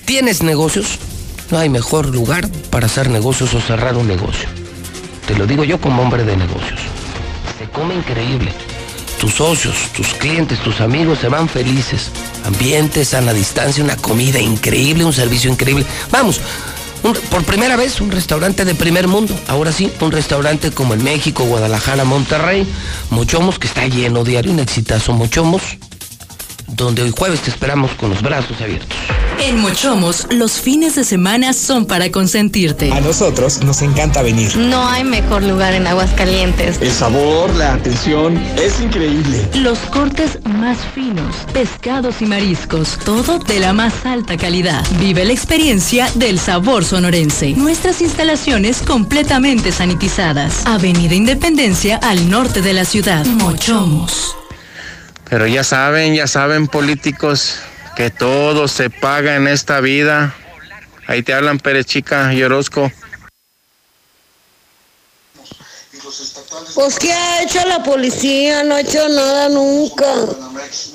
¿Tienes negocios? No hay mejor lugar para hacer negocios o cerrar un negocio. Te lo digo yo como hombre de negocios. Come increíble. Tus socios, tus clientes, tus amigos se van felices. Ambiente, sana distancia, una comida increíble, un servicio increíble. Vamos, por primera vez un restaurante de primer mundo. Ahora sí, un restaurante como en México, Guadalajara, Monterrey. Mochomos, que está lleno diario, un exitazo Mochomos, donde hoy jueves te esperamos con los brazos abiertos. En Mochomos, los fines de semana son para consentirte. A nosotros nos encanta venir. No hay mejor lugar en Aguascalientes. El sabor, la atención, es increíble. Los cortes más finos, pescados y mariscos, todo de la más alta calidad. Vive la experiencia del sabor sonorense. Nuestras instalaciones completamente sanitizadas. Avenida Independencia al norte de la ciudad. Mochomos. Pero ya saben, ya saben políticos que todo se paga en esta vida. Ahí te hablan Pérez Chica y Orozco. Pues, ¿qué ha hecho la policía? No ha hecho nada nunca.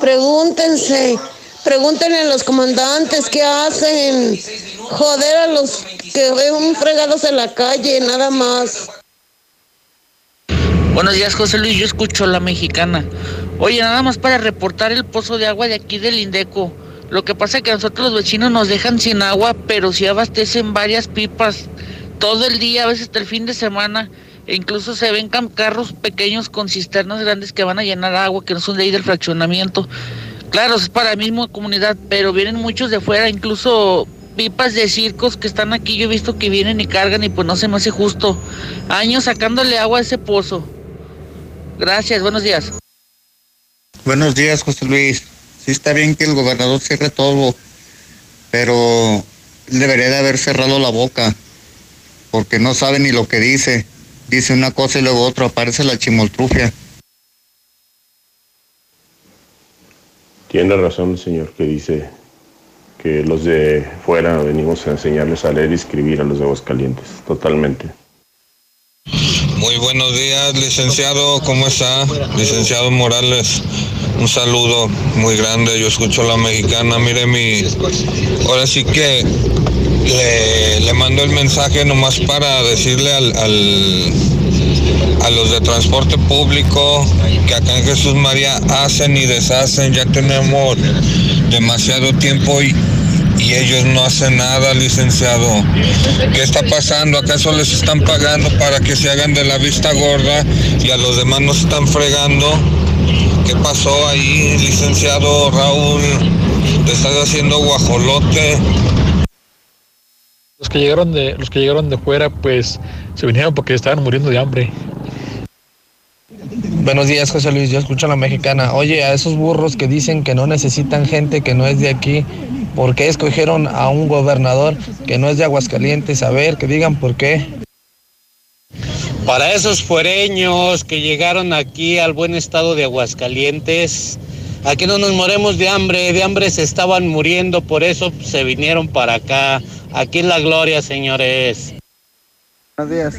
Pregúntense. Pregúntenle a los comandantes qué hacen. Joder a los que ven fregados en la calle, nada más. Buenos días, José Luis. Yo escucho la mexicana. Oye, nada más para reportar el pozo de agua de aquí del Indeco. Lo que pasa es que a nosotros los vecinos nos dejan sin agua, pero sí abastecen varias pipas todo el día, a veces hasta el fin de semana. E incluso se ven carros pequeños con cisternas grandes que van a llenar agua, que no son de ahí del fraccionamiento. Claro, es para la misma comunidad, pero vienen muchos de fuera, incluso pipas de circos que están aquí. Yo he visto que vienen y cargan y pues no se me hace justo. Años sacándole agua a ese pozo. Gracias, buenos días. Buenos días, José Luis. Sí está bien que el gobernador cierre todo, pero debería de haber cerrado la boca, porque no sabe ni lo que dice. Dice una cosa y luego otra, aparece la chimoltrufia. Tiene razón el señor que dice que los de fuera venimos a enseñarles a leer y escribir a los de Aguascalientes, totalmente. Muy buenos días, licenciado. ¿Cómo está? Licenciado Morales. Un saludo muy grande, yo escucho la mexicana, mire mi... Ahora sí que le, le mando el mensaje nomás para decirle al, al- a los de transporte público que acá en Jesús María hacen y deshacen, ya tenemos demasiado tiempo y, y ellos no hacen nada, licenciado. ¿Qué está pasando? ¿Acaso les están pagando para que se hagan de la vista gorda y a los demás nos están fregando? ¿Qué pasó ahí, licenciado Raúl? ¿Te estás haciendo guajolote? Los que llegaron de, los que llegaron de fuera, pues se vinieron porque estaban muriendo de hambre. Buenos días, José Luis. Yo escucho a la mexicana. Oye, a esos burros que dicen que no necesitan gente que no es de aquí, ¿por qué escogieron a un gobernador que no es de Aguascalientes? A ver, que digan por qué. Para esos fuereños que llegaron aquí al buen estado de Aguascalientes, aquí no nos moremos de hambre, de hambre se estaban muriendo, por eso se vinieron para acá. Aquí es la gloria, señores. Buenos días.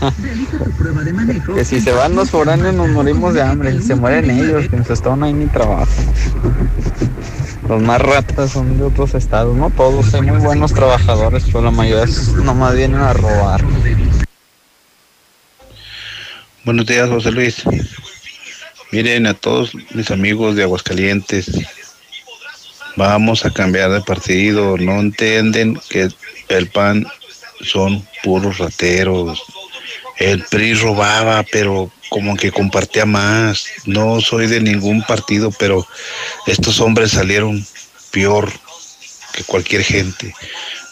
[laughs] que si se van los foráneos nos morimos de hambre, se mueren ellos, que en su estado no hay ni trabajo. Los más ratas son de otros estados, no todos, hay muy buenos trabajadores, pero la mayoría es- nomás vienen a robar. Buenos días, José Luis. Miren a todos mis amigos de Aguascalientes. Vamos a cambiar de partido. No entienden que el PAN son puros rateros. El PRI robaba, pero como que compartía más. No soy de ningún partido, pero estos hombres salieron peor que cualquier gente.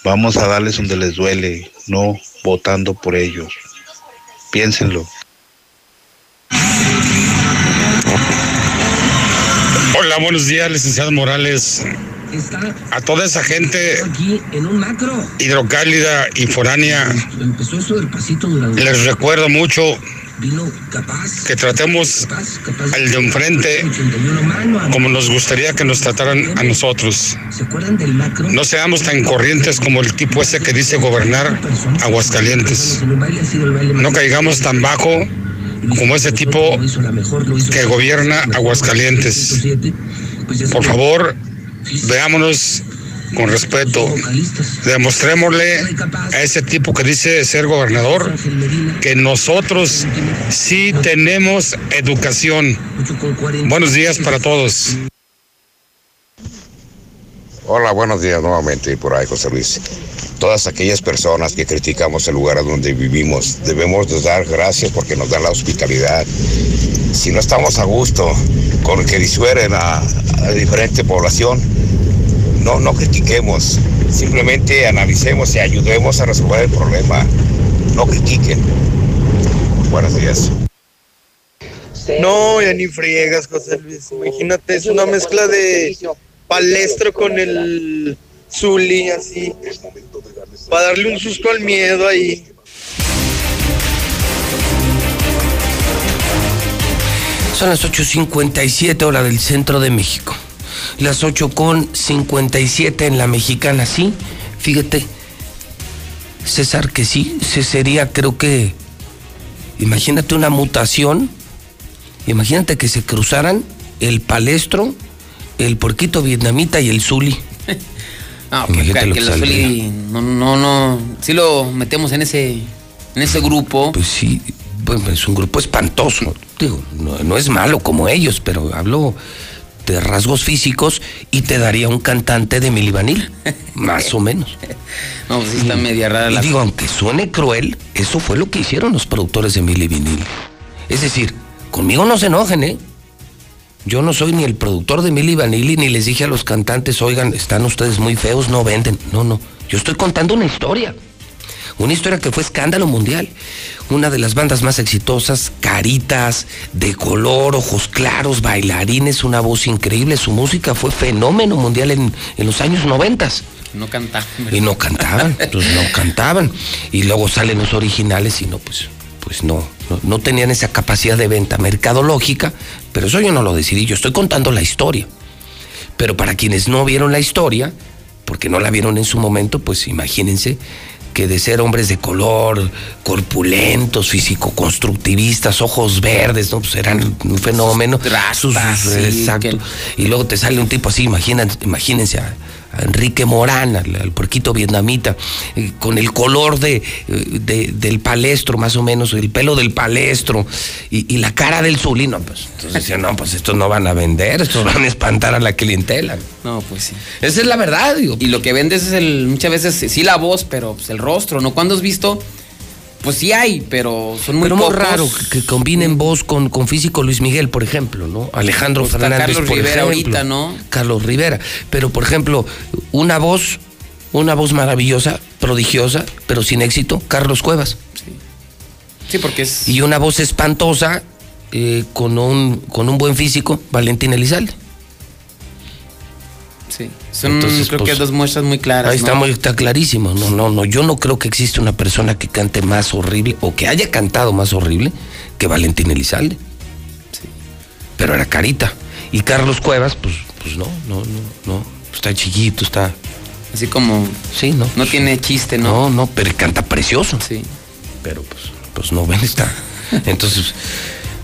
Vamos a darles donde les duele, no votando por ellos. Piénsenlo. Hola, buenos días, licenciado Morales. A toda esa gente hidrocálida y foránea, les recuerdo mucho que tratemos al de enfrente como nos gustaría que nos trataran a nosotros. No seamos tan corrientes como el tipo ese que dice gobernar Aguascalientes. No caigamos tan bajo como ese tipo que gobierna Aguascalientes. Por favor, veámonos con respeto. Demostrémosle a ese tipo que dice ser gobernador que nosotros sí tenemos educación. Buenos días para todos. Hola, buenos días nuevamente por ahí, José Luis. Todas aquellas personas que criticamos el lugar donde vivimos, debemos de dar gracias porque nos dan la hospitalidad. Si no estamos a gusto con que disueren a, a diferente población, no, no critiquemos, simplemente analicemos y ayudemos a resolver el problema. No critiquen. Buenos días. No, ya ni friegas, José Luis. Imagínate, es una mezcla de palestro con el Zuli, así. Para darle un susto al miedo ahí. Son las 8.57 hora del centro de México. Las 8 con 57 en la mexicana, sí. Fíjate, César, que sí, se sería, creo que. Imagínate una mutación. Imagínate que se cruzaran el palestro, el porquito vietnamita y el zuli. [laughs] No, que, saldría. Zuli, no, no, no, sí lo metemos en ese, en ese grupo. Pues sí, bueno, es un grupo espantoso. Digo, no, no es malo como ellos, pero hablo de rasgos físicos y te daría un cantante de Milivanil, [laughs] más o menos. No, pues sí está media rara Y la digo, aunque suene cruel, eso fue lo que hicieron los productores de Vinil. Es decir, conmigo no se enojen, ¿eh? Yo no soy ni el productor de Mili Vanilli, ni les dije a los cantantes, oigan, están ustedes muy feos, no venden. No, no. Yo estoy contando una historia. Una historia que fue escándalo mundial. Una de las bandas más exitosas, caritas, de color, ojos claros, bailarines, una voz increíble. Su música fue fenómeno mundial en, en los años noventas. No canta. Y no cantaban, pues no cantaban. Y luego salen los originales y no, pues, pues no, no, no tenían esa capacidad de venta mercadológica, pero eso yo no lo decidí, yo estoy contando la historia. Pero para quienes no vieron la historia, porque no la vieron en su momento, pues imagínense que de ser hombres de color, corpulentos, físico-constructivistas, ojos verdes, ¿no? Pues eran un fenómeno. Sus- sí, exacto. que- Y luego te sale un tipo así, imagínense, imagínense a, a Enrique Morán, al, al puerquito vietnamita, eh, con el color de, eh, de- del palestro, más o menos, el pelo del palestro y, y la cara del zulino. Pues, entonces decían, no, pues estos no van a vender, estos van a espantar a la clientela. No, pues sí. Esa es la verdad, digo. Y lo que vendes es el, muchas veces, sí la voz, pero pues el rostro, ¿no? Cuando has visto, pues sí hay, pero son muy Pero muy pocos. raro que, que combinen voz con, con físico Luis Miguel, por ejemplo, ¿no? Alejandro Pues está Fernández, Carlos por Rivera ejemplo. ahorita, ¿no? Carlos Rivera. Pero, por ejemplo, una voz, una voz maravillosa, prodigiosa, pero sin éxito, Carlos Cuevas. Sí, porque es. Y una voz espantosa, eh, con, un, con un buen físico, Valentín Elizalde. Sí. Son, Entonces, creo pues, que dos muestras muy claras. Ahí está, ¿no? muy, está clarísimo. No, no, no. Yo no creo que exista una persona que cante más horrible o que haya cantado más horrible que Valentín Elizalde. Pero era carita. Y Carlos Cuevas, pues, pues no, no, no, no. Está chiquito, está. Así como. Sí, no. No tiene chiste, ¿no? No, no, pero canta precioso. Sí. Pero pues, pues no, ven, está. Entonces,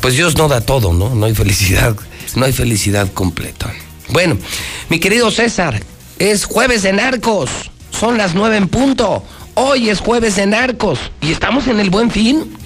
pues Dios no da todo, ¿no? No hay felicidad, no hay felicidad completa. Bueno, mi querido César, es jueves de narcos. Son las nueve en punto. Hoy es jueves de narcos. Y estamos en el buen fin.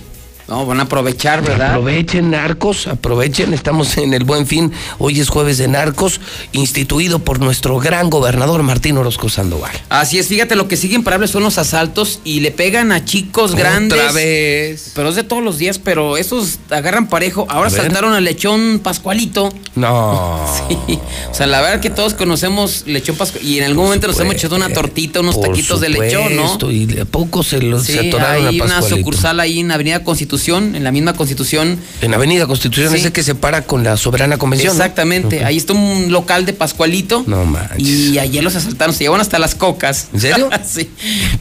No, van a aprovechar, ¿verdad? Aprovechen, narcos, aprovechen, estamos en el buen fin. Hoy es jueves de narcos, instituido por nuestro gran gobernador Martín Orozco Sandoval. Así es, fíjate, lo que sigue imparable son los asaltos y le pegan a chicos Otra grandes. vez. Pero es de todos los días, pero esos agarran parejo. Ahora A ver. saltaron al lechón Pascualito. No. [laughs] Sí. O sea, la verdad que todos conocemos lechón Pascualito. Y en algún momento nos hemos echado una tortita, unos taquitos de lechón, ¿no? Y de poco se, lo, se Sí, atoraron hay a una Pascualito. sucursal ahí en Avenida Constitución, en la misma Constitución. En Avenida Constitución, Sí. ese que se para con la Soberana Convención. Exactamente. Ahí está un local de Pascualito. No manches. Y ayer los asaltaron, se llevan hasta las cocas. ¿En serio? [laughs] sí.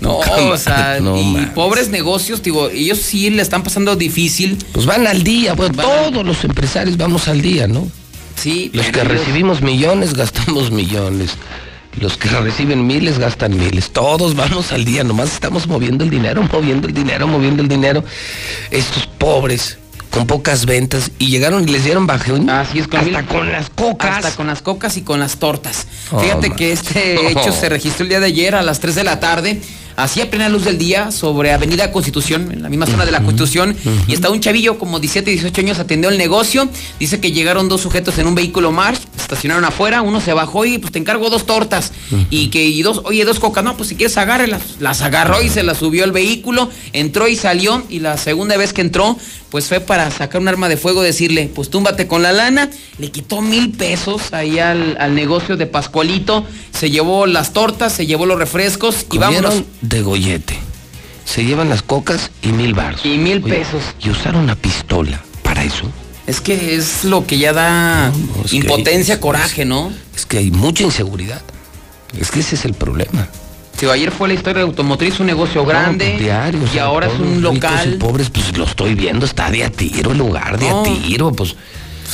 No, o sea, no y manches. pobres negocios, digo, ellos sí le están pasando difícil. Pues van al día, pues Van todos los empresarios vamos al día, ¿no? Sí, Los que pero recibimos millones, gastamos millones. Los que reciben miles, gastan miles. Todos vamos al día, nomás estamos moviendo el dinero, [laughs] moviendo el dinero, moviendo el dinero. Estos pobres, con pocas ventas, y llegaron y les dieron bajón. Así es, con hasta mil- con las cocas. Hasta con las cocas y con las tortas. Oh, Fíjate man. que este Oh. [laughs] hecho se registró el día de ayer a las 3 de la tarde, así a plena luz del día, sobre Avenida Constitución, en la misma zona de la Constitución. Y está un chavillo como 17, 18 años atendió el negocio. Dice que llegaron dos sujetos en un vehículo March, estacionaron afuera, uno se bajó y pues te encargo dos tortas. Y que y dos, oye, dos cocas, no, pues si quieres agárrelas. Las agarró y se las subió al vehículo, entró y salió. Y la segunda vez que entró, pues fue para sacar un arma de fuego, decirle, pues túmbate con la lana. Le quitó mil pesos ahí al, al negocio de Pascualito. Se llevó las tortas, se llevó los refrescos y vámonos. De gollete. Se llevan las cocas y mil baros. Y mil pesos. Y usaron una pistola para eso. Es que es lo que ya da impotencia, coraje, ¿no? Es que hay mucha inseguridad. Es que ese es el problema. Digo, ayer fue la historia de automotriz, un negocio grande. No, diario, o y ahora es un local. y pobres, pues lo estoy viendo, está de a tiro el lugar, de a tiro, pues.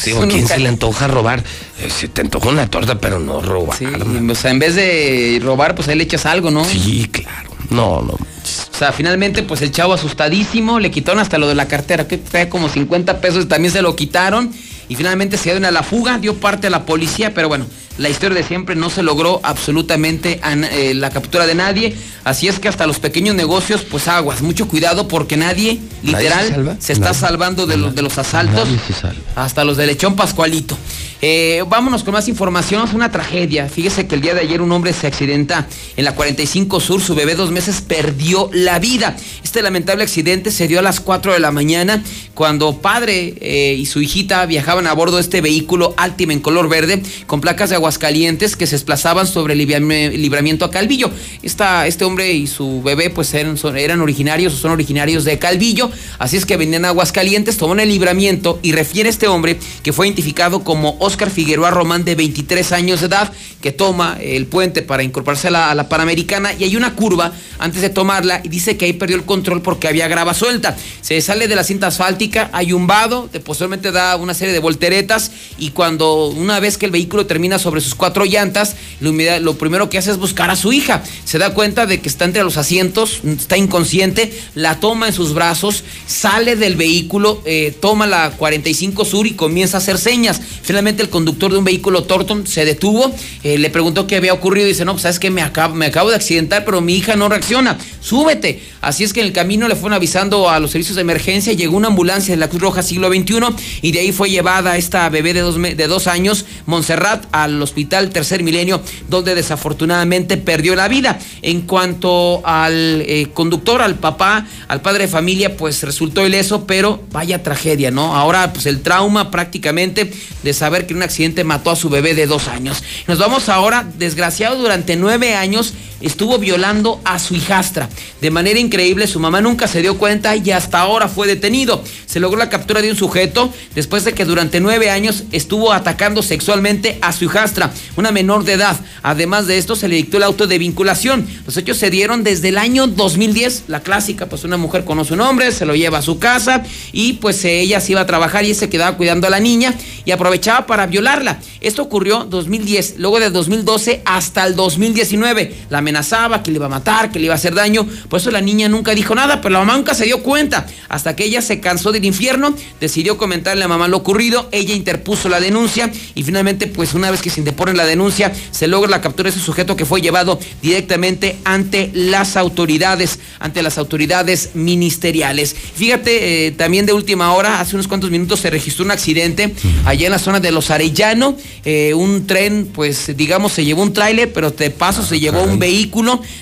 Digo, ¿a un quién se le antoja robar? Eh, se te antoja una torta, pero no robar. Sí, o sea, en vez de robar, pues ahí le echas algo, ¿no? Sí, claro. No, no. O sea, finalmente, pues el chavo asustadísimo, le quitaron hasta lo de la cartera, que trae como 50 pesos, también se lo quitaron. Y finalmente se dieron a la fuga, dio parte a la policía, pero bueno, la historia de siempre no se logró absolutamente eh, la captura de nadie. Así es que hasta los pequeños negocios, pues aguas, mucho cuidado porque nadie, ¿Nadie literal, se está Nadie. salvando de los, de los asaltos. Nadie se salva. Hasta los de Lechón Pascualito. Eh, vámonos con más información. Una tragedia. Fíjese que el día de ayer un hombre se accidenta en la 45 Sur. Su bebé dos meses perdió la vida. Este lamentable accidente se dio a las 4 de la mañana cuando padre eh, y su hijita viajaban a bordo de este vehículo Altima en color verde con placas de Aguascalientes que se desplazaban sobre el librami- libramiento a Calvillo. Este hombre y su bebé pues eran originarios o son originarios de Calvillo. Así es que venían a Aguascalientes, tomaron el libramiento y refiere este hombre que fue identificado como Oscar Figueroa Román de 23 años de edad, que toma el puente para incorporarse a la, Panamericana y hay una curva antes de tomarla y dice que ahí perdió el control porque había grava suelta. Se sale de la cinta asfáltica, hay un vado, posteriormente da una serie de volteretas y cuando una vez que el vehículo termina sobre sus cuatro llantas, lo primero que hace es buscar a su hija. Se da cuenta de que está entre los asientos, está inconsciente, la toma en sus brazos, sale del vehículo, eh, toma la 45 Sur y comienza a hacer señas. Finalmente el conductor de un vehículo Torton se detuvo, eh, le preguntó qué había ocurrido y dice, no, pues sabes que me acabo, me acabo de accidentar, pero mi hija no reacciona, súbete. Así es que en el camino le fueron avisando a los servicios de emergencia, llegó una ambulancia de la Cruz Roja siglo XXI y de ahí fue llevada esta bebé de dos, de dos años, Montserrat, al hospital Tercer Milenio, donde desafortunadamente perdió la vida. En cuanto al eh, conductor, al papá, al padre de familia, pues resultó ileso, pero vaya tragedia, ¿no? Ahora, pues el trauma prácticamente de saber que un accidente mató a su bebé de dos años. Nos vamos ahora, desgraciado, durante nueve años estuvo violando a su hijastra. De manera increíble, su mamá nunca se dio cuenta y hasta ahora fue detenido. Se logró la captura de un sujeto después de que durante nueve años estuvo atacando sexualmente a su hijastra, una menor de edad. Además de esto, se le dictó el auto de vinculación. Los hechos se dieron desde el año 2010. La clásica, pues una mujer conoce un hombre, se lo lleva a su casa y pues ella se iba a trabajar y se quedaba cuidando a la niña y aprovechaba para violarla. Esto ocurrió 2010, luego de 2012 hasta el 2019. La amenazaba que le iba a matar, que le iba a hacer daño. Por eso la niña nunca dijo nada, pero la mamá nunca se dio cuenta. Hasta que ella se cansó del infierno, decidió comentarle a la mamá lo ocurrido. Ella interpuso la denuncia y finalmente, pues una vez que se interpone la denuncia, se logra la captura de ese sujeto que fue llevado directamente ante las autoridades, ante las autoridades ministeriales. Fíjate, eh, también de última hora, hace unos cuantos minutos se registró un accidente allá en la zona de Los Arellano. Eh, un tren, pues digamos, se llevó un tráiler, pero de paso se llevó un vehículo.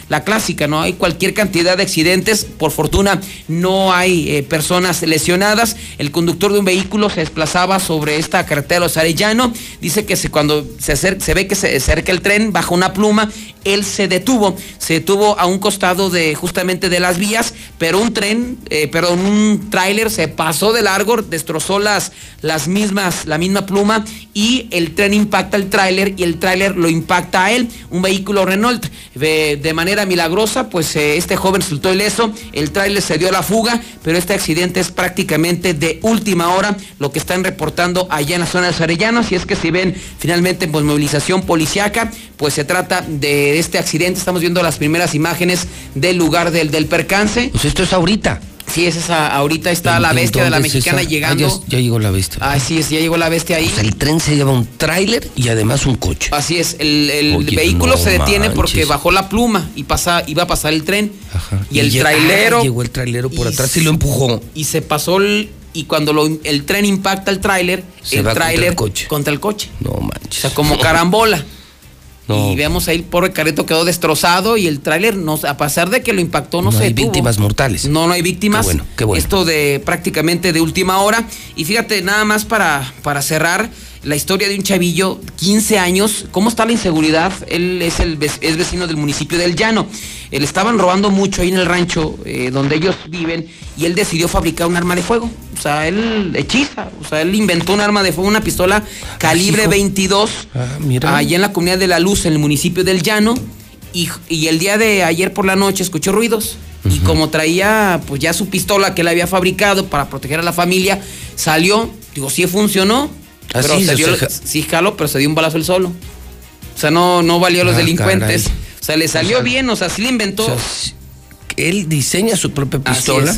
La clásica, ¿no? Hay cualquier cantidad de accidentes. Por fortuna, no hay eh, personas lesionadas. El conductor de un vehículo se desplazaba sobre esta carretera de Los Arellano. Dice que cuando se, acer- se ve que se acerca el tren bajo una pluma, él se detuvo. Se detuvo a un costado de justamente de las vías, pero un tren, eh, perdón, un tráiler se pasó de largo, destrozó las, las mismas, la misma pluma y el tren impacta el tráiler y el tráiler lo impacta a él, un vehículo Renault. De, manera milagrosa, pues eh, este joven resultó ileso, el tráiler se dio a la fuga, pero este accidente es prácticamente de última hora, lo que están reportando allá en la zona de Los Arellanos, y es que si ven finalmente pues movilización policiaca, pues se trata de este accidente, estamos viendo las primeras imágenes del lugar del, del percance. Pues esto es ahorita. Sí, es esa, ahorita está la ¿En bestia de la mexicana esa? llegando. Ah, ya, ya llegó la bestia. Ah, sí, es, ya llegó la bestia ahí. O sea, el tren se lleva un tráiler y además un coche. Así es, el, el Oye, vehículo no se detiene porque bajó la pluma y pasa, iba a pasar el tren. Y, el trailero. ah, llegó el trailero por atrás y lo empujó. Y se pasó el. Y cuando lo- el tren impacta el tráiler, el contra tráiler coche. contra el coche. No manches. O sea, como [laughs] carambola. No. Y vemos ahí el pobre carreto quedó destrozado y el tráiler, no, a pesar de que lo impactó, no, No se hay detuvo. víctimas mortales. No, no hay víctimas. Qué bueno, qué bueno. Esto de prácticamente de última hora. Y fíjate, nada más para, para cerrar la historia de un chavillo, 15 años. ¿Cómo está la inseguridad? Él es, el, es vecino del municipio del Llano. Eh, Le estaban robando mucho ahí en el rancho eh, donde ellos viven y él decidió fabricar un arma de fuego. O sea, él hechiza. O sea, él inventó un arma de fuego, una pistola calibre hijo. 22 Ah, mira. allá en la comunidad de La Luz, en el municipio del Llano, y, y el día de ayer por la noche escuchó ruidos. Y como traía pues ya su pistola que él había fabricado para proteger a la familia, salió, digo, sí funcionó, Ah, pero sí, se o dio, sea, sí jaló, pero se dio un balazo él solo. O sea, no, no valió a los Ah, delincuentes. caray. O sea, le salió O sea, bien, o sea, sí le inventó. O sea, si- él diseña su propia pistola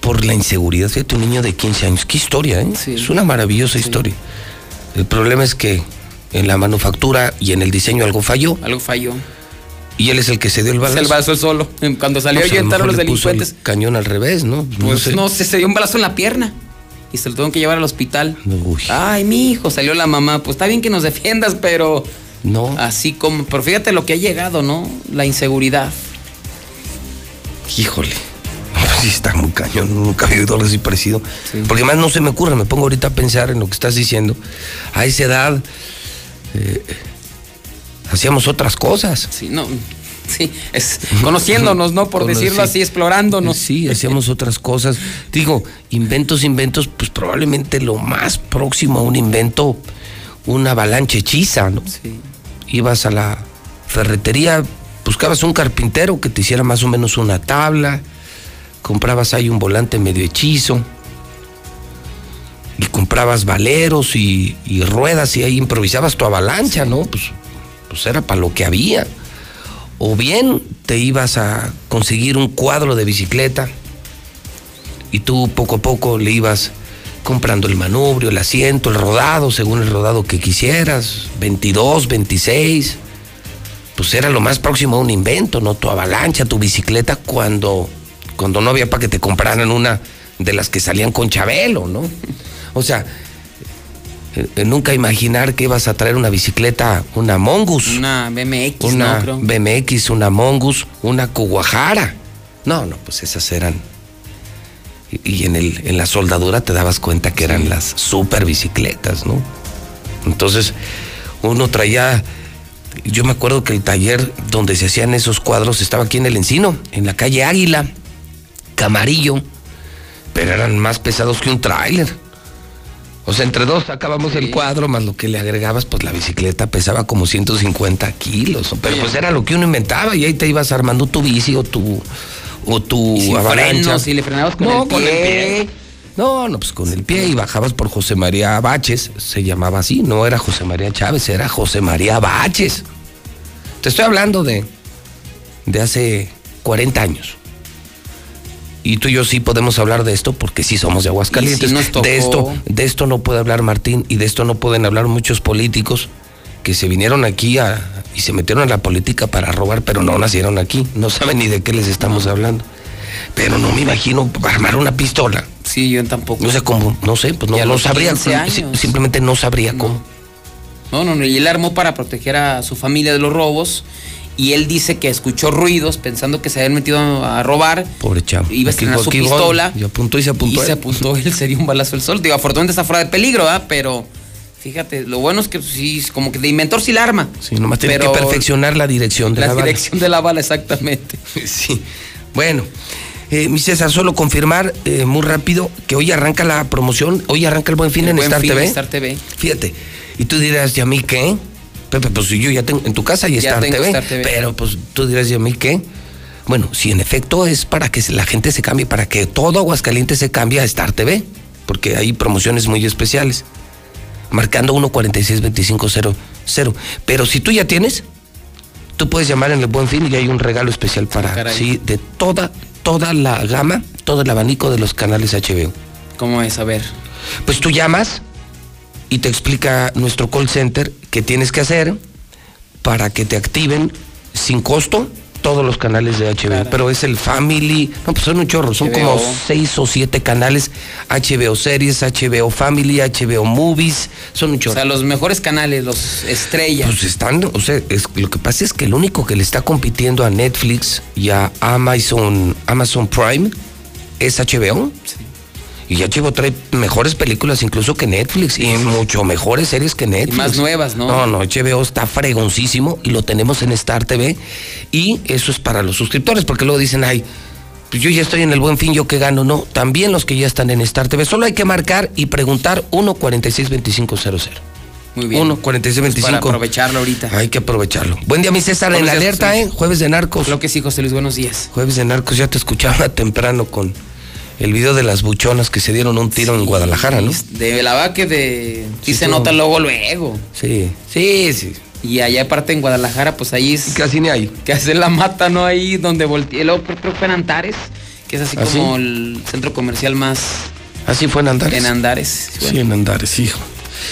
por la inseguridad. Fíjate, un niño de 15 años. Qué historia, ¿eh? Sí. Es una maravillosa historia. El problema es que en la manufactura y en el diseño algo falló Algo falló. y él es el que se dio el Se balazo. el balazo solo. [laughs] Cuando salió No, pues, a lo entraron mejor los le puso el delincuentes. cañón al revés, ¿no? Pues no, sé. se, se dio un balazo en la pierna. Y se lo tuvieron que llevar al hospital. Uy. Ay, mi hijo, salió la mamá. Pues está bien que nos defiendas, pero No. así como. Pero fíjate lo que ha llegado, ¿no? La inseguridad. Híjole. [laughs] Sí, está muy cañón. Nunca había oído algo así parecido. Porque más no se me ocurre. Me pongo ahorita a pensar en lo que estás diciendo. A esa edad eh, hacíamos otras cosas. Sí, no. [laughs] Sí, es conociéndonos, ¿no? Por Conocí- decirlo así, explorándonos. Sí, hacíamos [laughs] otras cosas. Digo, inventos, inventos, pues probablemente lo más próximo a un invento una avalancha hechiza, ¿no? Sí. Ibas a la ferretería, buscabas un carpintero que te hiciera más o menos una tabla, comprabas ahí un volante medio hechizo y comprabas valeros y, y ruedas y ahí improvisabas tu avalancha, ¿no? Pues, pues era para lo que había. O bien te ibas a conseguir un cuadro de bicicleta y tú poco a poco le ibas comprando el manubrio, el asiento, el rodado, según el rodado que quisieras, 22, 26. Pues era lo más próximo a un invento, ¿no? Tu avalancha, tu bicicleta, cuando, cuando no había para que te compraran una de las que salían con Chabelo, ¿no? O sea, eh, nunca imaginar que ibas a traer una bicicleta, una Mongus. Una BMX, una ¿no? BMX, una Mongus, una Kuwahara. No, no, pues esas eran. Y, y en, el, en la soldadura te dabas cuenta que eran las super bicicletas, ¿no? Entonces, uno traía. Yo me acuerdo que el taller donde se hacían esos cuadros estaba aquí en el Encino, en la calle Águila, Camarillo, pero eran más pesados que un tráiler. O sea, entre dos sacábamos el cuadro, más lo que le agregabas, pues la bicicleta pesaba como 150 kilos. Pero pues era lo que uno inventaba y ahí te ibas armando tu bici o tu, o tu Y avalancha. frenos, y le frenabas con no, el con el pie. pie. No, no, pues con el pie y bajabas por José María Baches, se llamaba así, no era José María Chávez, era José María Baches. Te estoy hablando de, de hace 40 años. Y tú y yo sí podemos hablar de esto porque sí somos de Aguascalientes. Tocó. De esto, de esto no puede hablar Martín y de esto no pueden hablar muchos políticos que se vinieron aquí a, y se metieron en la política para robar, pero no nacieron aquí. No saben ni de qué les estamos hablando. Pero no me imagino armar una pistola. Sí, yo tampoco. No sé cómo, no sé, pues no, a no sabría. 15 años. si- simplemente no sabría cómo. No, no, no, y él armó para proteger a su familia de los robos. Y él dice que escuchó ruidos pensando que se habían metido a robar. Pobre chavo. Iba a estrenar su pistola. Y apuntó y se apuntó. Y se apuntó él, sería un balazo el sol. Digo, afortunadamente está fuera de peligro, ¿ah? Pero fíjate, lo bueno es que sí, como que de inventor sí la arma. Sí, nomás tiene que perfeccionar la dirección de la, la bala. dirección de la bala, exactamente. [laughs] Sí. Bueno, eh, mi César, solo confirmar eh, muy rápido que hoy arranca la promoción, hoy arranca el Buen Fin El en Buen Star Fin TV. Star TV. Fíjate, y tú dirás, ¿y a mí qué? Pepe, pues si yo ya tengo, en tu casa Ya Star, TV, Star TV. Pero pues tú dirás, ¿y a mí qué? Bueno, si en efecto es para que la gente se cambie, para que todo Aguascalientes se cambie a Star TV, porque hay promociones muy especiales. Marcando 146-2500. Pero si tú ya tienes, tú puedes llamar en el Buen Fin y hay un regalo especial para, Caray. sí, de toda, toda la gama, todo el abanico de los canales HBO. ¿Cómo es? A ver. Pues tú llamas y te explica nuestro call center qué tienes que hacer para que te activen sin costo todos los canales de HBO. Pero es el Family, no, pues son un chorro, son como seis o siete canales, HBO Series, HBO Family, HBO Movies, son un O chorro. sea, los mejores canales, los estrellas. Pues están, o sea, es- lo que pasa es que el único que le está compitiendo a Netflix y a Amazon, Amazon Prime es HBO. Y HBO trae mejores películas incluso que Netflix y mucho mejores series que Netflix. más nuevas, ¿no? No, no, HBO está fregoncísimo y lo tenemos en Star TV y eso es para los suscriptores porque luego dicen, ay, pues yo ya estoy en el buen fin, yo que gano. No, también los que ya están en Star TV. Solo hay que marcar y preguntar 1 46 2500. Muy bien. 1 46 Pues 25. para aprovecharlo ahorita. Hay que aprovecharlo. Buen día, mi César, en la alerta, ¿eh? Jueves de narcos. Lo que sí, José Luis, buenos días. Jueves de narcos, ya te escuchaba [laughs] temprano con el video de las buchonas que se dieron un tiro en Guadalajara, ¿no? De la va que de. Sí, Sí, se nota luego, luego. Sí, sí, sí. Y allá aparte en Guadalajara, pues ahí es. Casi ni hay. Que hace la mata, ¿no? Ahí donde volteé. Luego creo que fue en Antares, que es así ¿Ah, como el centro comercial más. Así fue en Andares. En Andares. Sí, en Andares, hijo.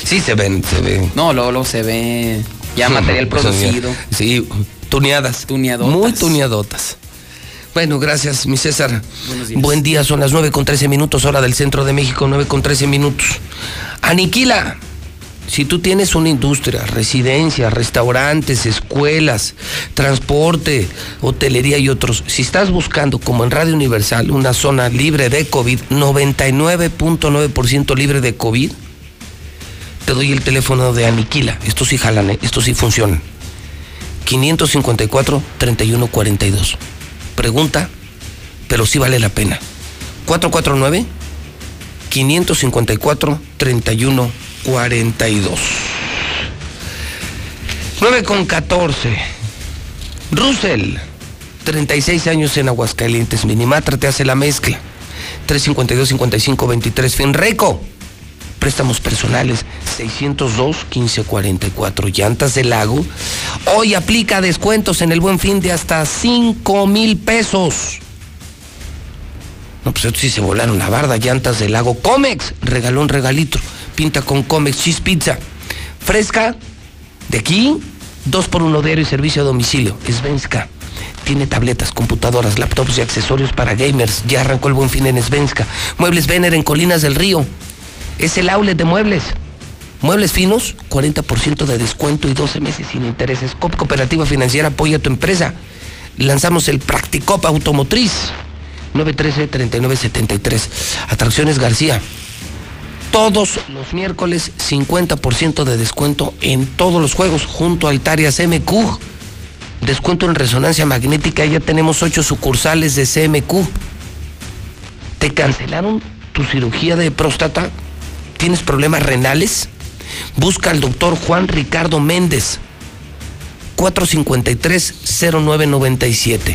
Sí, se ven, se ven. No, luego, luego se ve ya [laughs] material Pues, producido. Sí, tuneadas. Tuneadotas. Muy tuneadotas. Bueno, gracias, mi César. Buenos días. Buen día, son las 9 con 13 minutos, hora del centro de México, 9 con 13 minutos. Aniquila. Si tú tienes una industria, residencias, restaurantes, escuelas, transporte, hotelería y otros, si estás buscando, como en Radio Universal, una zona libre de COVID, 99.9% libre de COVID, te doy el teléfono de Aniquila. Estos sí jalan, ¿eh? estos sí funcionan. 554-3142. Pregunta, pero sí vale la pena. 449 554 3142. 9 con 14. Russell, 36 años en Aguascalientes. Minimatra te hace la mezcla. 352-55-23. Finreco. Préstamos personales 602-1544. Llantas del lago. Hoy aplica descuentos en el buen fin de hasta 5 mil pesos. No, pues estos sí se volaron la barda. Llantas del lago. Comex. Regaló un regalito. Pinta con Comex Cheese Pizza. Fresca. De aquí. Dos por uno diario y servicio a domicilio. Svenska. Tiene tabletas, computadoras, laptops y accesorios para gamers. Ya arrancó el buen fin en Svenska. Muebles Vener en Colinas del Río. Es el outlet de muebles. Muebles finos, 40% de descuento y 12 meses sin intereses. COP Cooperativa Financiera apoya a tu empresa. Lanzamos el Practicop Automotriz. 913-3973. Atracciones García. Todos los miércoles 50% de descuento en todos los juegos junto a Altarias MQ. Descuento en resonancia magnética. Ya tenemos ocho sucursales de CMQ. ¿Te cancelaron tu cirugía de próstata? ¿Tienes problemas renales? Busca al doctor Juan Ricardo Méndez. 453-0997.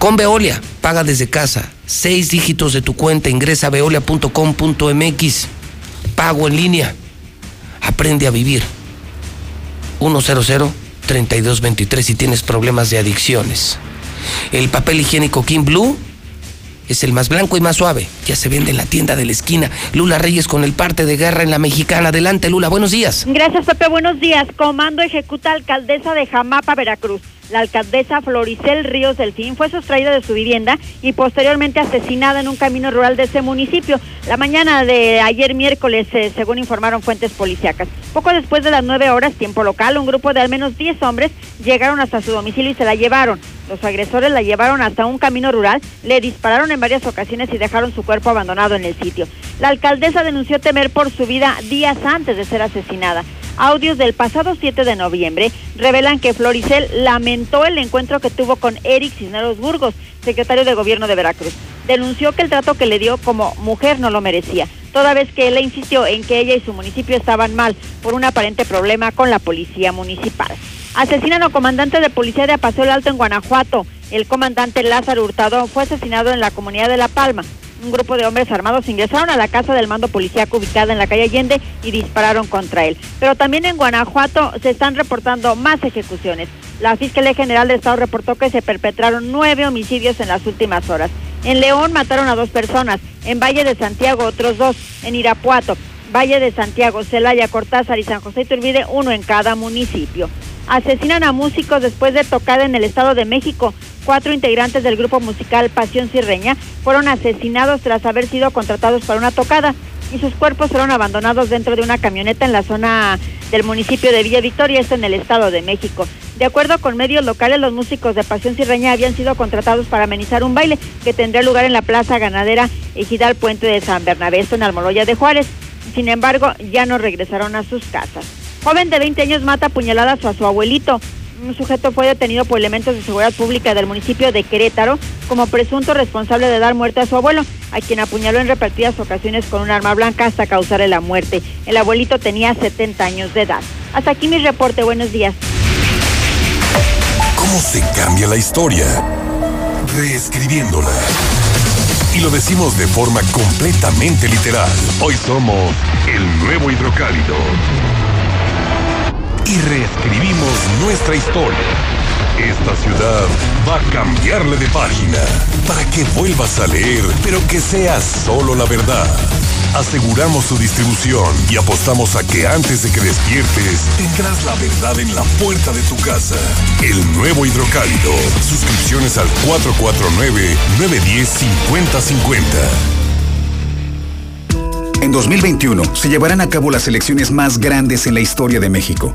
Con Veolia, paga desde casa. Seis dígitos de tu cuenta, ingresa a veolia.com.mx. Pago en línea. Aprende a vivir. 100-3223 si tienes problemas de adicciones. El papel higiénico King Blue es el más blanco y más suave. Ya se vende en la tienda de la esquina. Lula Reyes con el parte de guerra en la mexicana. Adelante, Lula, buenos días. Gracias, Pepe, buenos días. Comando ejecuta alcaldesa de Jamapa, Veracruz. La alcaldesa Floricel Ríos Delfín fue sustraída de su vivienda y posteriormente asesinada en un camino rural de ese municipio. La mañana de ayer miércoles, eh, según informaron fuentes policíacas. Poco después de las nueve horas, tiempo local, un grupo de al menos diez hombres llegaron hasta su domicilio y se la llevaron. Los agresores la llevaron hasta un camino rural, le dispararon en varias ocasiones y dejaron su cuerpo abandonado en el sitio. La alcaldesa denunció temer por su vida días antes de ser asesinada. Audios del pasado 7 de noviembre revelan que Floricel lamentó el encuentro que tuvo con Eric Cisneros Burgos, secretario de gobierno de Veracruz. Denunció que el trato que le dio como mujer no lo merecía, toda vez que él insistió en que ella y su municipio estaban mal por un aparente problema con la policía municipal. Asesinan a comandante de policía de Apaseo Alto en Guanajuato. El comandante Lázaro Hurtado fue asesinado en la comunidad de La Palma. Un grupo de hombres armados ingresaron a la casa del mando policíaco ubicada en la calle Allende y dispararon contra él. Pero también en Guanajuato se están reportando más ejecuciones. La Fiscalía General de Estado reportó que se perpetraron nueve homicidios en las últimas horas. En León mataron a dos personas, en Valle de Santiago otros dos, en Irapuato, Valle de Santiago, Celaya, Cortázar y San José Iturbide, uno en cada municipio. Asesinan a músicos después de tocar en el Estado de México. Cuatro integrantes del grupo musical Pasión Sirreña fueron asesinados tras haber sido contratados para una tocada y sus cuerpos fueron abandonados dentro de una camioneta en la zona del municipio de Villa Victoria, esto en el Estado de México. De acuerdo con medios locales, los músicos de Pasión Sirreña habían sido contratados para amenizar un baile que tendría lugar en la Plaza Ganadera Ejidal Puente de San Bernabé, esto en Almoloya de Juárez. Sin embargo, ya no regresaron a sus casas. Joven de 20 años mata puñaladas a su abuelito. Un sujeto fue detenido por elementos de seguridad pública del municipio de Querétaro como presunto responsable de dar muerte a su abuelo, a quien apuñaló en repetidas ocasiones con un arma blanca hasta causarle la muerte. El abuelito tenía 70 años de edad. Hasta aquí mi reporte. Buenos días. ¿Cómo se cambia la historia? Reescribiéndola. Y lo decimos de forma completamente literal. Hoy somos el nuevo hidrocálido y reescribimos nuestra historia. Esta ciudad va a cambiarle de página para que vuelvas a leer, pero que sea solo la verdad. Aseguramos su distribución y apostamos a que antes de que despiertes tendrás la verdad en la puerta de tu casa. El nuevo hidrocálido. Suscripciones al 449-910-5050. En 2021 se llevarán a cabo las elecciones más grandes en la historia de México.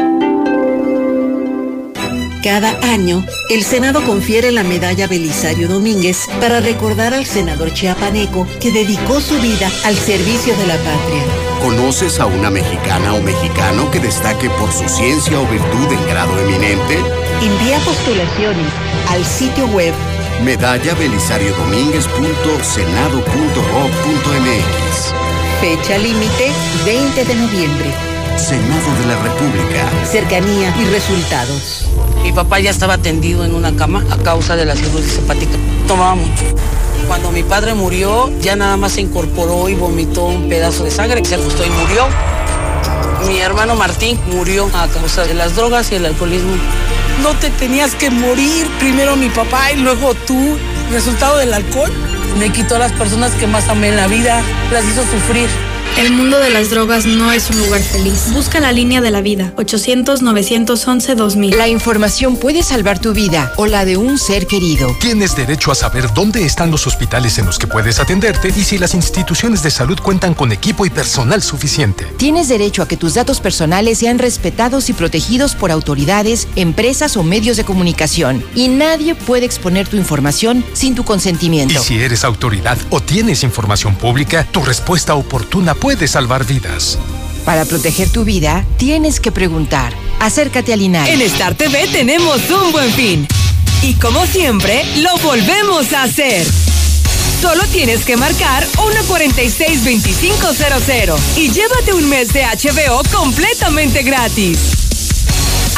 Cada año, el Senado confiere la medalla Belisario Domínguez para recordar al senador chiapaneco que dedicó su vida al servicio de la patria. ¿Conoces a una mexicana o mexicano que destaque por su ciencia o virtud en grado eminente? Envía postulaciones al sitio web medalla Belisario Domínguez.senado.gov.mx. Fecha límite 20 de noviembre. Senado de la República. Cercanía y resultados. Mi papá ya estaba tendido en una cama a causa de la cirugía hepática. Tomaba mucho. Cuando mi padre murió, ya nada más se incorporó y vomitó un pedazo de sangre, se ajustó y murió. Mi hermano Martín murió a causa de las drogas y el alcoholismo. No te tenías que morir, primero mi papá y luego tú. Resultado del alcohol me quitó a las personas que más amé en la vida, las hizo sufrir. El mundo de las drogas no es un lugar feliz. Busca la línea de la vida. 800-911-2000. La información puede salvar tu vida o la de un ser querido. Tienes derecho a saber dónde están los hospitales en los que puedes atenderte y si las instituciones de salud cuentan con equipo y personal suficiente. Tienes derecho a que tus datos personales sean respetados y protegidos por autoridades, empresas o medios de comunicación. Y nadie puede exponer tu información sin tu consentimiento. Y si eres autoridad o tienes información pública, tu respuesta oportuna puede salvar vidas. Para proteger tu vida, tienes que preguntar. Acércate al INAI. En Star TV tenemos un buen fin. Y como siempre, lo volvemos a hacer. Solo tienes que marcar 146-2500 y llévate un mes de HBO completamente gratis.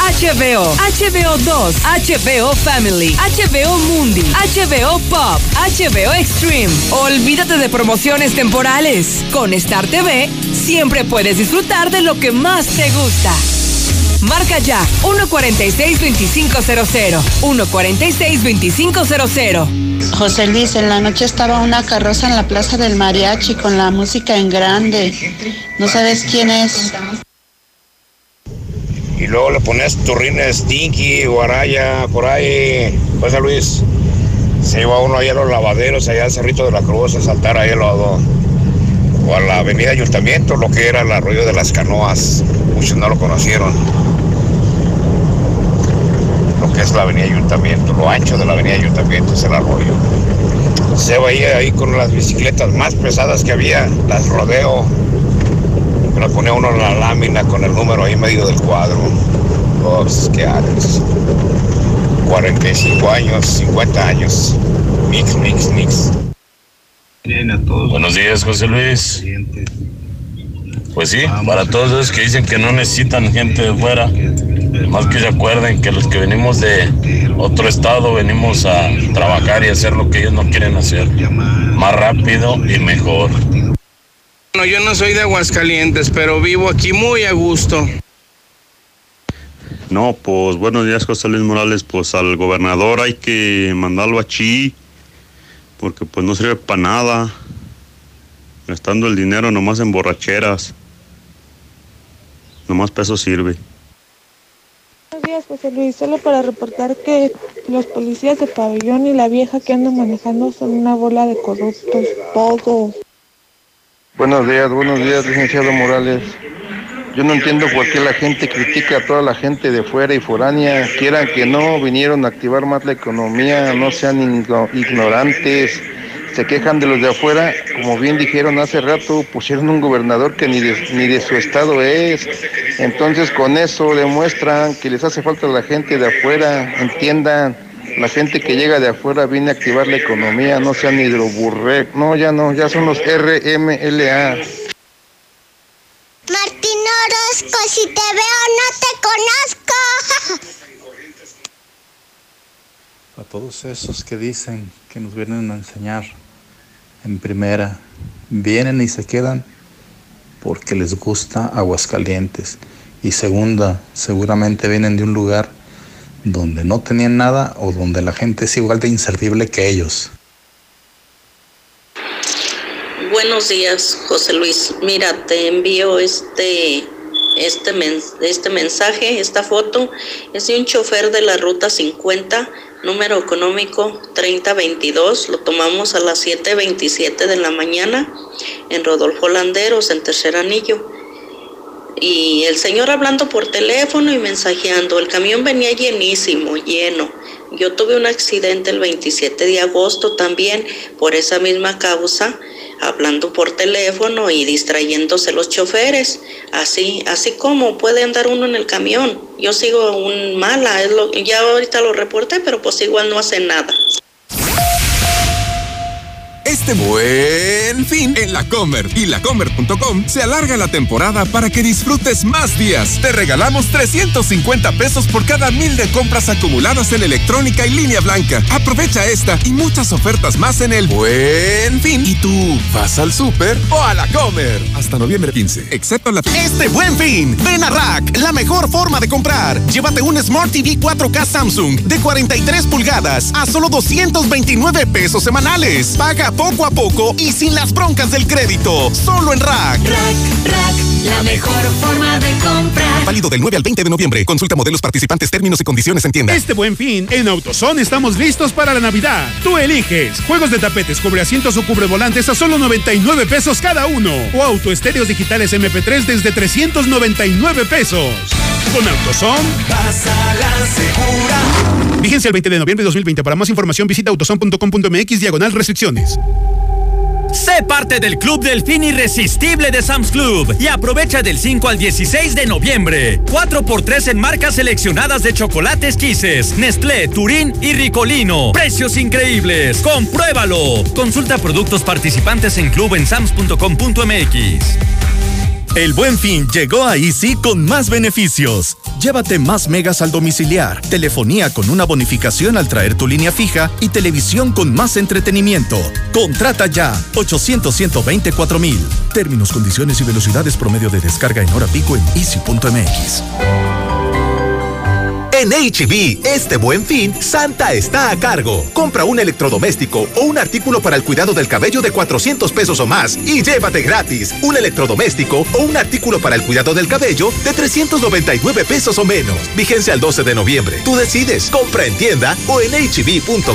HBO, HBO 2, HBO Family, HBO Mundi, HBO Pop, HBO Extreme. Olvídate de promociones temporales. Con Star TV siempre puedes disfrutar de lo que más te gusta. Marca ya 146-2500. 146-2500. José Luis, en la noche estaba una carroza en la plaza del mariachi con la música en grande. ¿No sabes quién es? Y luego le pones turrines Stinky, Guaraya, por ahí, José Luis. Se iba uno ahí a los lavaderos, allá al Cerrito de la Cruz, a saltar ahí al lado. O a la avenida Ayuntamiento, lo que era el arroyo de las canoas. Muchos no lo conocieron. Lo que es la avenida Ayuntamiento, lo ancho de la avenida Ayuntamiento es el arroyo. Se veía ahí con las bicicletas más pesadas que había, las rodeo, le ponía uno en la lámina con el número ahí medio del cuadro. Pues, ¿qué haces? 45 años, 50 años. Mix, mix, mix. Buenos días, José Luis. Pues sí, para todos esos que dicen que no necesitan gente de fuera, más que se acuerden que los que venimos de otro estado venimos a trabajar y hacer lo que ellos no quieren hacer, más rápido y mejor. Bueno, yo no soy de Aguascalientes, pero vivo aquí muy a gusto. No, pues buenos días, José Luis Morales. Pues al gobernador hay que mandarlo a Chi, porque pues no sirve para nada, gastando el dinero nomás en borracheras. Nomás peso sirve. Buenos días, José Luis. Solo para reportar que los policías de pabellón y la vieja que andan manejando son una bola de corruptos, todos. Buenos días, buenos días, licenciado Morales. Yo no entiendo por qué la gente critica a toda la gente de fuera y foránea. Quieran que no, vinieron a activar más la economía, no sean ignorantes. Se quejan de los de afuera, como bien dijeron hace rato, pusieron un gobernador que ni de, ni de su estado es. Entonces con eso demuestran que les hace falta a la gente de afuera, entiendan. La gente que llega de afuera viene a activar la economía, no sean hidroburrec. No, ya no, ya son los RMLA. Martín Orozco, si te veo no te conozco. A todos esos que dicen que nos vienen a enseñar en primera, vienen y se quedan porque les gusta Aguascalientes. Y segunda, seguramente vienen de un lugar donde no tenían nada o donde la gente es igual de inservible que ellos. Buenos días, José Luis. Mira, te envío este, este, este mensaje, esta foto. Es de un chofer de la ruta 50, número económico 3022. Lo tomamos a las 7.27 de la mañana en Rodolfo Landeros, en Tercer Anillo. Y el señor hablando por teléfono y mensajeando. El camión venía llenísimo, lleno. Yo tuve un accidente el 27 de agosto también por esa misma causa, hablando por teléfono y distrayéndose los choferes. Así, así como puede andar uno en el camión. Yo sigo un mala, es lo, ya ahorita lo reporté, pero pues igual no hace nada. Este buen fin en la Comer y lacomer.com se alarga la temporada para que disfrutes más días. Te regalamos 350 pesos por cada mil de compras acumuladas en electrónica y línea blanca. Aprovecha esta y muchas ofertas más en el buen fin. ¿Y tú vas al súper o a la Comer? Hasta noviembre 15, excepto la Este buen fin, ven a Rack, la mejor forma de comprar. Llévate un Smart TV 4K Samsung de 43 pulgadas a solo 229 pesos semanales. Paga poco a poco y sin las broncas del crédito. Solo en Rack. Rack, Rack, la mejor forma de comprar. Válido del 9 al 20 de noviembre. Consulta modelos participantes, términos y condiciones en tienda. Este buen fin, en AutoZone estamos listos para la Navidad. Tú eliges. Juegos de tapetes, cubre asientos o cubre volantes a solo 99 pesos cada uno. O autoestéreos digitales MP3 desde 399 pesos. Con AutoZone. Vas a la segura. Vigencia el 20 de noviembre de 2020. Para más información visita autozone.com.mx diagonal restricciones. Sé parte del Club Delfín Irresistible de Sam's Club y aprovecha del 5 al 16 de noviembre. 4x3 en marcas seleccionadas de chocolates Kisses, Nestlé, Turín y Ricolino. Precios increíbles. Compruébalo. Consulta productos participantes en clubensams.com.mx. El buen fin llegó a Easy con más beneficios. Llévate más megas al domiciliar, telefonía con una bonificación al traer tu línea fija y televisión con más entretenimiento. Contrata ya 800 124 mil. Términos, condiciones y velocidades promedio de descarga en hora pico en easy.mx. En HB, este buen fin, Santa está a cargo. Compra un electrodoméstico o un artículo para el cuidado del cabello de 400 pesos o más y llévate gratis un electrodoméstico o un artículo para el cuidado del cabello de 399 pesos o menos. Vigencia al 12 de noviembre. Tú decides. Compra en tienda o en hb.com.mx.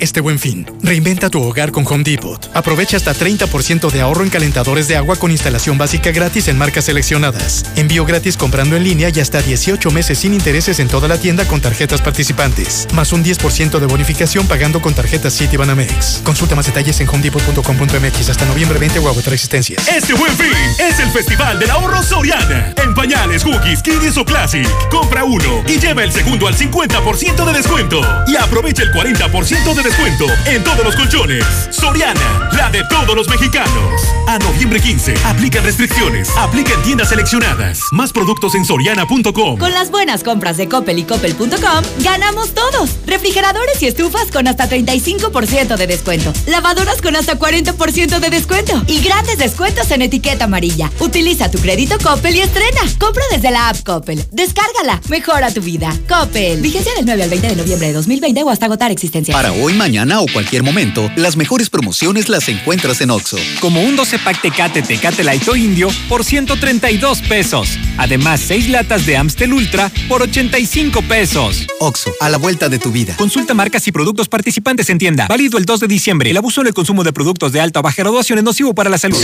Este buen fin, reinventa tu hogar con Home Depot. Aprovecha hasta 30% de ahorro en calentadores de agua con instalación básica gratis en marcas seleccionadas. Envío gratis comprando en línea y hasta 18 meses sin intereses en toda la tienda con tarjetas participantes. Más un 10% de bonificación pagando con tarjetas Citibanamex. Consulta más detalles en homedepot.com.mx hasta noviembre 20 o agotar existencias. Este buen fin es el Festival del Ahorro Soriana. En pañales, cookies, kiddies o classic. Compra uno y lleva el segundo al 50% de descuento. Y aprovecha el 40% de descuento en todos los colchones. Soriana, la de todos los mexicanos. A noviembre 15, aplican restricciones. Aplica en tiendas seleccionadas. Más productos en soriana.com. Con las buenas compras de Coppel y Coppel.com, ganamos todos. Refrigeradores y estufas con hasta 35% de descuento. Lavadoras con hasta 40% de descuento. Y grandes descuentos en etiqueta amarilla. Utiliza tu crédito Coppel y estrena. Compra desde la app Coppel. Descárgala. Mejora tu vida. Coppel. Vigencia del 9 al 20 de noviembre de 2020 o hasta agotar existencia. Para hoy, mañana o cualquier momento, las mejores promociones las encuentras en Oxo. Como un 12 pack Tecate Tecate Light o Indio por 132 pesos. Además, 6 latas de Amstel Ultra por 85 pesos. Oxo, a la vuelta de tu vida. Consulta marcas y productos participantes en tienda. Válido el 2 de diciembre. El abuso en el consumo de productos de alta o baja graduación es nocivo para la salud.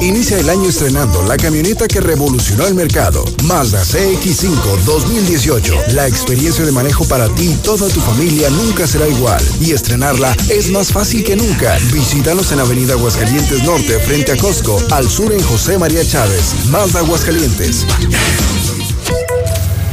Inicia el año estrenando la camioneta que revolucionó el mercado. Mazda CX5 2018. La experiencia de manejo para ti y toda tu familia nunca será igual. Y estrenarla es más fácil que nunca. Visítanos en Avenida Aguascalientes Norte frente a Costco. Al sur en José María Chávez. Mazda Aguascalientes.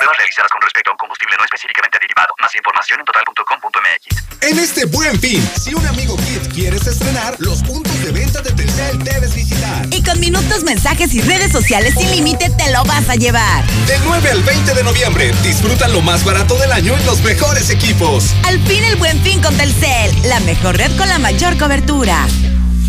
Pruebas realizadas con respecto a un combustible no específicamente aditivado. Más información en total.com.mx. En este buen fin, si un amigo Kit quieres estrenar, los puntos de venta de Telcel debes visitar. Y con minutos, mensajes y redes sociales sin límite te lo vas a llevar. Del 9 al 20 de noviembre, disfruta lo más barato del año en los mejores equipos. Al fin el buen fin con Telcel, la mejor red con la mayor cobertura.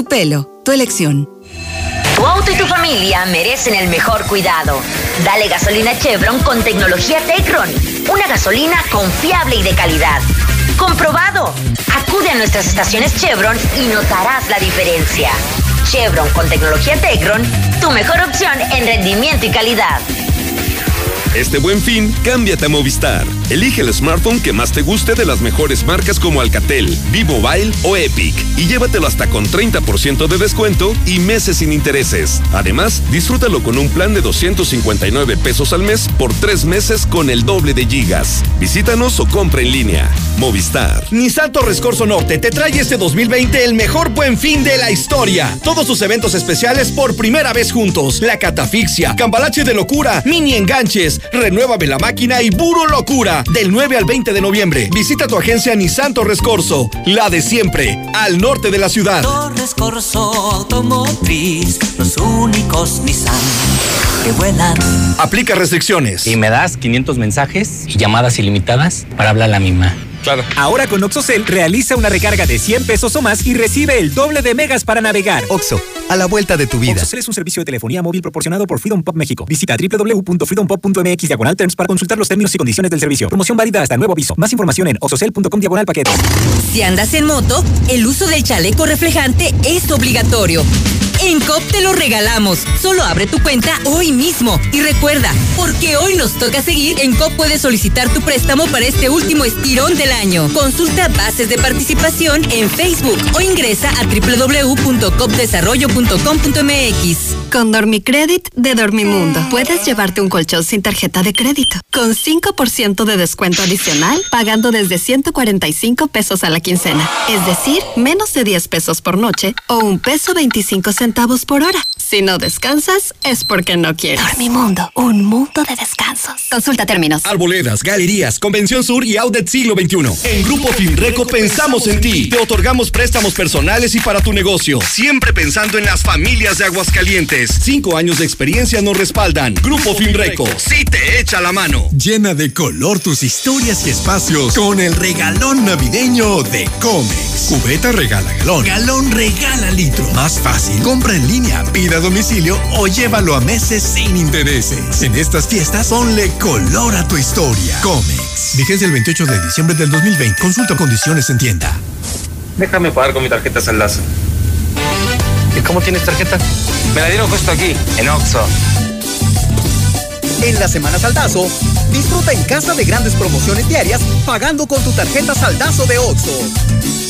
tu pelo, tu elección. Tu auto y tu familia merecen el mejor cuidado. Dale gasolina Chevron con tecnología Tecron. Una gasolina confiable y de calidad. Comprobado. Acude a nuestras estaciones Chevron y notarás la diferencia. Chevron con tecnología Tecron, tu mejor opción en rendimiento y calidad. Este buen fin, cámbiate a Movistar. Elige el smartphone que más te guste de las mejores marcas como Alcatel, B-Mobile o Epic y llévatelo hasta con 30% de descuento y meses sin intereses. Además, disfrútalo con un plan de 259 pesos al mes por tres meses con el doble de gigas. Visítanos o compra en línea. Movistar. Nissan Torres Corso Norte te trae este 2020 el mejor buen fin de la historia. Todos sus eventos especiales por primera vez juntos. La catafixia, cambalache de locura, mini enganches, renuévame la máquina y puro locura. Del 9 al 20 de noviembre. Visita tu agencia Nissan Torres Corso, la de siempre, al norte de la ciudad. Torres Corso Automotriz, los únicos Nissan que vuelan. Aplica restricciones. Y me das 500 mensajes y llamadas ilimitadas para hablar a la misma. Claro. Ahora con OxoCell realiza una recarga de 100 pesos o más y recibe el doble de megas para navegar. Oxo, a la vuelta de tu vida. OxoCell es un servicio de telefonía móvil proporcionado por Freedom Pop México. Visita www.freedompop.mx diagonal terms para consultar los términos y condiciones del servicio. Promoción válida hasta nuevo aviso. Más información en oxocell.com diagonal paquetes. Si andas en moto, el uso del chaleco reflejante es obligatorio. En COP te lo regalamos. Solo abre tu cuenta hoy mismo. Y recuerda, porque hoy nos toca seguir, en COP puedes solicitar tu préstamo para este último estirón del año. Consulta bases de participación en Facebook o ingresa a www.copdesarrollo.com.mx. Con Dormicredit de Dormimundo, puedes llevarte un colchón sin tarjeta de crédito, con 5% de descuento adicional, pagando desde 145 pesos a la quincena. Es decir, menos de 10 pesos por noche o un peso 25 centavos por hora. Si no descansas, es porque no quieres. Dormimundo, un mundo de descansos. Consulta términos. Arboledas, galerías, Convención Sur y Outlet Siglo XXI. En Grupo Finreco pensamos en ti. Te otorgamos préstamos personales y para tu negocio. Siempre pensando en las familias de Aguascalientes. Cinco años de experiencia nos respaldan. Grupo Finreco. Sí te echa la mano. Llena de color tus historias y espacios con el regalón navideño de Comex. Cubeta regala galón. Galón regala litro. Más fácil. Compra en línea, pida a domicilio o llévalo a meses sin intereses. En estas fiestas, ponle color a tu historia. Comex. Vigencia el 28 de diciembre del 2020. Consulta condiciones en tienda. Déjame pagar con mi tarjeta Saldazo. ¿Y cómo tienes tarjeta? Me la dieron justo aquí, en Oxxo. En la Semana Saldazo, disfruta en casa de grandes promociones diarias pagando con tu tarjeta Saldazo de Oxxo.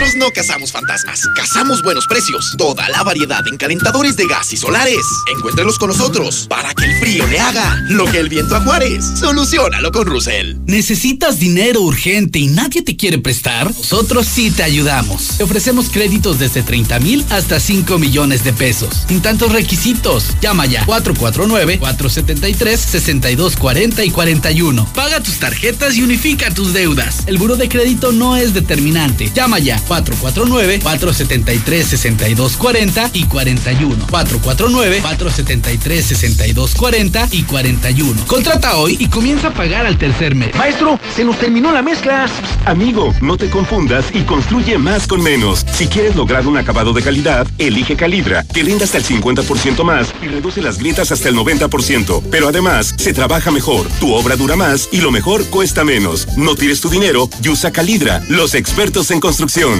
Nosotros no cazamos fantasmas, cazamos buenos precios. Toda la variedad en calentadores de gas y solares. Encuéntrelos con nosotros para que el frío le haga lo que el viento a Juárez. Solucionalo con Russell. ¿Necesitas dinero urgente y nadie te quiere prestar? Nosotros sí te ayudamos. Te ofrecemos créditos desde 30 mil hasta 5 millones de pesos. Sin tantos requisitos. Llama ya 449-473-6240 y 41. Paga tus tarjetas y unifica tus deudas. El buro de crédito no es determinante. Llama ya 449-473-6240 y 41. 449-473-6240 y 41. Contrata hoy y comienza a pagar al tercer mes. Maestro, se nos terminó la mezcla. Amigo, no te confundas y construye más con menos. Si quieres lograr un acabado de calidad, elige Calidra, que rinda hasta el 50% más y reduce las grietas hasta el 90%. Pero además, se trabaja mejor, tu obra dura más y lo mejor cuesta menos. No tires tu dinero y usa Calidra, los expertos en construcción.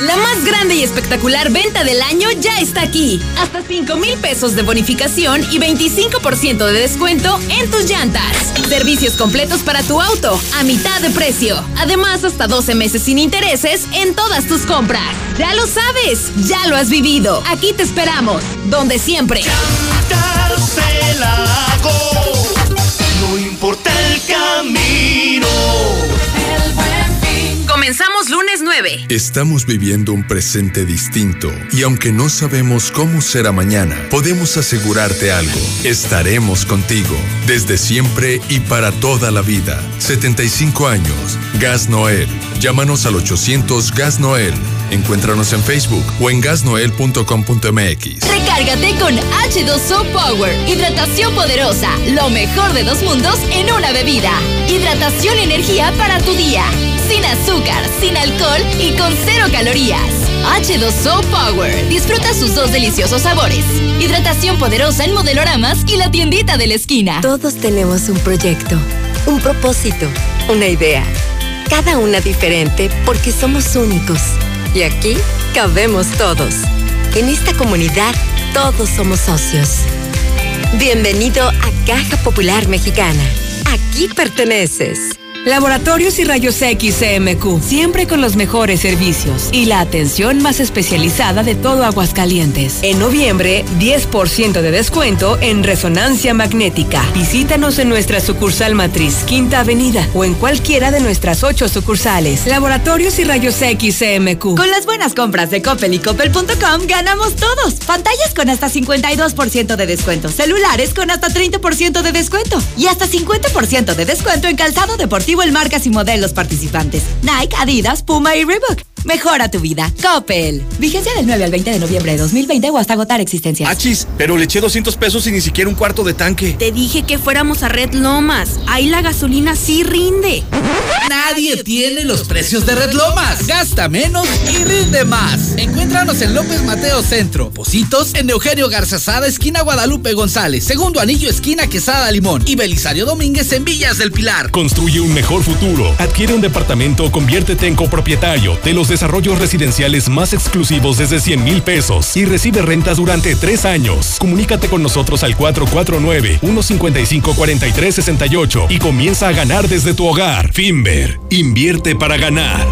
La más grande y espectacular venta del año ya está aquí. Hasta 5 mil pesos de bonificación y 25% de descuento en tus llantas. Servicios completos para tu auto a mitad de precio. Además, hasta 12 meses sin intereses en todas tus compras. Ya lo sabes, ya lo has vivido. Aquí te esperamos, donde siempre. No importa el camino. Comenzamos lunes 9. Estamos viviendo un presente distinto y aunque no sabemos cómo será mañana, podemos asegurarte algo. Estaremos contigo desde siempre y para toda la vida. 75 años. Gas Noel. Llámanos al 800 Gas Noel. Encuéntranos en Facebook o en gasnoel.com.mx. Recárgate con H2O Power. Hidratación poderosa. Lo mejor de dos mundos en una bebida. Hidratación y energía para tu día. Sin azúcar, sin alcohol y con cero calorías. H2O Power. Disfruta sus dos deliciosos sabores. Hidratación poderosa en modeloramas y la tiendita de la esquina. Todos tenemos un proyecto, un propósito, una idea. Cada una diferente porque somos únicos. Y aquí cabemos todos. En esta comunidad todos somos socios. Bienvenido a Caja Popular Mexicana. Aquí perteneces. Laboratorios y Rayos X CMQ, siempre con los mejores servicios y la atención más especializada de todo Aguascalientes. En noviembre, 10% de descuento en resonancia magnética. Visítanos en nuestra sucursal matriz, Quinta Avenida, o en cualquiera de nuestras ocho sucursales. Laboratorios y Rayos X CMQ. Con las buenas compras de Coppel y Coppel.com ganamos todos. Pantallas con hasta 52% de descuento, celulares con hasta 30% de descuento y hasta 50% de descuento en calzado deportivo en marcas y modelos participantes. Nike, Adidas, Puma y Reebok. Mejora tu vida. Coppel. Vigencia del 9 al 20 de noviembre de 2020 o hasta agotar existencias. Achis, pero le eché 200 pesos y ni siquiera un cuarto de tanque. Te dije que fuéramos a Red Lomas. Ahí la gasolina sí rinde. Nadie tiene los precios de Red Lomas. Gasta menos y rinde más. Encuéntranos en López Mateo Centro. Positos en Eugenio Garzazada, esquina Guadalupe González. Segundo anillo, esquina Quesada Limón. Y Belisario Domínguez en Villas del Pilar. Construye un mejor futuro. Adquiere un departamento o conviértete en copropietario de los desarrollos residenciales más exclusivos desde 100 mil pesos y recibe rentas durante tres años. Comunícate con nosotros al 449-155-4368 y comienza a ganar desde tu hogar. Finver, invierte para ganar.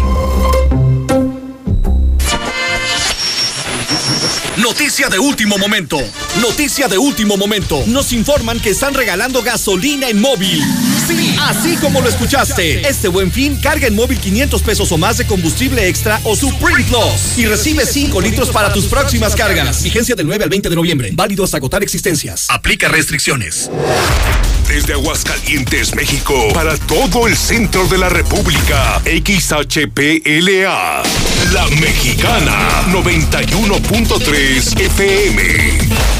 Noticia de último momento. Noticia de último momento. Nos informan que están regalando gasolina en móvil. Sí, así como lo escuchaste. Este buen fin, carga en móvil 500 pesos o más de combustible extra o Supreme Plus y recibe 5 litros para tus próximas cargas. Vigencia del 9 al 20 de noviembre. Válido hasta agotar existencias. Aplica restricciones. Desde Aguascalientes, México, para todo el centro de la República, XHPLA, La Mexicana, 91.3 FM.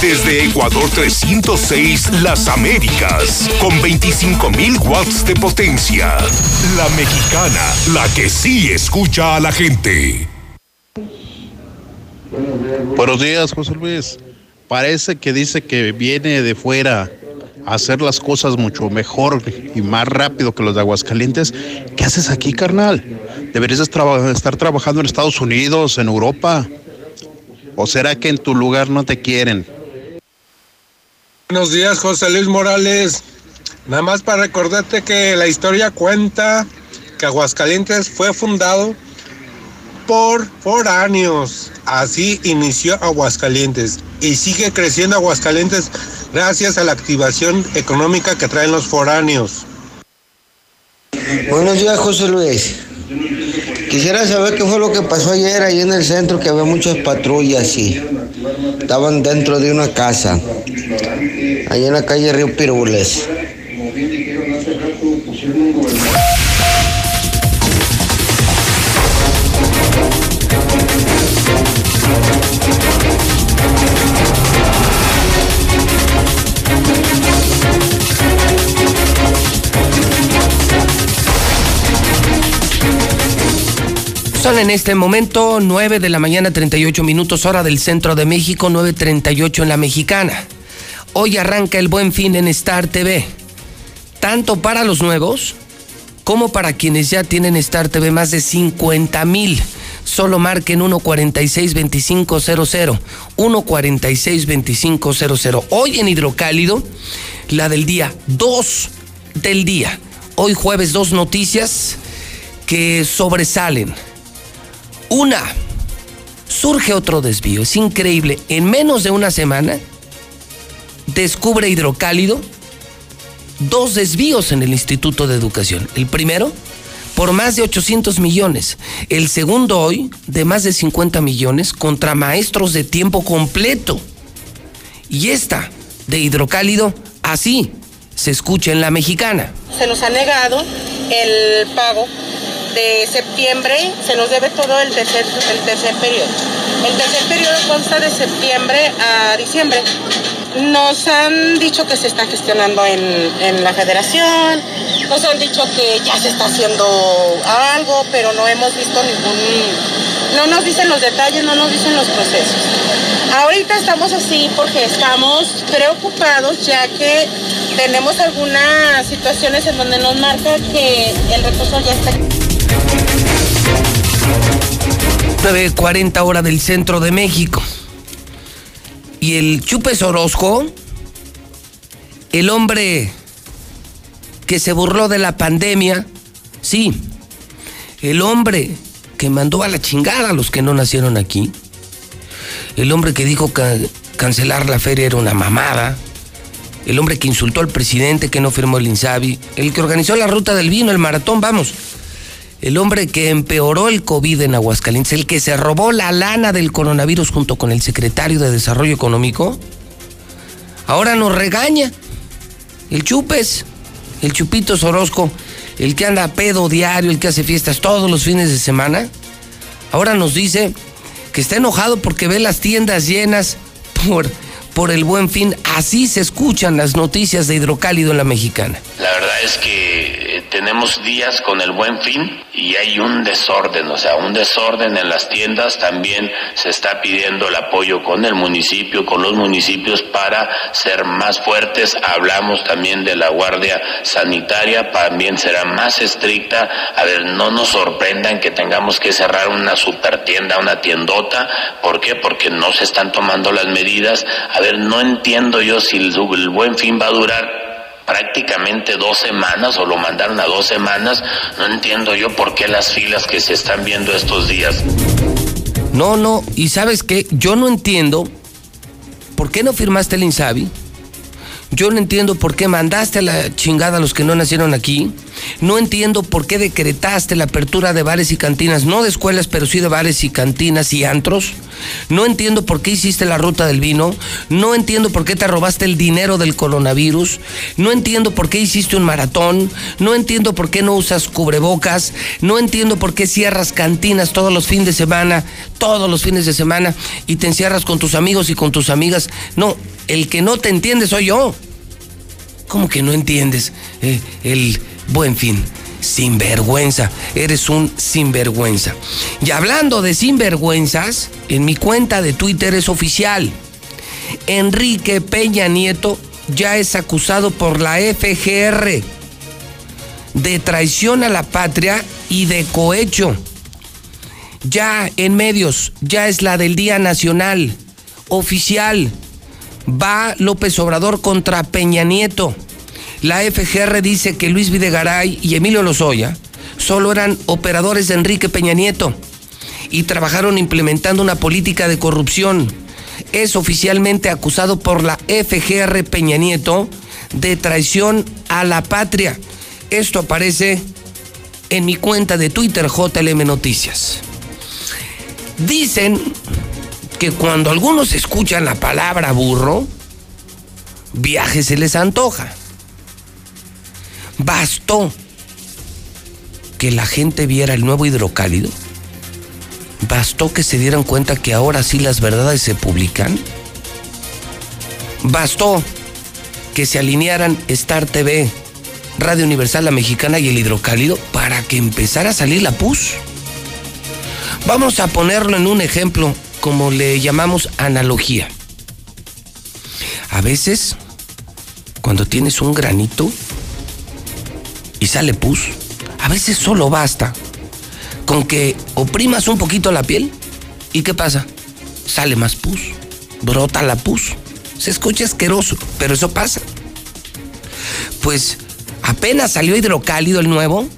Desde Ecuador 306, Las Américas, con 25.000 watts de potencia. La Mexicana, la que sí escucha a la gente. Buenos días, José Luis. Parece que dice que viene de fuera a hacer las cosas mucho mejor y más rápido que los de Aguascalientes. ¿Qué haces aquí, carnal? Deberías estar trabajando en Estados Unidos, en Europa. ¿O será que en tu lugar no te quieren? Buenos días, José Luis Morales. Nada más para recordarte que la historia cuenta que Aguascalientes fue fundado por foráneos. Así inició Aguascalientes y sigue creciendo Aguascalientes gracias a la activación económica que traen los foráneos. Buenos días, José Luis. Quisiera saber qué fue lo que pasó ayer ahí en el centro, que había muchas patrullas y estaban dentro de una casa, Ahí en la calle Río Pírbules. Son en este momento 9 de la mañana 38 minutos hora del centro de México, 9.38 en la mexicana. Hoy arranca el buen fin en Star TV. Tanto para los nuevos como para quienes ya tienen Star TV más de 50 mil. Solo marquen 146-2500. 146-2500. Hoy en Hidrocálido, la del día, dos del día. Hoy jueves, dos noticias que sobresalen. Una, surge otro desvío. Es increíble. En menos de una semana, descubre Hidrocálido dos desvíos en el Instituto de Educación. El primero, por más de 800 millones. El segundo hoy, de más de 50 millones, contra maestros de tiempo completo. Y esta, de Hidrocálido, así se escucha en la mexicana. Se nos ha negado el pago de septiembre se nos debe todo el tercer, el tercer periodo. El tercer periodo consta de septiembre a diciembre. Nos han dicho que se está gestionando en, en la federación, nos han dicho que ya se está haciendo algo, pero no hemos visto ningún... No nos dicen los detalles, no nos dicen los procesos. Ahorita estamos así porque estamos preocupados ya que tenemos algunas situaciones en donde nos marca que el recurso ya está 9.40 hora del centro de México. Y el Chupes Orozco, el hombre que se burló de la pandemia, sí, el hombre que mandó a la chingada a los que no nacieron aquí, el hombre que dijo que cancelar la feria era una mamada, el hombre que insultó al presidente que no firmó el INSABI, el que organizó la ruta del vino, el maratón, vamos, el hombre que empeoró el COVID en Aguascalientes, el que se robó la lana del coronavirus junto con el secretario de Desarrollo Económico, ahora nos regaña. El Chupes, el Chupito Sorosco, el que anda a pedo diario, el que hace fiestas todos los fines de semana, ahora nos dice que está enojado porque ve las tiendas llenas por, por el buen fin. Así se escuchan las noticias de Hidrocálido en la mexicana. La verdad es que tenemos días con el buen fin y hay un desorden, o sea, un desorden en las tiendas. También se está pidiendo el apoyo con el municipio, con los municipios para ser más fuertes. Hablamos también de la Guardia Sanitaria, también será más estricta. A ver, no nos sorprendan que tengamos que cerrar una super tienda, una tiendota. ¿Por qué? Porque no se están tomando las medidas. A ver, no entiendo yo si el, el buen fin va a durar prácticamente dos semanas o lo mandaron a dos semanas. No entiendo yo por qué las filas que se están viendo estos días. No, no, y sabes qué, yo no entiendo por qué no firmaste el Insabi. Yo no entiendo por qué mandaste a la chingada a los que no nacieron aquí. No entiendo por qué decretaste la apertura de bares y cantinas, no de escuelas, pero sí de bares y cantinas y antros. No entiendo por qué hiciste la ruta del vino. No entiendo por qué te robaste el dinero del coronavirus. No entiendo por qué hiciste un maratón. No entiendo por qué no usas cubrebocas. No entiendo por qué cierras cantinas todos los fines de semana, todos los fines de semana y te encierras con tus amigos y con tus amigas. No, el que no te entiende soy yo. ¿Cómo que no entiendes eh, el buen fin? Sinvergüenza, eres un sinvergüenza. Y hablando de sinvergüenzas, en mi cuenta de Twitter es oficial. Enrique Peña Nieto ya es acusado por la FGR de traición a la patria y de cohecho. Ya en medios, ya es la del Día Nacional, oficial va López Obrador contra Peña Nieto. La FGR dice que Luis Videgaray y Emilio Lozoya solo eran operadores de Enrique Peña Nieto y trabajaron implementando una política de corrupción. Es oficialmente acusado por la FGR Peña Nieto de traición a la patria. Esto aparece en mi cuenta de Twitter JLM Noticias. Dicen que cuando algunos escuchan la palabra burro, viaje se les antoja. Bastó que la gente viera el nuevo hidrocálido. Bastó que se dieran cuenta que ahora sí las verdades se publican. Bastó que se alinearan Star TV, Radio Universal La Mexicana y el Hidrocálido para que empezara a salir la pus. Vamos a ponerlo en un ejemplo, como le llamamos analogía. A veces, cuando tienes un granito y sale pus, a veces solo basta con que oprimas un poquito la piel y ¿qué pasa? Sale más pus, brota la pus. Se escucha asqueroso, pero eso pasa. Pues apenas salió hidrocálido el nuevo,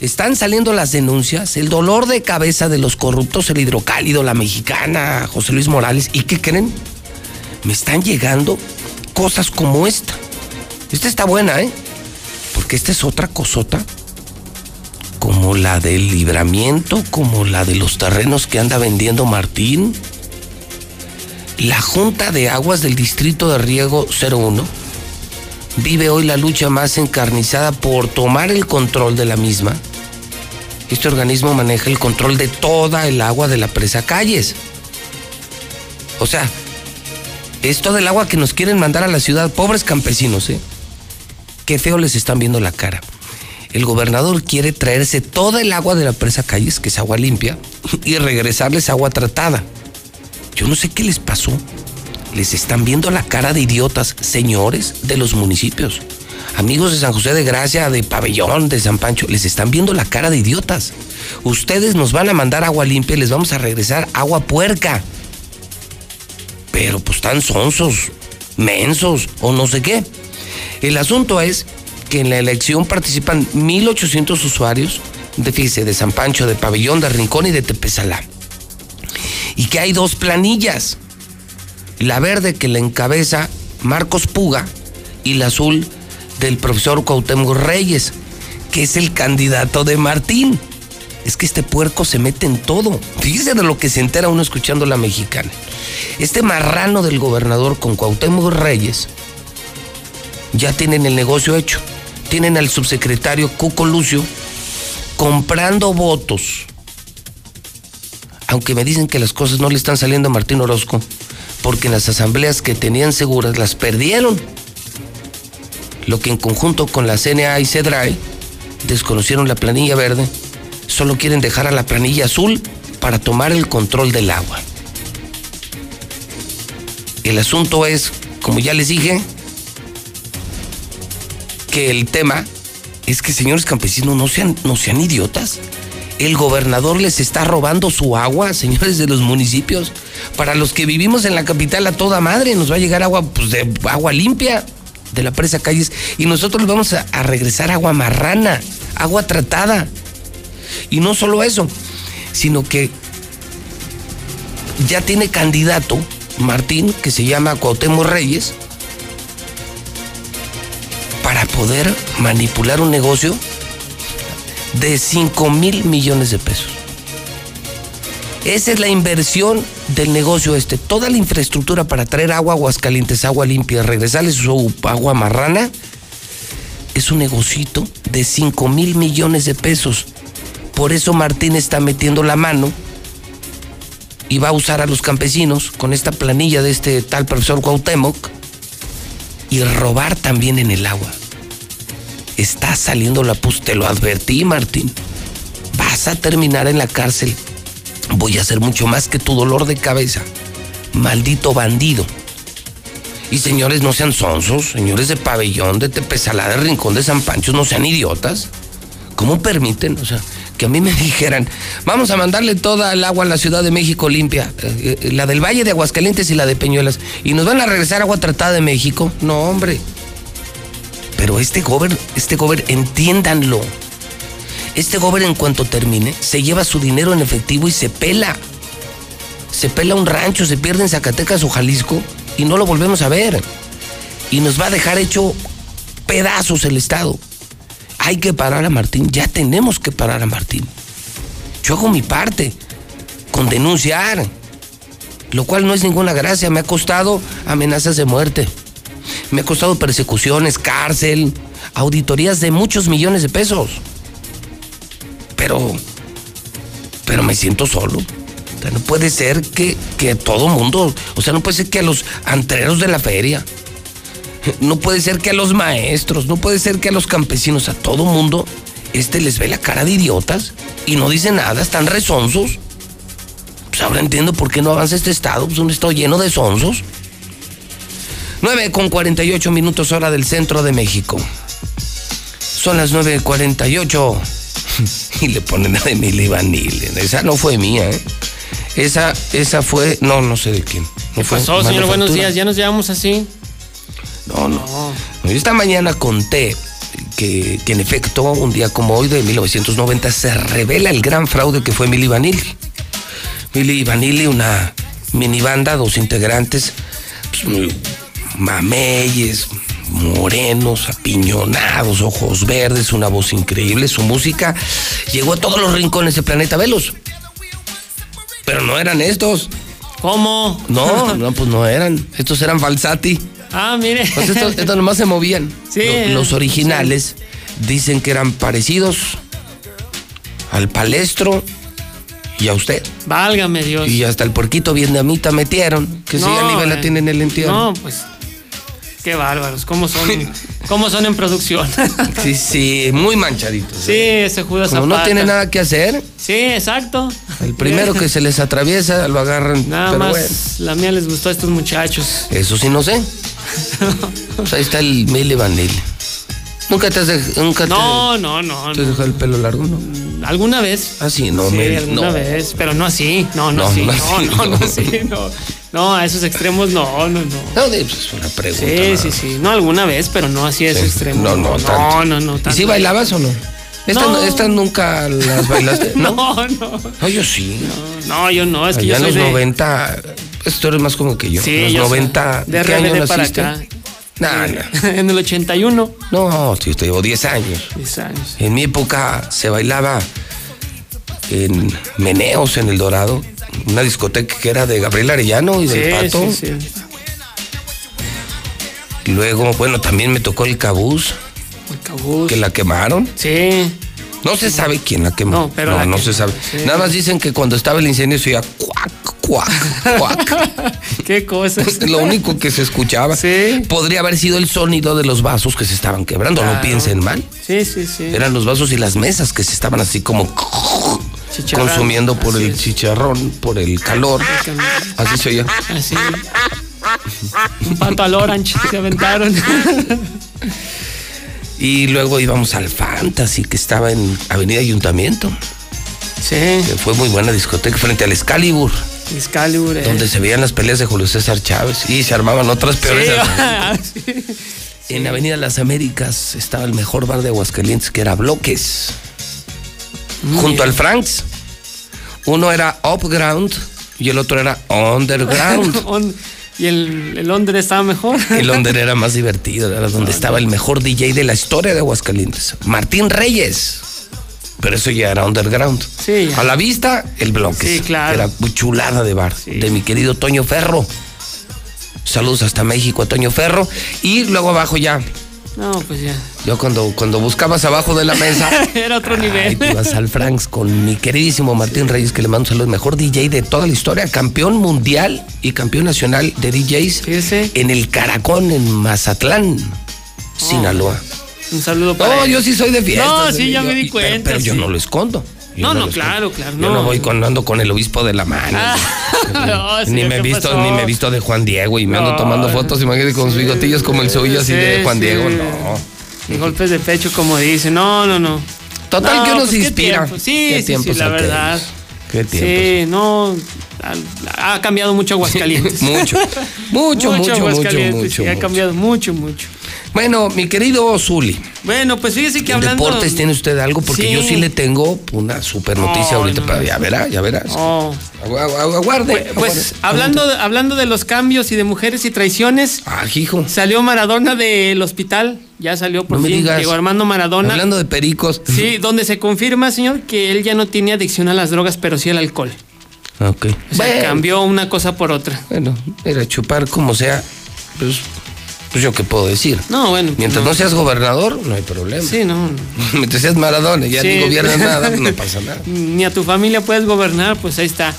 están saliendo las denuncias, el dolor de cabeza de los corruptos, el hidrocálido, la mexicana, José Luis Morales. ¿Y qué creen? Me están llegando cosas como esta. Esta está buena, ¿eh? Porque esta es otra cosota, como la del libramiento, como la de los terrenos que anda vendiendo Martín. La Junta de Aguas del Distrito de Riego 01 vive hoy la lucha más encarnizada por tomar el control de la misma. Este organismo maneja el control de toda el agua de la presa Calles. O sea, es todo el agua que nos quieren mandar a la ciudad, pobres campesinos, ¿eh? Qué feo les están viendo la cara. El gobernador quiere traerse toda el agua de la presa Calles, que es agua limpia, [laughs] y regresarles agua tratada. Yo no sé qué les pasó les están viendo la cara de idiotas, señores de los municipios. Amigos de San José de Gracia, de Pabellón, de San Pancho, les están viendo la cara de idiotas. Ustedes nos van a mandar agua limpia y les vamos a regresar agua puerca. Pero pues tan sonsos, mensos o no sé qué. El asunto es que en la elección participan 1.800 usuarios de, fíjese, de San Pancho, de Pabellón, de Rincón y de Tepezalá. Y que hay dos planillas la verde que la encabeza Marcos Puga y la azul del profesor Cuauhtémoc Reyes, que es el candidato de Martín. Es que este puerco se mete en todo. Fíjese de lo que se entera uno escuchando la mexicana. Este marrano del gobernador con Cuauhtémoc Reyes ya tienen el negocio hecho. Tienen al subsecretario Cuco Lucio comprando votos. Aunque me dicen que las cosas no le están saliendo a Martín Orozco, porque en las asambleas que tenían seguras las perdieron. Lo que en conjunto con la CNA y CEDRAE desconocieron la planilla verde, solo quieren dejar a la planilla azul para tomar el control del agua. El asunto es, como ya les dije, que el tema es que señores campesinos no sean, no sean idiotas. El gobernador les está robando su agua, [laughs] señores de los municipios. Para los que vivimos en la capital a toda madre, nos va a llegar agua, pues, de agua limpia de la presa calles y nosotros vamos a, a regresar agua marrana, agua tratada. Y no solo eso, sino que ya tiene candidato Martín, que se llama Cuauhtémoc Reyes, poder manipular un negocio de 5 mil millones de pesos. Esa es la inversión del negocio este. Toda la infraestructura para traer agua, aguas calientes, agua limpia, regresarles su agua marrana, es un negocito de 5 mil millones de pesos. Por eso Martín está metiendo la mano y va a usar a los campesinos con esta planilla de este tal profesor Cuauhtémoc y robar también en el agua. Está saliendo la pus, te lo advertí, Martín. Vas a terminar en la cárcel. Voy a hacer mucho más que tu dolor de cabeza. Maldito bandido. Y señores, no sean sonsos, señores de pabellón, de Tepezalá, de Rincón de San Pancho, no sean idiotas. ¿Cómo permiten? O sea, que a mí me [laughs] dijeran, vamos a mandarle toda el agua a la Ciudad de México limpia, eh, eh, la del Valle de Aguascalientes y la de Peñuelas, y nos van a regresar agua tratada de México. No, hombre. Pero este gober, este gober, entiéndanlo. Este gober en cuanto termine, se lleva su dinero en efectivo y se pela. Se pela un rancho, se pierde en Zacatecas o Jalisco y no lo volvemos a ver. Y nos va a dejar hecho pedazos el Estado. Hay que parar a Martín, ya tenemos que parar a Martín. Yo hago mi parte con denunciar, lo cual no es ninguna gracia, me ha costado amenazas de muerte. Me ha costado persecuciones, cárcel, auditorías de muchos millones de pesos. Pero, pero me siento solo. O sea, no puede ser que, que todo mundo, o sea, no puede ser que a los antreros de la feria, no puede ser que a los maestros, no puede ser que a los campesinos, a todo mundo, este les ve la cara de idiotas y no dice nada, están resonsos. Pues ahora entiendo por qué no avanza este estado, pues un estado lleno de sonsos. 9 con 48 minutos hora del centro de México. Son las 9.48. [laughs] Y le ponen a Emily Vanille. Esa no fue mía, ¿eh? Esa, esa fue. No, no sé de quién. No ¿Qué fue pasó, señor? Buenos días. ¿Ya nos llevamos así? No, no. Esta mañana conté que, que en efecto, un día como hoy de 1990, se revela el gran fraude que fue Milly Vanilli. Milly Vanilli, una minibanda, dos integrantes, pues, mameyes, morenos, apiñonados, ojos verdes, una voz increíble. Su música llegó a todos los rincones del planeta. Velos. Pero no eran estos. ¿Cómo? No, [laughs] no, pues no eran. Estos eran falsati. Ah, mire. Pues estos, [laughs] estos nomás se movían. Sí. Lo- Los originales dicen que eran parecidos al palestro y a usted. Válgame Dios. Y hasta el porquito vietnamita metieron, que si No, ya ni la eh. tienen en el entierro. No, pues. Qué bárbaros. ¿Cómo son, cómo son en producción? [laughs] Sí, sí, muy manchaditos. sí, ese Judas Como no Zapata. tiene nada que hacer, Sí, exacto. el primero que se les atraviesa lo agarran. Nada pero más bueno, la mía les gustó a estos muchachos. eso sí no sé. [laughs] Pues ahí está el Milli Vanilli. Nunca te has dej- nunca te- No, no, no. te, has no. dejado el pelo largo, ¿no? ¿Alguna vez? Ah, sí, no, sí, Mel, alguna no. vez, pero no así, no, no, No, así, no no, así, no, no, no. así, no, no, a esos extremos no, no, no. No, pues, es una pregunta. Sí, sí, sí, no alguna vez, pero no así a ese Sí. extremo. No, no, no, tanto. no, no, ¿Y tanto. si bailabas o no? Estas No. estas nunca las bailaste, [laughs] ¿no? No, no, No, yo sí. no, yo no, es que Allá yo en los de... 90, esto eres más como que yo. Sí, en los yo soy 90, de ¿qué año RBD para naciste? acá. Nah, nah. [laughs] en el 81. No, sí, te llevo 10 años. 10 años. En mi época se bailaba en Meneos, en El Dorado, una discoteca que era de Gabriel Arellano y del Pato. sí, sí. Luego, bueno, también me tocó el Cabús, El cabuz. que la quemaron. Sí. No se sabe quién la quemó. No, pero no, no se sabe. Nada más dicen que cuando estaba el incendio se oía cuac, cuac, cuac. [laughs] Qué cosas. Lo único que se escuchaba. Sí. Podría haber sido el sonido de los vasos que se estaban quebrando. No piensen mal. Sí, sí, sí. Eran los vasos y las mesas que se estaban así como Chicharrón. consumiendo por Así el es. chicharrón, por el calor. Así se oía. Así. Un pato al orange se aventaron. Y luego íbamos al Fantasy, que estaba en Avenida Ayuntamiento. Sí. Que fue muy buena discoteca frente al Excalibur, Excalibur. eh. donde se veían las peleas de Julio César Chávez. Y se armaban otras peores. Sí, [laughs] sí. En Avenida Las Américas estaba el mejor bar de Aguascalientes, que era Bloques. Junto al Franks. Uno era Upground y el otro era Underground. [laughs] On- y el, el Londres estaba mejor. El Londres era más [laughs] divertido, era donde estaba el mejor DJ de la historia de Aguascalientes, Martín Reyes. Pero eso ya era underground. Sí, ya. A la vista, el bloque. Sí, claro. Era chulada de bar. De mi querido Toño Ferro. Saludos hasta México a Toño Ferro. Y luego abajo ya. No, pues ya. Yo cuando, cuando buscabas abajo de la mesa. [laughs] Era otro nivel. te ibas al Franks con mi queridísimo Martín Reyes, que le mando un saludo, el mejor DJ de toda la historia, campeón mundial y campeón nacional de DJs en el Caracón, en Mazatlán, Sinaloa. Un saludo para No, él. yo sí soy de fiestas. No, sí, ya yo- me di pero- cuenta. Pero, yo no lo escondo. Yo No, no, escondo. claro, claro. Yo no. no voy con, ando con el obispo de la mano. [laughs] No, ni me ¿qué visto, pasó? ni me visto de Juan Diego y me ando No, tomando fotos, imagínate con sus bigotillos como el suyo así de Juan. Diego. No. Y golpes de pecho, como dice. No, no, no. Total No, que uno pues, se inspira. Sí, Qué sí, sí, la aquellos. verdad. Qué tiempos. Sí, no. Ha, ha cambiado mucho [laughs] Aguascalientes. Mucho, mucho, [laughs] mucho, mucho, mucho, sí, ha mucho. cambiado mucho, mucho. Bueno, mi querido Zuli, Bueno, pues fíjese que ¿en hablando. deportes tiene usted algo? Porque Sí. yo sí le tengo una super noticia No, ahorita, no, no. ya verás, ya verás. Oh. Agu- agu- Aguarde. Pues aguarde. hablando, de- hablando de los cambios y de mujeres y traiciones, Ah, hijo. salió Maradona del hospital, ya salió por No me fin, digas. llegó Armando Maradona. Hablando de pericos. Sí, donde se confirma, señor, que él ya no tiene adicción a las drogas, pero sí al alcohol. Ok. O sea, Bueno. cambió una cosa por otra. Bueno, era chupar como sea, pues, pues yo qué puedo decir. No, bueno. pues Mientras no, seas gobernador, no hay problema. Sí, no. [laughs] Mientras seas Maradona y ya Sí. ni gobiernas nada, pues no [laughs] pasa nada. Ni a tu familia puedes gobernar, pues ahí está.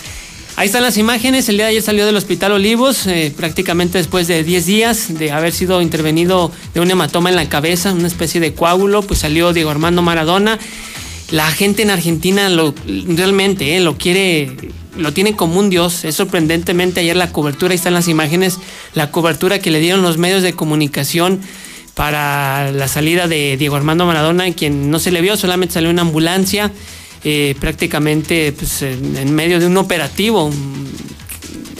Ahí están las imágenes. El día de ayer salió del Hospital Olivos, eh, prácticamente después de 10 días de haber sido intervenido de un hematoma en la cabeza, una especie de coágulo, pues salió Diego Armando Maradona. La gente en Argentina lo, realmente eh, lo quiere lo tiene como un dios. Es sorprendentemente ayer la cobertura, ahí están las imágenes, la cobertura que le dieron los medios de comunicación para la salida de Diego Armando Maradona, quien no se le vio, solamente salió una ambulancia, eh, prácticamente pues, en medio de un operativo.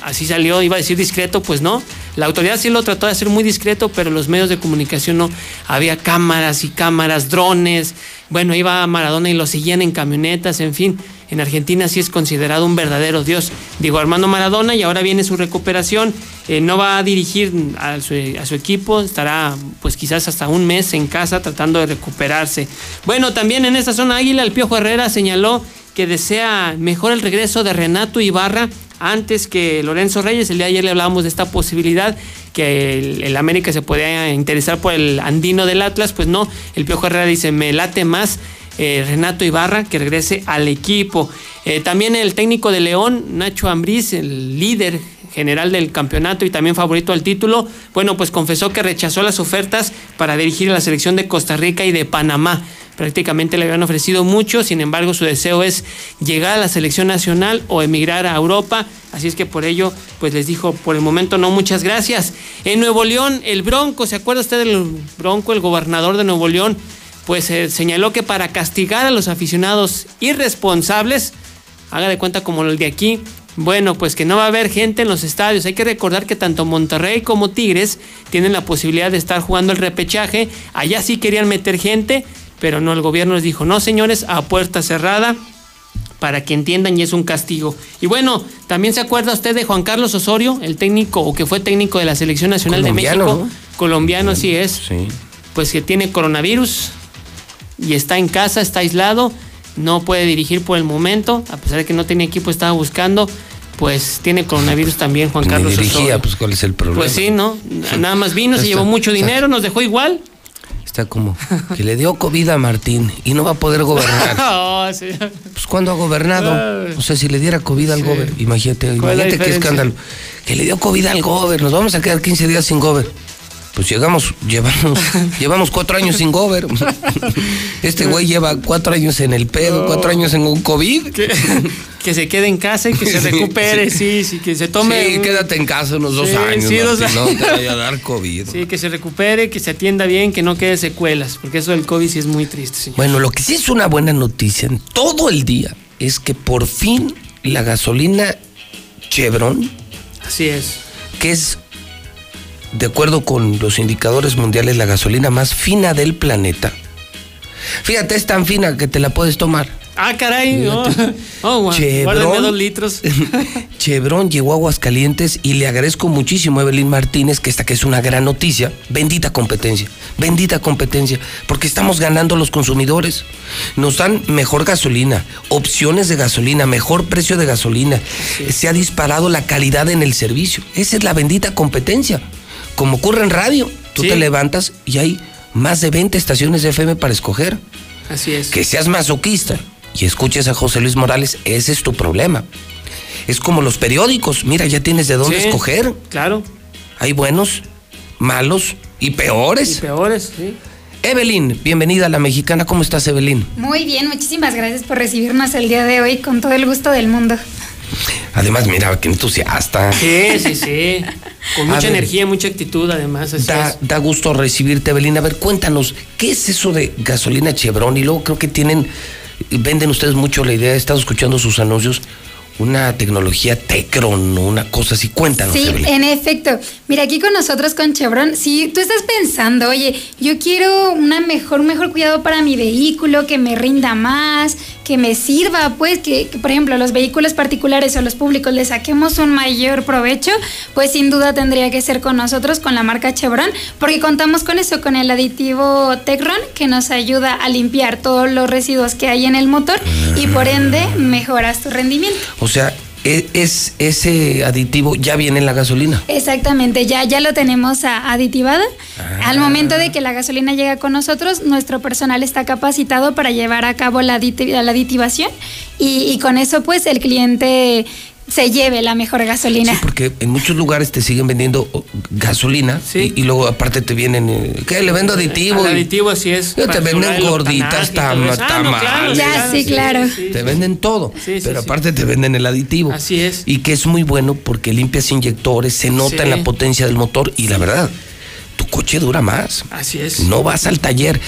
Así salió, iba a decir discreto, pues no. La autoridad sí lo trató de hacer muy discreto, pero los medios de comunicación no. Había cámaras y cámaras, drones. Bueno, iba Maradona y lo seguían en camionetas, en fin. En Argentina sí es considerado un verdadero dios. Digo, Armando Maradona y ahora viene su recuperación. Eh, no va a dirigir a su, a su equipo, estará pues quizás hasta un mes en casa tratando de recuperarse. Bueno, también en esta zona Águila, el Piojo Herrera señaló que desea mejor el regreso de Renato Ibarra antes que Lorenzo Reyes. El día de ayer le hablábamos de esta posibilidad que el, América se podía interesar por el andino del Atlas. Pues no, el Piojo Herrera dice, me late más eh, Renato Ibarra que regrese al equipo. Eh, también el técnico de León, Nacho Ambriz, el líder general del campeonato y también favorito al título, bueno, pues confesó que rechazó las ofertas para dirigir a la selección de Costa Rica y de Panamá. Prácticamente le habían ofrecido mucho, sin embargo su deseo es llegar a la selección nacional o emigrar a Europa, así es que por ello pues les dijo por el momento no muchas gracias. En Nuevo León, el Bronco, ¿se acuerda usted del Bronco, el gobernador de Nuevo León? Pues eh, señaló que para castigar a los aficionados irresponsables, haga de cuenta como el de aquí, bueno, pues que no va a haber gente en los estadios. Hay que recordar que tanto Monterrey como Tigres tienen la posibilidad de estar jugando el repechaje. Allá sí querían meter gente, pero no, el gobierno les dijo, no señores, a puerta cerrada, para que entiendan y es un castigo. Y bueno, también se acuerda usted de Juan Carlos Osorio, el técnico o que fue técnico de la Selección Nacional Colombiano, de México. ¿no? Colombiano, sí es. Sí. Pues que tiene coronavirus y está en casa, está aislado, no puede dirigir por el momento, a pesar de que no tenía equipo, estaba buscando. Pues tiene coronavirus también Juan Ni Carlos dirigía, Osorio. pues cuál es el problema. Pues sí, ¿no? Nada más vino, se llevó mucho dinero, nos dejó igual. Está como que le dio COVID a Martín y no va a poder gobernar. [laughs] Oh, sí. Pues cuando ha gobernado, o sea, si le diera COVID al gober, imagínate, ¿Cuál es la imagínate qué escándalo. Que le dio COVID al gober, nos vamos a quedar 15 días sin gober. Pues llegamos, llevamos, [laughs] llevamos cuatro años sin gober. [laughs] Este güey lleva cuatro años en el pedo, cuatro años en un COVID. Que, que se quede en casa y que se [laughs] recupere, sí. sí, sí, que se tome. Sí, un- quédate en casa unos dos Sí, años, sí, dos Martín, años. no te vaya a dar COVID. Sí, que se recupere, que se atienda bien, que no quede secuelas, porque eso del COVID sí es muy triste, señor. Bueno, lo que sí es una buena noticia en todo el día es que por fin la gasolina Chevron, Así es. que es, de acuerdo con los indicadores mundiales, la gasolina más fina del planeta. Fíjate, es tan fina que te la puedes tomar. Ah, caray, no. [laughs] Oh, guau, Chevron. dos litros. [laughs] Chevron llegó a Aguascalientes y le agradezco muchísimo a Evelyn Martínez, que esta que es una gran noticia. Bendita competencia, bendita competencia, porque estamos ganando los consumidores. Nos dan mejor gasolina, opciones de gasolina, mejor precio de gasolina. Se ha disparado la calidad en el servicio. Esa es la bendita competencia. Como ocurre en radio, tú Sí. te levantas y hay más de 20 estaciones de FM para escoger. Así es. Que seas masoquista y escuches a José Luis Morales, ese es tu problema. Es como los periódicos, mira, ya tienes de dónde Sí, escoger. Claro. Hay buenos, malos y peores. Y peores, sí. Evelyn, bienvenida a la mexicana. ¿Cómo estás, Evelyn? Muy bien, muchísimas gracias por recibirnos el día de hoy con todo el gusto del mundo. Además, mira, qué entusiasta. Sí, sí, sí. Con A mucha ver. energía, mucha actitud, además. Así Da, es. da gusto recibirte, Evelyn. A ver, cuéntanos, ¿qué es eso de gasolina Chevron? Y luego creo que tienen, venden ustedes mucho la idea, he estado escuchando sus anuncios, una tecnología Tecron o una cosa así. Cuéntanos, Sí, Evelyn. en efecto. Mira, aquí con nosotros con Chevron, si tú estás pensando, oye, yo quiero una mejor, un mejor cuidado para mi vehículo, que me rinda más, que me sirva, pues, que, por ejemplo, los vehículos particulares o los públicos le saquemos un mayor provecho, pues sin duda tendría que ser con nosotros, con la marca Chevron, porque contamos con eso, con el aditivo Tecron, que nos ayuda a limpiar todos los residuos que hay en el motor y por ende mejoras tu rendimiento. O sea, es, ese aditivo ya viene en la gasolina. Exactamente, ya, ya lo tenemos a- aditivada. Ah. Al momento de que la gasolina llega con nosotros, nuestro personal está capacitado para llevar a cabo la, la aditivación y, y con eso pues el cliente se lleve la mejor gasolina. Porque en muchos lugares te siguen vendiendo oh, gasolina y, y luego aparte te vienen, eh, ¿qué? Le vendo aditivo. Aditivo así es. Ya te venden gorditas. Ah, no, claro, tamales. Ya, sí, claro. Te venden todo, pero aparte te venden el aditivo. Así es. Y que es muy bueno porque limpias inyectores, se nota Sí. en la potencia del motor y la verdad, tu coche dura más. Así es. No vas al taller.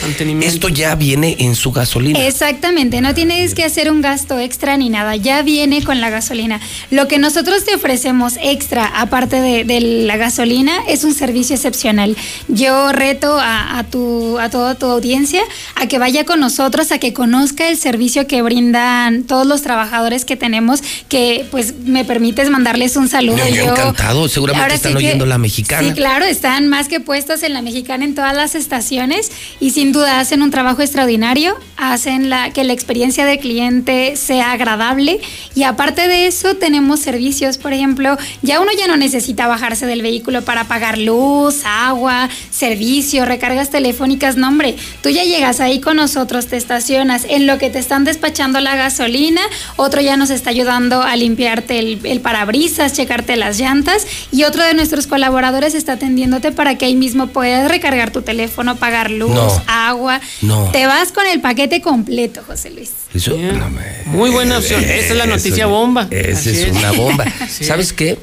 Esto ya viene en su gasolina. Exactamente, no tienes que hacer un gasto extra ni nada, ya viene con la gasolina. Lo que nosotros te ofrecemos extra, aparte de, de la gasolina, es un servicio excepcional. Yo reto a, a tu, a toda tu audiencia a que vaya con nosotros, a que conozca el servicio que brindan todos los trabajadores que tenemos, que pues me permites mandarles un saludo. Yo, yo Yo- encantado, seguramente están sí que- oyendo la mexicana. Sí, claro, están más que puestos en la mexicana en todas las estaciones y sin duda hacen un trabajo extraordinario, hacen la, que la experiencia del cliente sea agradable y aparte de eso tenemos servicios, por ejemplo, ya uno ya no necesita bajarse del vehículo para pagar luz, agua, servicio, recargas telefónicas, no hombre, tú ya llegas ahí con nosotros, te estacionas, en lo que te están despachando la gasolina, otro ya nos está ayudando a limpiarte el, el parabrisas, checarte las llantas y otro de nuestros colaboradores está atendiéndote para que ahí mismo puedas recargar tu teléfono, pagar luz, No. agua. No. Te vas con el paquete completo, José Luis. Eso, no me- Muy buena opción. Esa es la Eso- noticia bomba. Esa es, es. una bomba. [laughs] Sí. ¿Sabes qué?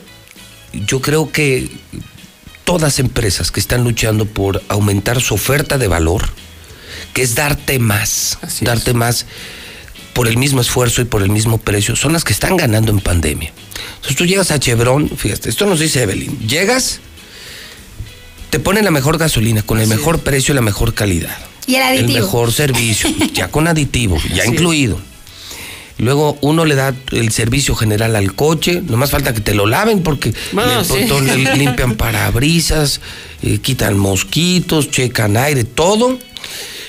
Yo creo que todas empresas que están luchando por aumentar su oferta de valor, que es darte más, darte más por el mismo esfuerzo y por el mismo precio, son las que están ganando en pandemia. Entonces tú llegas a Chevron, fíjate, esto nos dice Evelyn, llegas, te ponen la mejor gasolina, con el mejor precio y la mejor calidad. Y el El aditivo. mejor servicio, [laughs] ya con aditivo, ya Así incluido. Luego uno le da el servicio general al coche, nomás falta que te lo laven porque Bueno, le, sí. pronto le [laughs] limpian parabrisas, eh, quitan mosquitos, checan aire, todo.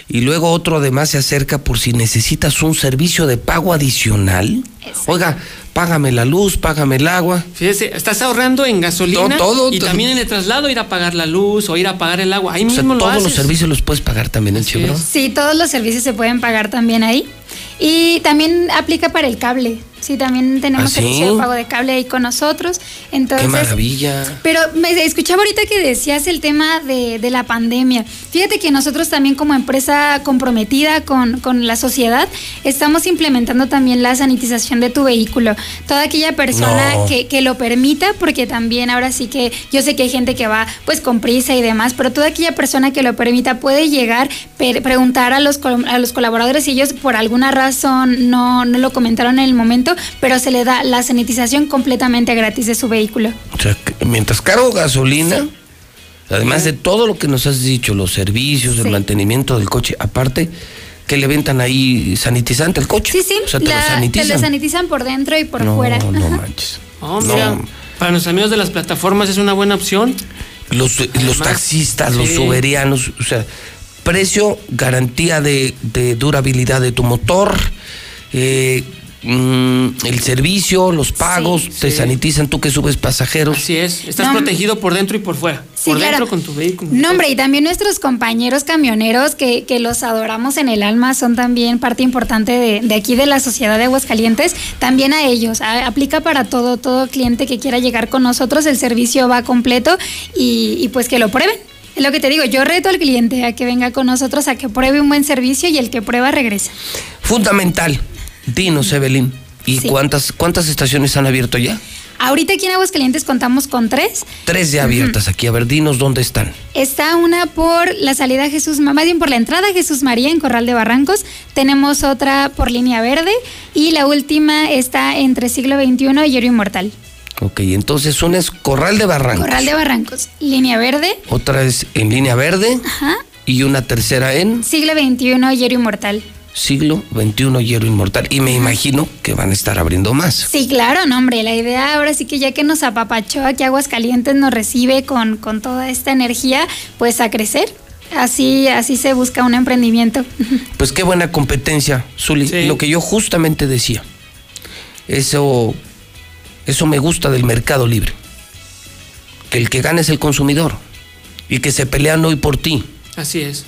Y luego otro además se acerca por si necesitas un servicio de pago adicional. Oiga, págame la luz, págame el agua. Fíjese, estás ahorrando en gasolina Todo, todo, y todo. también en el traslado ir a pagar la luz o ir a pagar el agua. Ahí O sea, mismo lo todos haces. los servicios los puedes pagar también en Chevron. Sí, todos los servicios se pueden pagar también ahí. Y también aplica para el cable. Sí, también tenemos ¿Ah, sí? servicio de pago de cable ahí con nosotros. Entonces, Qué maravilla. Pero me escuchaba ahorita que decías el tema de, de la pandemia. Fíjate que nosotros también como empresa comprometida con, con la sociedad, estamos implementando también la sanitización de tu vehículo. Toda aquella persona No. que, que lo permita, porque también ahora sí que yo sé que hay gente que va pues con prisa y demás, pero toda aquella persona que lo permita puede llegar, per- preguntar a los, a los colaboradores si ellos por alguna razón no, no lo comentaron en el momento, pero se le da la sanitización completamente gratis de su vehículo. O sea, que mientras cargo gasolina, además de todo lo que nos has dicho, los servicios, el mantenimiento del coche, aparte que le ventan ahí sanitizante al coche. Sí, sí, O sea, te la- lo te sanitizan. lo sanitizan por dentro y por no, fuera. no Ajá. manches. Oh, mira, No. para nuestros amigos de las plataformas es una buena opción. Los, los taxistas, los sí. uberianos, o sea, precio, garantía de, de durabilidad de tu motor, eh, mm, el servicio, los pagos, te sí. sanitizan tú que subes pasajeros. Así es, estás No. protegido por dentro y por fuera. Sí, por dentro claro. con tu vehículo. No, hombre, y también nuestros compañeros camioneros que, que los adoramos en el alma son también parte importante de, de aquí de la sociedad de Aguascalientes. También a ellos. a- aplica para todo, todo cliente que quiera llegar con nosotros. El servicio va completo y, y pues que lo prueben. Es lo que te digo, yo reto al cliente a que venga con nosotros, a que pruebe un buen servicio y el que prueba regresa. Fundamental. Dinos, Evelyn. ¿Y Sí. cuántas, cuántas estaciones han abierto ya? Ahorita aquí en Aguascalientes contamos con tres. Tres ya abiertas aquí. A ver, dinos dónde están. Está una por la salida a Jesús, más bien por la entrada a Jesús María en Corral de Barrancos. Tenemos otra por línea verde y la última está entre siglo XXI y Oro Inmortal. Ok, entonces una es Corral de Barrancos. Corral de Barrancos, línea verde, Otra es en línea verde. ajá, Y una tercera en siglo XXI y Oro Inmortal. Siglo XXI Hierro Inmortal. Y me imagino que van a estar abriendo más. Sí, claro, no, hombre. La idea ahora sí que ya que nos apapachó aquí Aguascalientes nos recibe con, con toda esta energía, pues a crecer. Así, así se busca un emprendimiento. [laughs] Pues qué buena competencia, Zuli. Lo que yo justamente decía. Eso, eso me gusta del mercado libre. Que el que gana es el consumidor. Y que se pelean hoy por ti. Así es.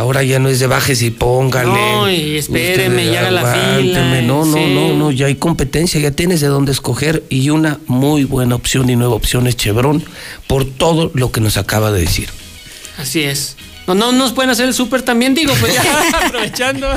Ahora ya no es de bajes y póngale. No, y espéreme, Usted y haga la fila, No, no, sí. no, no, ya hay competencia, ya tienes de dónde escoger y una muy buena opción y nueva opción es Chevron por todo lo que nos acaba de decir. Así es. No, no nos pueden hacer el súper también, digo, pues ya [laughs] aprovechando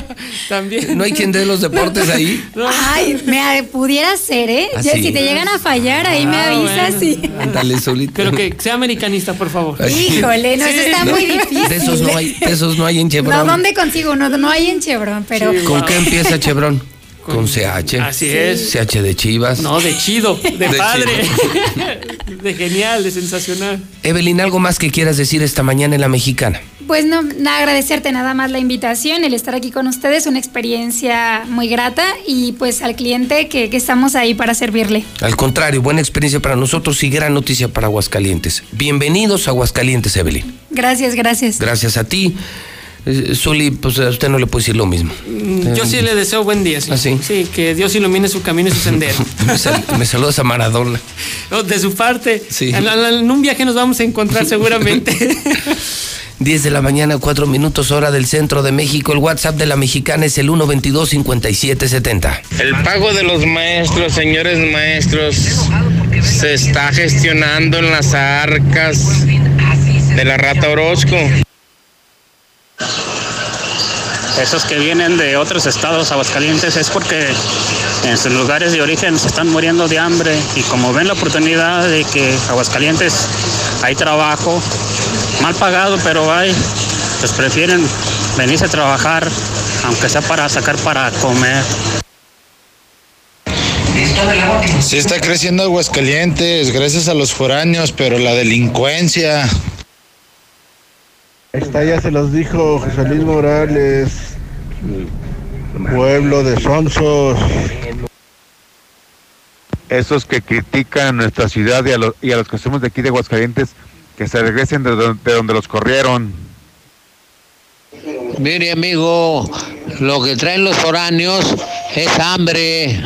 también. No hay quien dé los deportes ahí. [laughs] Ay, me pudiera ser, ¿eh? Ah, sí. Si te llegan a fallar, ahí me Ah, avisas bueno. y... Ándale, solito. Pero que sea americanista, por favor. Híjole, no, eso está muy difícil. De esos no hay, de esos no hay en Chevron. No, ¿dónde consigo uno? No hay en Chevron, pero... ¿Con qué empieza Chevron? Con CH. Así es. CH de Chivas. No, de chido, de, [laughs] De padre, de genial, de sensacional. Evelyn, ¿algo más que quieras decir esta mañana en la mexicana? Pues no, nada, agradecerte nada más la invitación, el estar aquí con ustedes, una experiencia muy grata y pues al cliente que, que estamos ahí para servirle. Al contrario, buena experiencia para nosotros y gran noticia para Aguascalientes. Bienvenidos a Aguascalientes, Evelyn. Gracias, gracias. Gracias a ti. Eh, Zuli, pues a usted no le puedo decir lo mismo. Mm, Yo sí le deseo buen día. Sí, ¿Ah, sí? Sí, que Dios ilumine su camino y su sendero. [laughs] Me, sal- me saludas a Maradona. No, de su parte. Sí. En, en un viaje nos vamos a encontrar seguramente. [laughs] 10 de la mañana, 4 minutos hora del centro de México. El WhatsApp de la mexicana es el 122-5770. El pago de los maestros, señores maestros, se está gestionando en las arcas de la rata Orozco. Esos que vienen de otros estados Aguascalientes es porque en sus lugares de origen se están muriendo de hambre y como ven la oportunidad de que Aguascalientes hay trabajo, mal pagado pero hay, pues prefieren venirse a trabajar aunque sea para sacar para comer. Sí está creciendo Aguascalientes gracias a los foráneos, pero la delincuencia. Esta ya se los dijo José Luis Morales, pueblo de Sonsos. Esos que critican nuestra ciudad y a, los, y a los que somos de aquí de Aguascalientes, que se regresen de donde, de donde los corrieron. Mire, amigo, lo que traen los foráneos es hambre.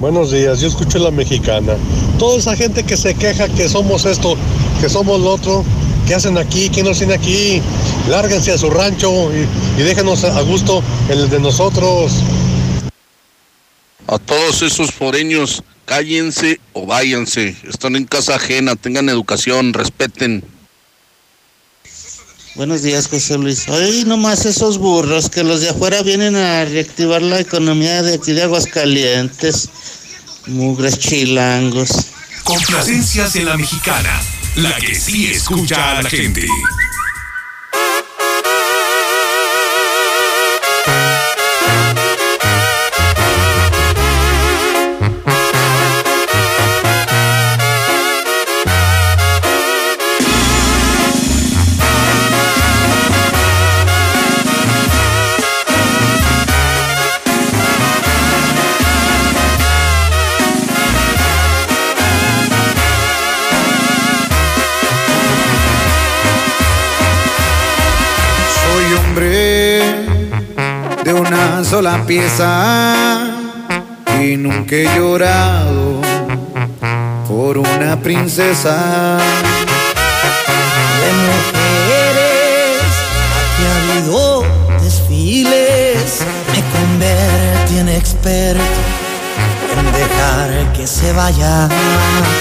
Buenos días, yo escucho la mexicana. Toda esa gente que se queja que somos esto, que somos lo otro, ¿qué hacen aquí? ¿Qué nos tiene aquí? Lárguense a su rancho y, y déjenos a gusto el de nosotros. A todos esos foreños, cállense o váyanse. Están en casa ajena, tengan educación, respeten. Buenos días, José Luis. Hoy nomás esos burros que los de afuera vienen a reactivar la economía de aquí de Aguascalientes. Mugres chilangos. Complacencias en la mexicana, la que sí escucha a la gente. Sola pieza y nunca he llorado por una princesa. De mujeres, aquí ha habido desfiles. Me convertí en experto en dejar que se vaya.